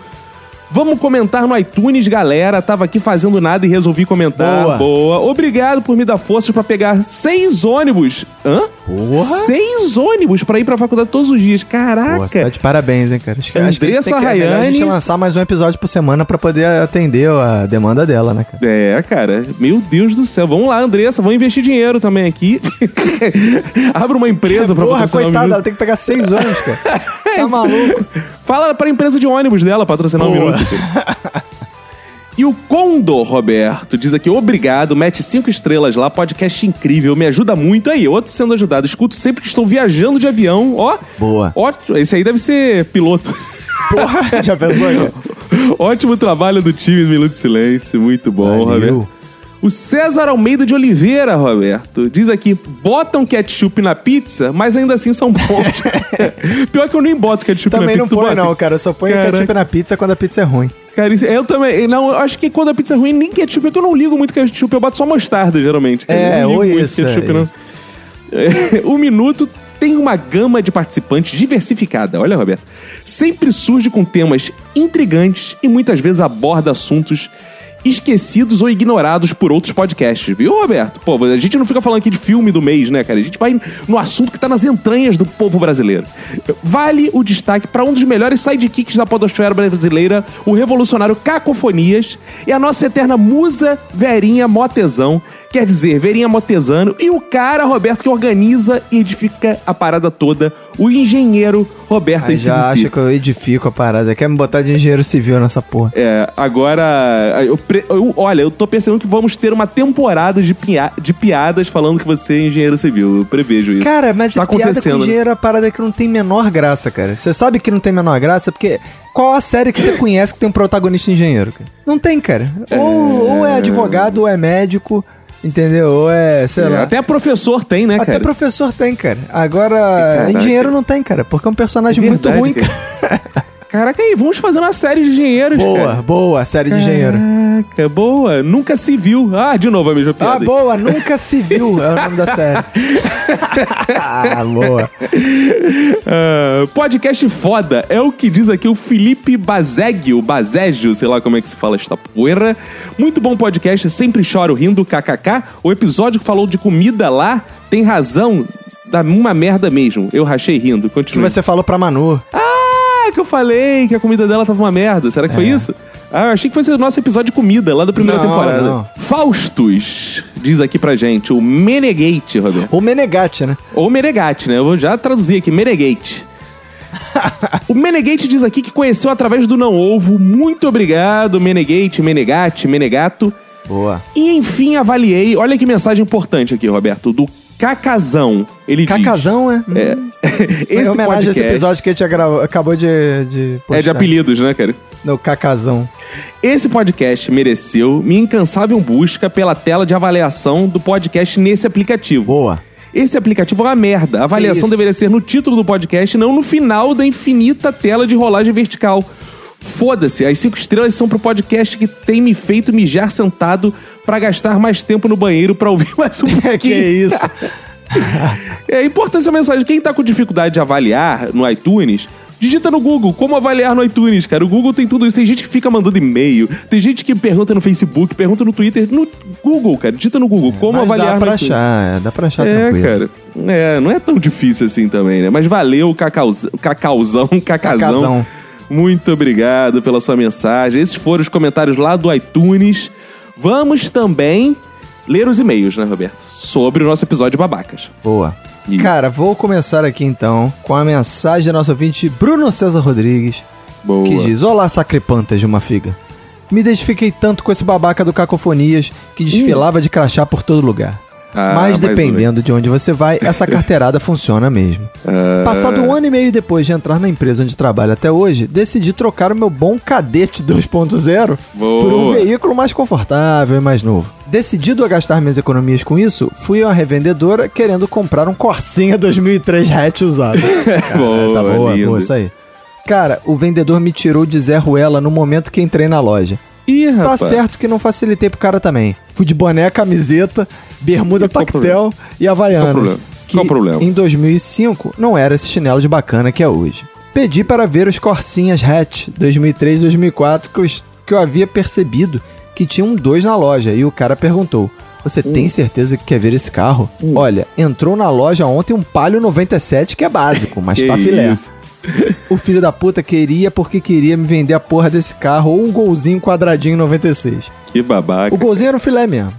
Vamos comentar no iTunes, galera. Tava aqui fazendo nada e resolvi comentar. Boa. Obrigado por me dar forças pra pegar seis ônibus. Hã? Porra. Seis ônibus pra ir pra faculdade todos os dias. Caraca. Você tá de parabéns, hein, cara. Acho que, acho que a gente Andressa tem que, é melhor a gente Rayane. lançar mais um episódio por semana pra poder atender a demanda dela, né, cara? É, cara. Meu Deus do céu. Vamos lá, Andressa. Vamos investir dinheiro também aqui. Abra uma empresa pra Porra, patrocinar o coitada, ela tem que pegar seis ônibus, cara. tá maluco? Fala pra empresa de ônibus dela patrocinar o Minuto. E o Condor, Roberto, diz aqui, obrigado, mete cinco estrelas lá, podcast incrível, me ajuda muito. Aí, outro sendo ajudado. Escuto sempre que estou viajando de avião. Ó, Boa. ótimo. Esse aí deve ser piloto. Porra, já pensou? Ótimo trabalho do time do Minuto de Silêncio, muito bom, Valeu. Roberto. O César Almeida de Oliveira, Roberto, diz aqui: botam ketchup na pizza, mas ainda assim são bons. Pior que eu nem boto ketchup Também na não pizza. tu põe, bota? não, cara. Eu só ponho Caraca. ketchup na pizza quando a pizza é ruim. Cara, eu também. Não, eu acho que quando a pizza é ruim, nem ketchup, é que eu não ligo muito ketchup, eu boto só mostarda, geralmente. É, não ou muito isso, ketchup, é não. isso. É, o Minuto tem uma gama de participantes diversificada. Olha, Roberto. Sempre surge com temas intrigantes e muitas vezes aborda assuntos esquecidos ou ignorados por outros podcasts, viu, Roberto? Pô, a gente não fica falando aqui de filme do mês, né, cara? A gente vai no assunto que tá nas entranhas do povo brasileiro. Vale o destaque para um dos melhores sidekicks da podosfera brasileira, o revolucionário Cacofonias, e a nossa eterna musa Verinha Motezão, quer dizer, Verinha Motezano, e o cara, Roberto, que organiza e edifica a parada toda, o engenheiro Roberto Aí já ACDC. acha que eu edifico a parada. Quer me botar de engenheiro civil nessa porra. É, agora, eu eu- olha, eu tô pensando que vamos ter uma temporada de, pia- de piadas falando que você é engenheiro civil. Eu prevejo isso. Cara, mas tá a piada com né? engenheiro é uma parada que não tem menor graça, cara. Você sabe que não tem menor graça porque qual a série que você conhece que tem um protagonista engenheiro, cara? Não tem, cara. Ou, ou é advogado, ou é médico, entendeu? Ou é, sei É, lá. até professor tem, né, Até cara? professor tem, cara. Agora, Caraca. engenheiro não tem, cara, porque é um personagem muito Verdade, ruim, cara. cara. Caraca, aí, vamos fazer uma série de engenheiros, Boa, cara. boa, série de engenheiro. Caraca, boa. Nunca se viu. Ah, de novo a mesma piada. Ah, aí. boa, nunca se viu é o nome da série. ah, boa. Ah, podcast foda. É o que diz aqui o Felipe Bazegio, Bazégio, sei lá como é que se fala esta poeira. Muito bom podcast, sempre choro rindo, kkk. O episódio que falou de comida lá tem razão. Dá uma merda mesmo. Eu rachei rindo. Que Continua. você falou pra Manu. Ah, que eu falei que a comida dela tava uma merda. Será que foi isso? Ah, eu achei que fosse o nosso episódio de comida lá da primeira Não, temporada. não. Faustus diz aqui pra gente, o Menegate, Roberto. Ou Menegate, né? Ou Menegate, né? Eu vou já traduzir aqui, Menegate. o Menegate diz aqui que conheceu através do Não Ovo. Muito obrigado, Menegate, Menegate, Menegato. Boa. E enfim, avaliei. Olha que mensagem importante aqui, Roberto. Do Cacazão. Ele Cacazão, é? diz... É. Esse homenagem a esse podcast episódio que a gente acabou de, de É de postar. apelidos, né, cara? No Cacazão. Esse podcast mereceu minha incansável busca pela tela de avaliação do podcast nesse aplicativo. Boa. Esse aplicativo é uma merda. A avaliação isso? deveria ser no título do podcast, não no final da infinita tela de rolagem vertical. Foda-se, as cinco estrelas são pro podcast que tem me feito mijar sentado pra gastar mais tempo no banheiro pra ouvir mais um pouquinho. que isso? É importante essa mensagem. Quem tá com dificuldade de avaliar no iTunes, Digita no Google como avaliar no iTunes, cara. O Google tem tudo isso. Tem gente que fica mandando e-mail, tem gente que pergunta no Facebook, pergunta no Twitter. No Google, cara. Digita no Google como Mas avaliar dá no pra iTunes. achar, é, dá pra achar É, tranquilo. cara. É, não é tão difícil assim também, né? Mas valeu, cacauzão, cacauzão, cacazão. Cacazão. Muito obrigado pela sua mensagem. Esses foram os comentários lá do iTunes. Vamos também ler os e-mails, né, Roberto? Sobre o nosso episódio Babacas. Boa. Isso. Cara, vou começar aqui então com a mensagem da nossa ouvinte Bruno César Rodrigues, Boa. que diz: Olá, sacripantas de uma figa. Me identifiquei tanto com esse babaca do Cacofonias que desfilava de crachá por todo lugar. Ah, Mas dependendo de onde você vai, essa carteirada funciona mesmo. Ah. Passado um ano e meio depois de entrar na empresa onde trabalho até hoje, decidi trocar o meu bom cadete 2.0 Boa. por um veículo mais confortável e mais novo. Decidido a gastar minhas economias com isso, fui a uma revendedora querendo comprar um Corsinha 2003 hatch usado. Cara, Boa, tá boa, lindo. boa, isso aí. Cara, o vendedor me tirou de Zé Ruela no momento que entrei na loja. Ih, Tá rapaz. certo que não facilitei pro cara também. Fui de boné, camiseta, bermuda Qual tactel e havaianas. Qual? Que Qual problema? em 2005 não era esse chinelo de bacana que é hoje. Pedi para ver os Corsinhas Hatch 2003-2004 que, eu que eu havia percebido que tinham dois na loja e o cara perguntou: Você Hum. tem certeza que quer ver esse carro? Olha, entrou na loja ontem um Palio 97 que é básico, mas Que tá filé. isso. O filho da puta queria porque queria me vender a porra desse carro ou um golzinho quadradinho 96. Que babaca. O golzinho era um filé mesmo.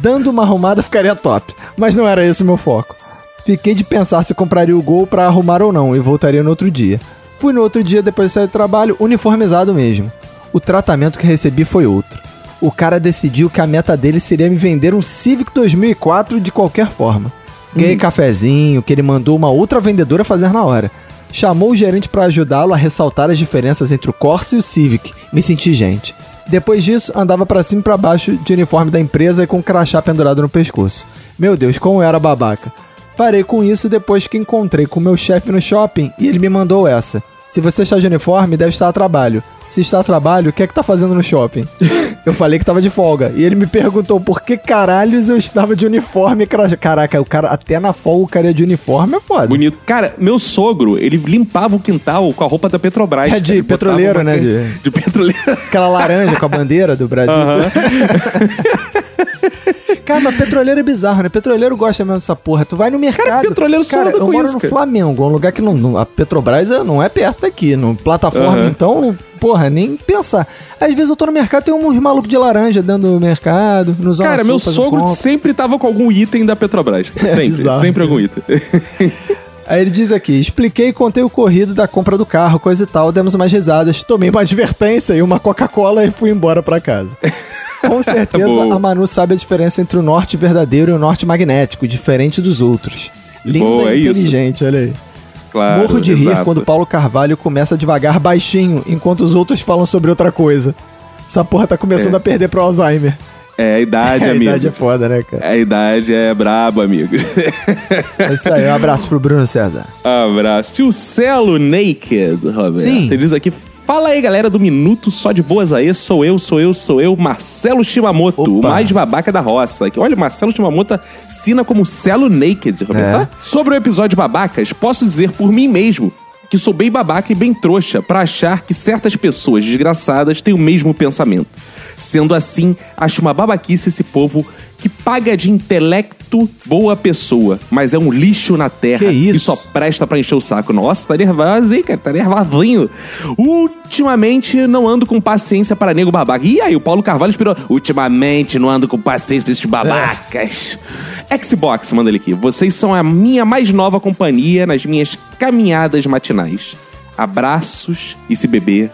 Dando uma arrumada ficaria top, mas não era esse o meu foco. Fiquei de pensar se compraria o gol pra arrumar ou não e voltaria no outro dia. Fui no outro dia depois de sair do trabalho, uniformizado mesmo. O tratamento que recebi foi outro. O cara decidiu que a meta dele seria me vender um Civic 2004 de qualquer forma. Ganhei cafezinho que ele mandou uma outra vendedora fazer na hora. Chamou o gerente para ajudá-lo a ressaltar as diferenças entre o Corsa e o Civic. Me senti gente. Depois disso, andava pra cima e pra baixo de uniforme da empresa e com um crachá pendurado no pescoço. Meu Deus, como era babaca. Parei com isso depois que encontrei com meu chefe no shopping e ele me mandou essa. Se você está de uniforme, deve estar a trabalho. Se está a trabalho, o que é que tá fazendo no shopping? Eu falei que tava de folga. E ele me perguntou por que caralhos eu estava de uniforme e crachá. Caraca, o cara, até na folga o cara ia de uniforme é foda. Bonito. Cara, meu sogro, ele limpava o quintal com a roupa da Petrobras. É cara. de botava petroleiro, né, de- De petroleiro. Aquela laranja com a bandeira do Brasil. Cara, mas petroleiro é bizarro, né? Petroleiro gosta mesmo dessa porra. Tu vai no mercado. petroleiro só cara, anda eu moro isso, no cara. Flamengo, um lugar que não, não- a Petrobras é- não é perto daqui. No plataforma, Aham. então, porra, nem pensar. Às vezes eu tô no mercado, tem uns malucos de laranja dentro do mercado, nos Cara, meu sogro compra. sempre tava com algum item da Petrobras. Sempre, bizarro. sempre algum item. Aí ele diz aqui: expliquei e contei o corrido da compra do carro, coisa e tal, demos umas risadas, tomei uma advertência e uma Coca-Cola e fui embora pra casa. Com certeza a Manu sabe a diferença entre o norte verdadeiro e o norte magnético, diferente dos outros. Linda Boa, é e isso. inteligente, olha aí. Claro, Morro de rir exato. quando Paulo Carvalho começa devagar baixinho, enquanto os outros falam sobre outra coisa. Essa porra tá começando É. a perder pro Alzheimer. É, a idade, a amigo. idade é foda, né, cara? A idade é brabo, amigo. É isso aí, um abraço pro Bruno César. Abraço. Tio Celo Naked, Roberto. Sim. Ele diz aqui. Fala aí, galera do Minuto Só de Boas aí. Sou eu, sou eu, sou eu, Marcelo Shimamoto, o Opa. mais babaca da roça. Olha, o Marcelo Shimamoto assina como Celo Naked, Roberto. É. tá? Sobre o episódio Babacas, posso dizer por mim mesmo que sou bem babaca e bem trouxa pra achar que certas pessoas desgraçadas têm o mesmo pensamento. Sendo assim, acho uma babaquice esse povo que paga de intelecto boa pessoa, mas é um lixo na terra Que isso? e só presta pra encher o saco. Nossa, tá nervoso, hein, cara? Tá nervosinho. Ultimamente não ando com paciência para nego babaca. E aí, o Paulo Carvalho inspirou. Ultimamente não ando com paciência pra esses babacas. Xbox, manda ele aqui. Vocês são a minha mais nova companhia nas minhas caminhadas matinais. Abraços e se beber,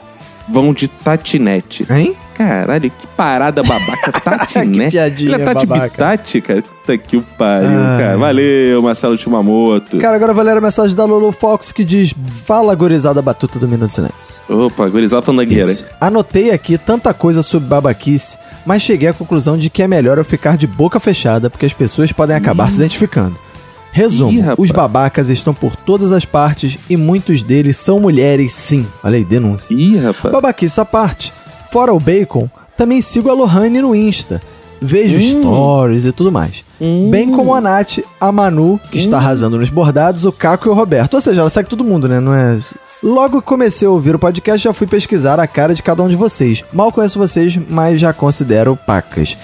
vão de tatinete. Hein? Caralho, que parada babaca, tatinete. Que piadinha Ele é Tati babaca. Bitati, cara. Puta que o pariu, Ai. cara. Valeu, Marcelo Chimamoto. Cara, agora vai ler a mensagem da Lulu Fox que diz: Fala, gorizada batuta do Minuto Silêncio. Opa, gurizada fandangueira. Isso. Anotei aqui tanta coisa sobre babaquice, mas cheguei à conclusão de que é melhor eu ficar de boca fechada, porque as pessoas podem acabar se identificando. Resumo: Ih, os babacas estão por todas as partes e muitos deles são mulheres, sim. Olha aí, denúncia. Ih, rapaz. Babaquice à parte. Fora o bacon, também sigo a Lohane no Insta. Vejo Hum. stories e tudo mais. Bem como a Nath, a Manu, que Hum. está arrasando nos bordados, o Caco e o Roberto. Ou seja, ela segue todo mundo, né? Não é. Logo que comecei a ouvir o podcast, já fui pesquisar a cara de cada um de vocês. Mal conheço vocês, mas já considero pacas.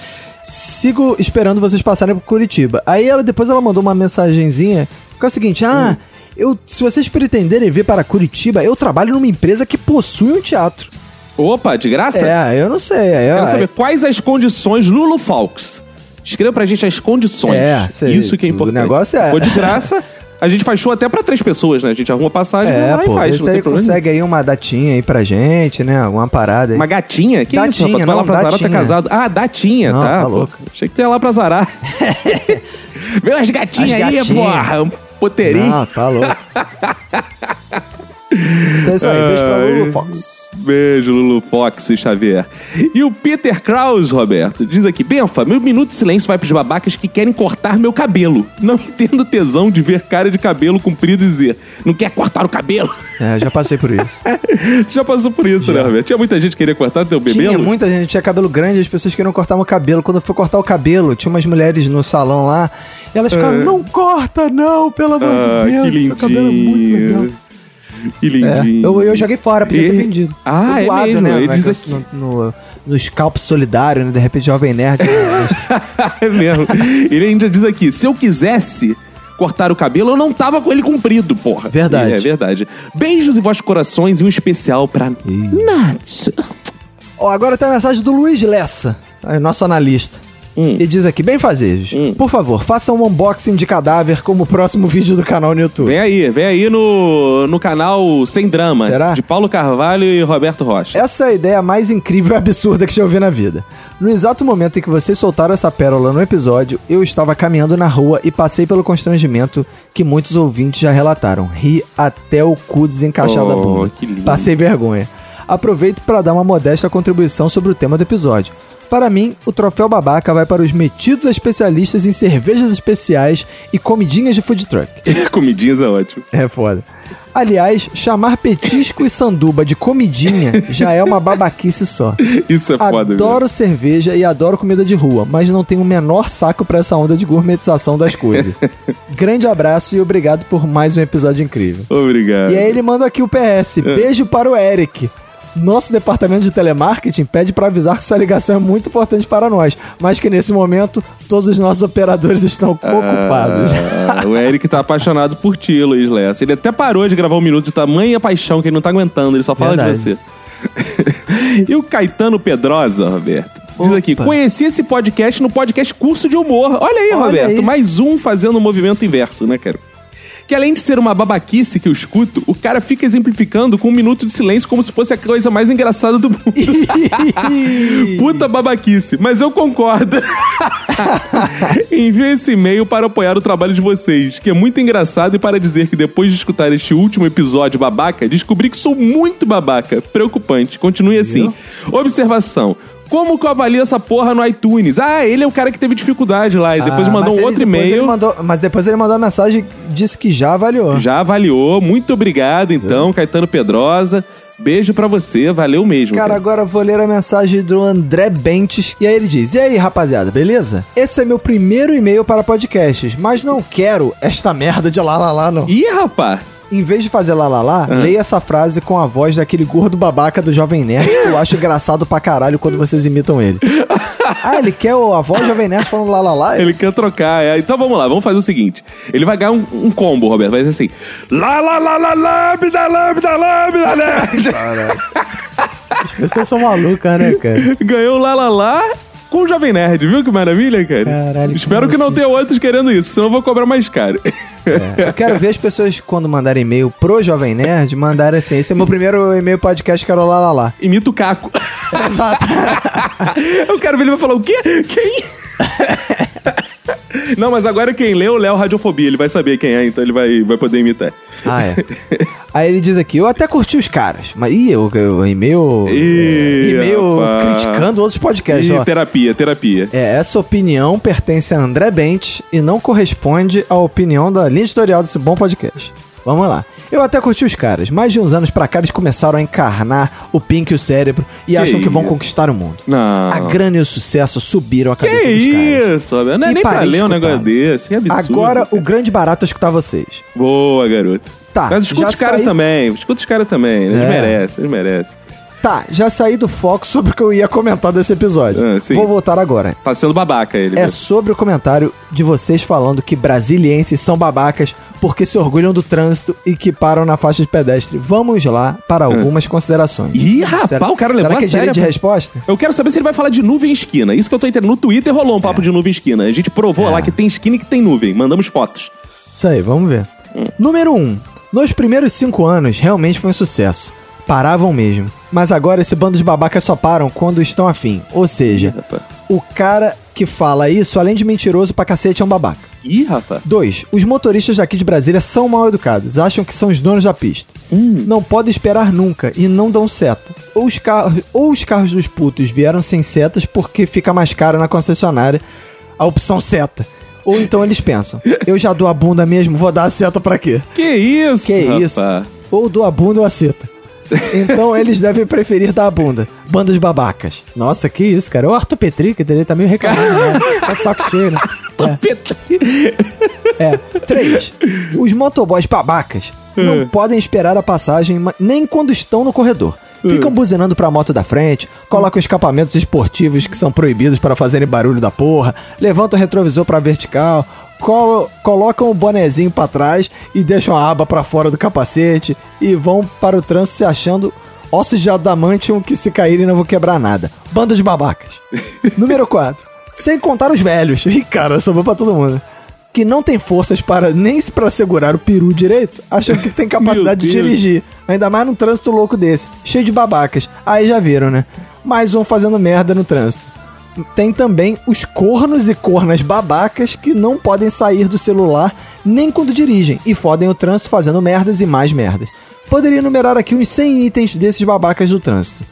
Sigo esperando vocês passarem por Curitiba. Aí ela depois ela mandou uma mensagenzinha que é o seguinte: Ah, eu, se vocês pretenderem vir para Curitiba, eu trabalho numa empresa que possui um teatro. Opa, de graça? É, eu não sei. Eu, saber quais as condições Lulu Falks. Escreva pra gente as condições. É. Isso que é O importante. negócio é- for de graça, a gente faz show até pra três pessoas, né? A gente arruma passagem é, pô, e faz. aí problema consegue aí uma datinha aí pra gente, né? Alguma parada aí. Uma gatinha? Que isso, Datinha, rapaz? Tu vai lá pra Zará, tá casado. Ah, datinha, Não, tá. tá louco. Achei que tu ia lá pra Zará. Vê umas gatinhas As aí, porra. Um poteirinho. Não, tá louco. então é isso aí, beijo pra Lulu Fox. Beijo, Lulu Fox e Xavier. E o Peter Kraus, Roberto, diz aqui: Benfa, meu minuto de silêncio vai pros babacas que querem cortar meu cabelo. Não entendo tesão de ver cara de cabelo comprido e dizer: não quer cortar o cabelo? É, já passei por isso. tu já passou por isso, né, Roberto? Tinha muita gente que queria cortar teu bebê? Tinha muita gente, tinha cabelo grande, as pessoas queriam cortar meu cabelo. Quando eu fui cortar o cabelo, tinha umas mulheres no salão lá, e elas ficaram, É. não corta não, pelo amor Ah, de que Deus, seu cabelo é muito legal. Lindinho. Que É, eu, eu joguei fora, podia ter E- vendido. Ah, Eu é doado, mesmo, né? ele no diz negócio, no, no, no scalp solidário, né? De repente, Jovem Nerd. é mesmo. Ele ainda diz aqui: se eu quisesse cortar o cabelo, eu não tava com ele comprido, porra. Verdade. É verdade. Beijos e vossos corações e um especial pra Nath. Ó, agora tem a mensagem do Luiz Lessa, nosso analista. Hum. Ele diz aqui, bem fazejos. Por favor, faça um unboxing de cadáver como o próximo vídeo do canal no YouTube. Vem aí, vem aí no, no canal Sem Drama, Será? de Paulo Carvalho e Roberto Rocha. Essa é a ideia mais incrível e absurda que já ouvi na vida. No exato momento em que vocês soltaram essa pérola no episódio, eu estava caminhando na rua e passei pelo constrangimento que muitos ouvintes já relataram. Ri até o cu desencaixar da Oh, bunda. que lindo. Passei vergonha. Aproveito para dar uma modesta contribuição sobre o tema do episódio. Para mim, o troféu babaca vai para os metidos especialistas em cervejas especiais e comidinhas de food truck. Comidinhas é ótimo. É foda. Aliás, chamar petisco e sanduba de comidinha já é uma babaquice só. Isso é foda, Adoro cerveja e adoro comida de rua, mas não tenho o menor saco pra essa onda de gourmetização das coisas. Grande abraço e obrigado por mais um episódio incrível. Obrigado. E aí ele manda aqui o PS. Beijo para o Eric. Nosso departamento de telemarketing pede para avisar que sua ligação é muito importante para nós, mas que nesse momento todos os nossos operadores estão ocupados. Ah, o Eric tá apaixonado por ti, Luiz Lessa. Ele até parou de gravar um minuto de tamanha paixão que ele não tá aguentando, ele só fala de Verdade. você. e o Caetano Pedrosa, Roberto? Diz aqui, conheci esse podcast no podcast Curso de Humor. Olha aí, Olha Roberto, aí. mais um fazendo o movimento inverso, né, cara? Que além de ser uma babaquice que eu escuto, o cara fica exemplificando com um minuto de silêncio como se fosse a coisa mais engraçada do mundo. Puta babaquice, mas eu concordo. Envie esse e-mail para apoiar o trabalho de vocês, que é muito engraçado e para dizer que depois de escutar este último episódio babaca, descobri que sou muito babaca. Preocupante. Continue assim. Observação. Como que eu avalio essa porra no iTunes? Ah, ele é o cara que teve dificuldade lá e depois Ah, mandou um outro e-mail. mandou- mas depois ele mandou uma mensagem e disse que já avaliou. Já avaliou. Muito obrigado, então, Caetano Pedrosa. Beijo pra você, valeu mesmo. Cara, agora eu vou ler a mensagem do André Bentes. E aí ele diz: E aí, rapaziada, beleza? Esse é meu primeiro e-mail para podcasts, mas não quero esta merda de lá lá lá, não. Ih, rapá! Em vez de fazer lá lá lá, Ah. leia essa frase com a voz daquele gordo babaca do Jovem Nerd que eu acho engraçado pra caralho quando vocês imitam ele. ah, ele quer a voz do Jovem Nerd falando lá lá lá? Ele quer trocar. é. Então vamos lá, vamos fazer o seguinte. Ele vai ganhar um, um combo, Roberto. Vai ser assim. Lá, lá, lá, lá, lambda, lambda, lambda, lambda. As pessoas são malucas, né, cara? Ganhou lá, lá, lá com o Jovem Nerd. Viu que maravilha, cara? Caralho, Espero que não tenha outros querendo isso, senão eu vou cobrar mais caro. Eu quero ver as pessoas, quando mandarem e-mail pro Jovem Nerd, mandarem assim: esse é meu primeiro e-mail podcast, quero lá lá lá. Imita o Caco. Exato. eu quero ver ele vai falar o quê? Quem? Não, mas agora quem lê é o Léo Radiofobia. Ele vai saber quem é, então ele vai, vai poder imitar. Ah, é. Aí ele diz aqui, eu até curti os caras, mas ih, eu, eu e-mail. Ih, é, e-mail criticando outros podcasts, Ih, ó. terapia, terapia. É, essa opinião pertence a André Bentes e não corresponde à opinião da linha editorial desse bom podcast. Vamos lá. Eu até curti os caras. Mais de uns anos pra cá eles começaram a encarnar o Pink e o cérebro e Que acham que vão isso? conquistar o mundo. Não. A grana e o sucesso subiram a Que cabeça dos caras. isso? Não é E nem pra ler um negócio desse. Que absurdo. Agora o grande barato é escutar vocês. Boa, garoto. Tá, Mas escuta os caras saí- também. Escuta os caras também. Eles É. merecem, eles merecem. Tá, já saí do foco sobre o que eu ia comentar desse episódio. Ah. Vou voltar agora. Tá sendo babaca ele. É sobre o comentário de vocês falando que brasilienses são babacas porque se orgulham do trânsito e que param na faixa de pedestre. Vamos lá para algumas considerações. Ah. Ih, rapaz, Será- o cara levou Será a que é sério, de resposta? Eu quero saber se ele vai falar de nuvem esquina. Isso que eu tô entendendo. No Twitter rolou um papo de nuvem esquina. A gente provou É. lá que tem esquina e que tem nuvem. Mandamos fotos. Isso aí, vamos ver. Número 1. Um, nos primeiros cinco anos, realmente foi um sucesso. Paravam mesmo. Mas agora esse bando de babacas só param quando estão afim. Ou seja, o cara que fala isso, além de mentiroso pra cacete, é um babaca. Ih, rapaz. 2. Os motoristas daqui de Brasília são mal educados, acham que são os donos da pista. Não podem esperar nunca e não dão seta. Ou os, carros, ou os carros dos putos vieram sem setas porque fica mais caro na concessionária a opção seta. Ou então eles pensam, eu já dou a bunda mesmo, vou dar a seta pra quê? Que isso, Que rapaz. isso? Ou dou a bunda ou a seta. Então eles devem preferir dar a bunda. Bandas babacas. Nossa, que isso, cara. O Arthur Petri, que ele tá meio reclamando, né? Tá de saco cheio, né? É. 3. Os motoboys babacas não podem esperar a passagem nem quando estão no corredor. Ficam buzinando pra moto da frente, colocam escapamentos esportivos que são proibidos para fazerem barulho da porra, levantam o retrovisor pra vertical, colo- colocam o bonezinho pra trás e deixam a aba pra fora do capacete e vão para o trânsito se achando ossos de adamantium que se caírem não vão quebrar nada. Banda de babacas. Número 4. Sem contar os velhos. Ih, cara, sobrou pra todo mundo. Que não tem forças para nem para segurar o peru direito, acham que tem capacidade de dirigir. Ainda mais num trânsito louco desse, cheio de babacas. Aí já viram, né? Mais um fazendo merda no trânsito. Tem também os cornos e cornas babacas que não podem sair do celular nem quando dirigem e fodem o trânsito fazendo merdas e mais merdas. Poderia enumerar aqui uns 100 itens desses babacas do trânsito.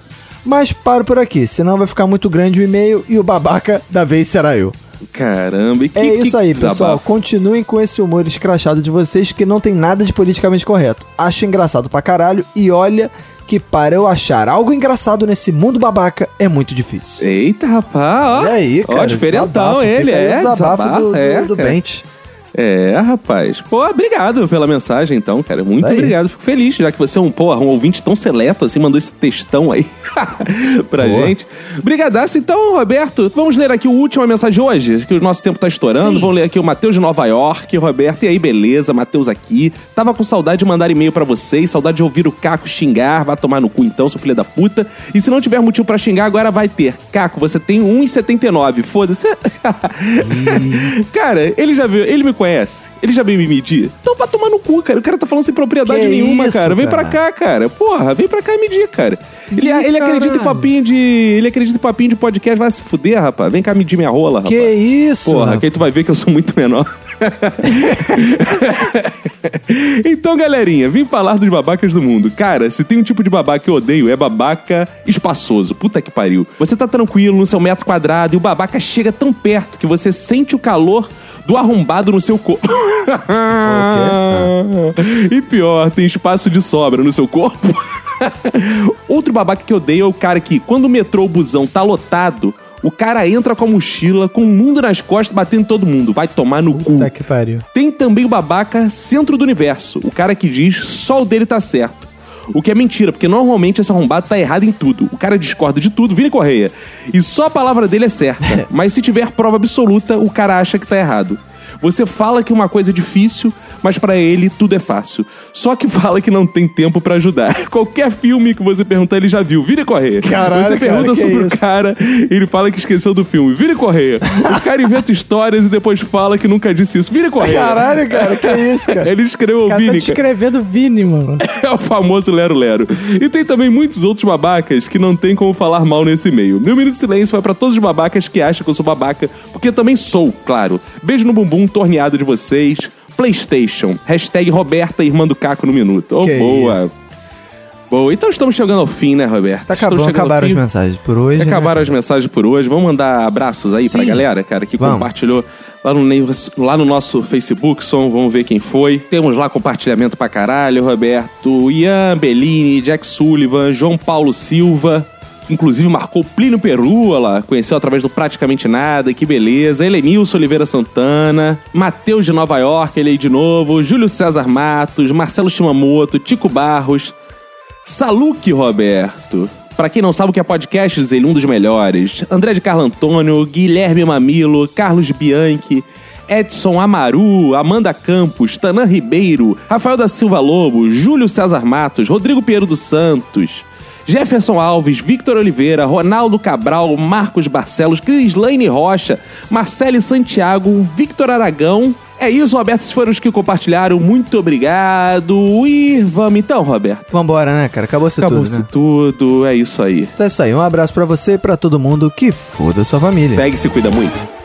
Mas paro por aqui, senão vai ficar muito grande o e-mail e o babaca da vez será eu. Caramba, e que, É que isso aí, desabafo. pessoal. Continuem com esse humor escrachado de vocês que não tem nada de politicamente correto. Acho engraçado pra caralho e olha que para eu achar algo engraçado nesse mundo babaca é muito difícil. Eita, rapaz. Ó, E aí, cara? Ó, diferentão desabafo, ele, é. Desabafo do, do, é, do cara. É, rapaz. Pô, obrigado pela mensagem, então, cara. Muito obrigado. Fico feliz, já que você é um, porra, um ouvinte tão seleto, assim, mandou esse textão aí pra Boa. gente. Brigadaço. Então, Roberto, vamos ler aqui a última mensagem de hoje, que o nosso tempo tá estourando. Vamos ler aqui o Matheus de Nova York. Roberto, e aí, beleza? Matheus aqui. Tava com saudade de mandar e-mail pra vocês, saudade de ouvir o Caco xingar. Vai tomar no cu então, seu filho da puta. E se não tiver motivo pra xingar, agora vai ter. Caco, você tem 1,79. Foda-se. cara, ele já viu, ele me conhece. Ele já veio me medir. Então vai tomar no cu, cara. O cara tá falando sem propriedade Que nenhuma, isso, cara. Vem cara? pra cá, cara. Porra, vem pra cá e medir, cara. Ele, Ih, ele acredita em papinho de. Ele acredita em papinho de podcast, vai se fuder, rapaz. Vem cá medir minha rola, rapaz. Que isso? Porra, que aí tu vai ver que eu sou muito menor. então, galerinha, vim falar dos babacas do mundo. Cara, se tem um tipo de babaca que eu odeio, é babaca espaçoso. Puta que pariu. Você tá tranquilo no seu metro quadrado e o babaca chega tão perto que você sente o calor do arrombado no seu corpo. e pior, tem espaço de sobra no seu corpo. Outro babaca que odeio é o cara que, quando o metrô ou busão tá lotado, o cara entra com a mochila, com o mundo nas costas, batendo todo mundo. Vai tomar no cu. Puta que pariu. Tem também o babaca centro do universo, o cara que diz só o dele tá certo. O que é mentira, porque normalmente esse arrombado tá errado em tudo. O cara discorda de tudo, Vini Correia. E só a palavra dele é certa. Mas se tiver prova absoluta, o cara acha que tá errado. Você fala que uma coisa é difícil, mas pra ele tudo é fácil. Só que fala que não tem tempo pra ajudar. Qualquer filme que você perguntar, ele já viu. Vira e correr. Caralho, Você pergunta cara, sobre isso? o cara, ele fala que esqueceu do filme. Vira e correr. O cara inventa histórias e depois fala que nunca disse isso. Vira e correr. Caralho, cara, que isso, cara? Ele escreveu O tá Vini. descrevendo Vini, mano. É o famoso Lero Lero. E tem também muitos outros babacas que não tem como falar mal nesse meio. Meu minuto de silêncio vai pra todos os babacas que acham que eu sou babaca, porque eu também sou, claro. Beijo no bumbum, torneado de vocês. PlayStation. Hashtag Roberta, irmã do Caco no minuto. Oh, Que boa. isso. Boa. Então estamos chegando ao fim, né, Roberto? Tá ao acabaram as mensagens por hoje. né? Acabaram as mensagens por hoje. Vamos mandar abraços aí pra Sim. galera, cara, que Vamos. compartilhou lá no, lá no nosso Facebook, som, vamos ver quem foi. Temos lá compartilhamento pra caralho, Roberto, Ian Bellini, Jack Sullivan, João Paulo Silva, inclusive marcou Plínio Perula, conheceu através do Praticamente Nada, que beleza. Helenilson Oliveira Santana, Matheus de Nova York, ele aí de novo, Júlio César Matos, Marcelo Shimamoto, Tico Barros, Saluque Roberto. Pra quem não sabe o que é podcast, ele um dos melhores. André de Carlo Antônio, Guilherme Mamilo, Carlos Bianchi, Edson Amaru, Amanda Campos, Tanan Ribeiro, Rafael da Silva Lobo, Júlio César Matos, Rodrigo Pinheiro dos Santos, Jefferson Alves, Victor Oliveira, Ronaldo Cabral, Marcos Barcelos, Crislaine Rocha, Marcele Santiago, Victor Aragão. É isso, Roberto. Esses foram os que compartilharam. Muito obrigado. E vamos então, Roberto. Vambora, né, cara? Acabou-se tudo, Acabou-se né? tudo. É isso aí. Então é isso aí. Um abraço pra você e pra todo mundo que foda sua família. Pegue e se cuida muito.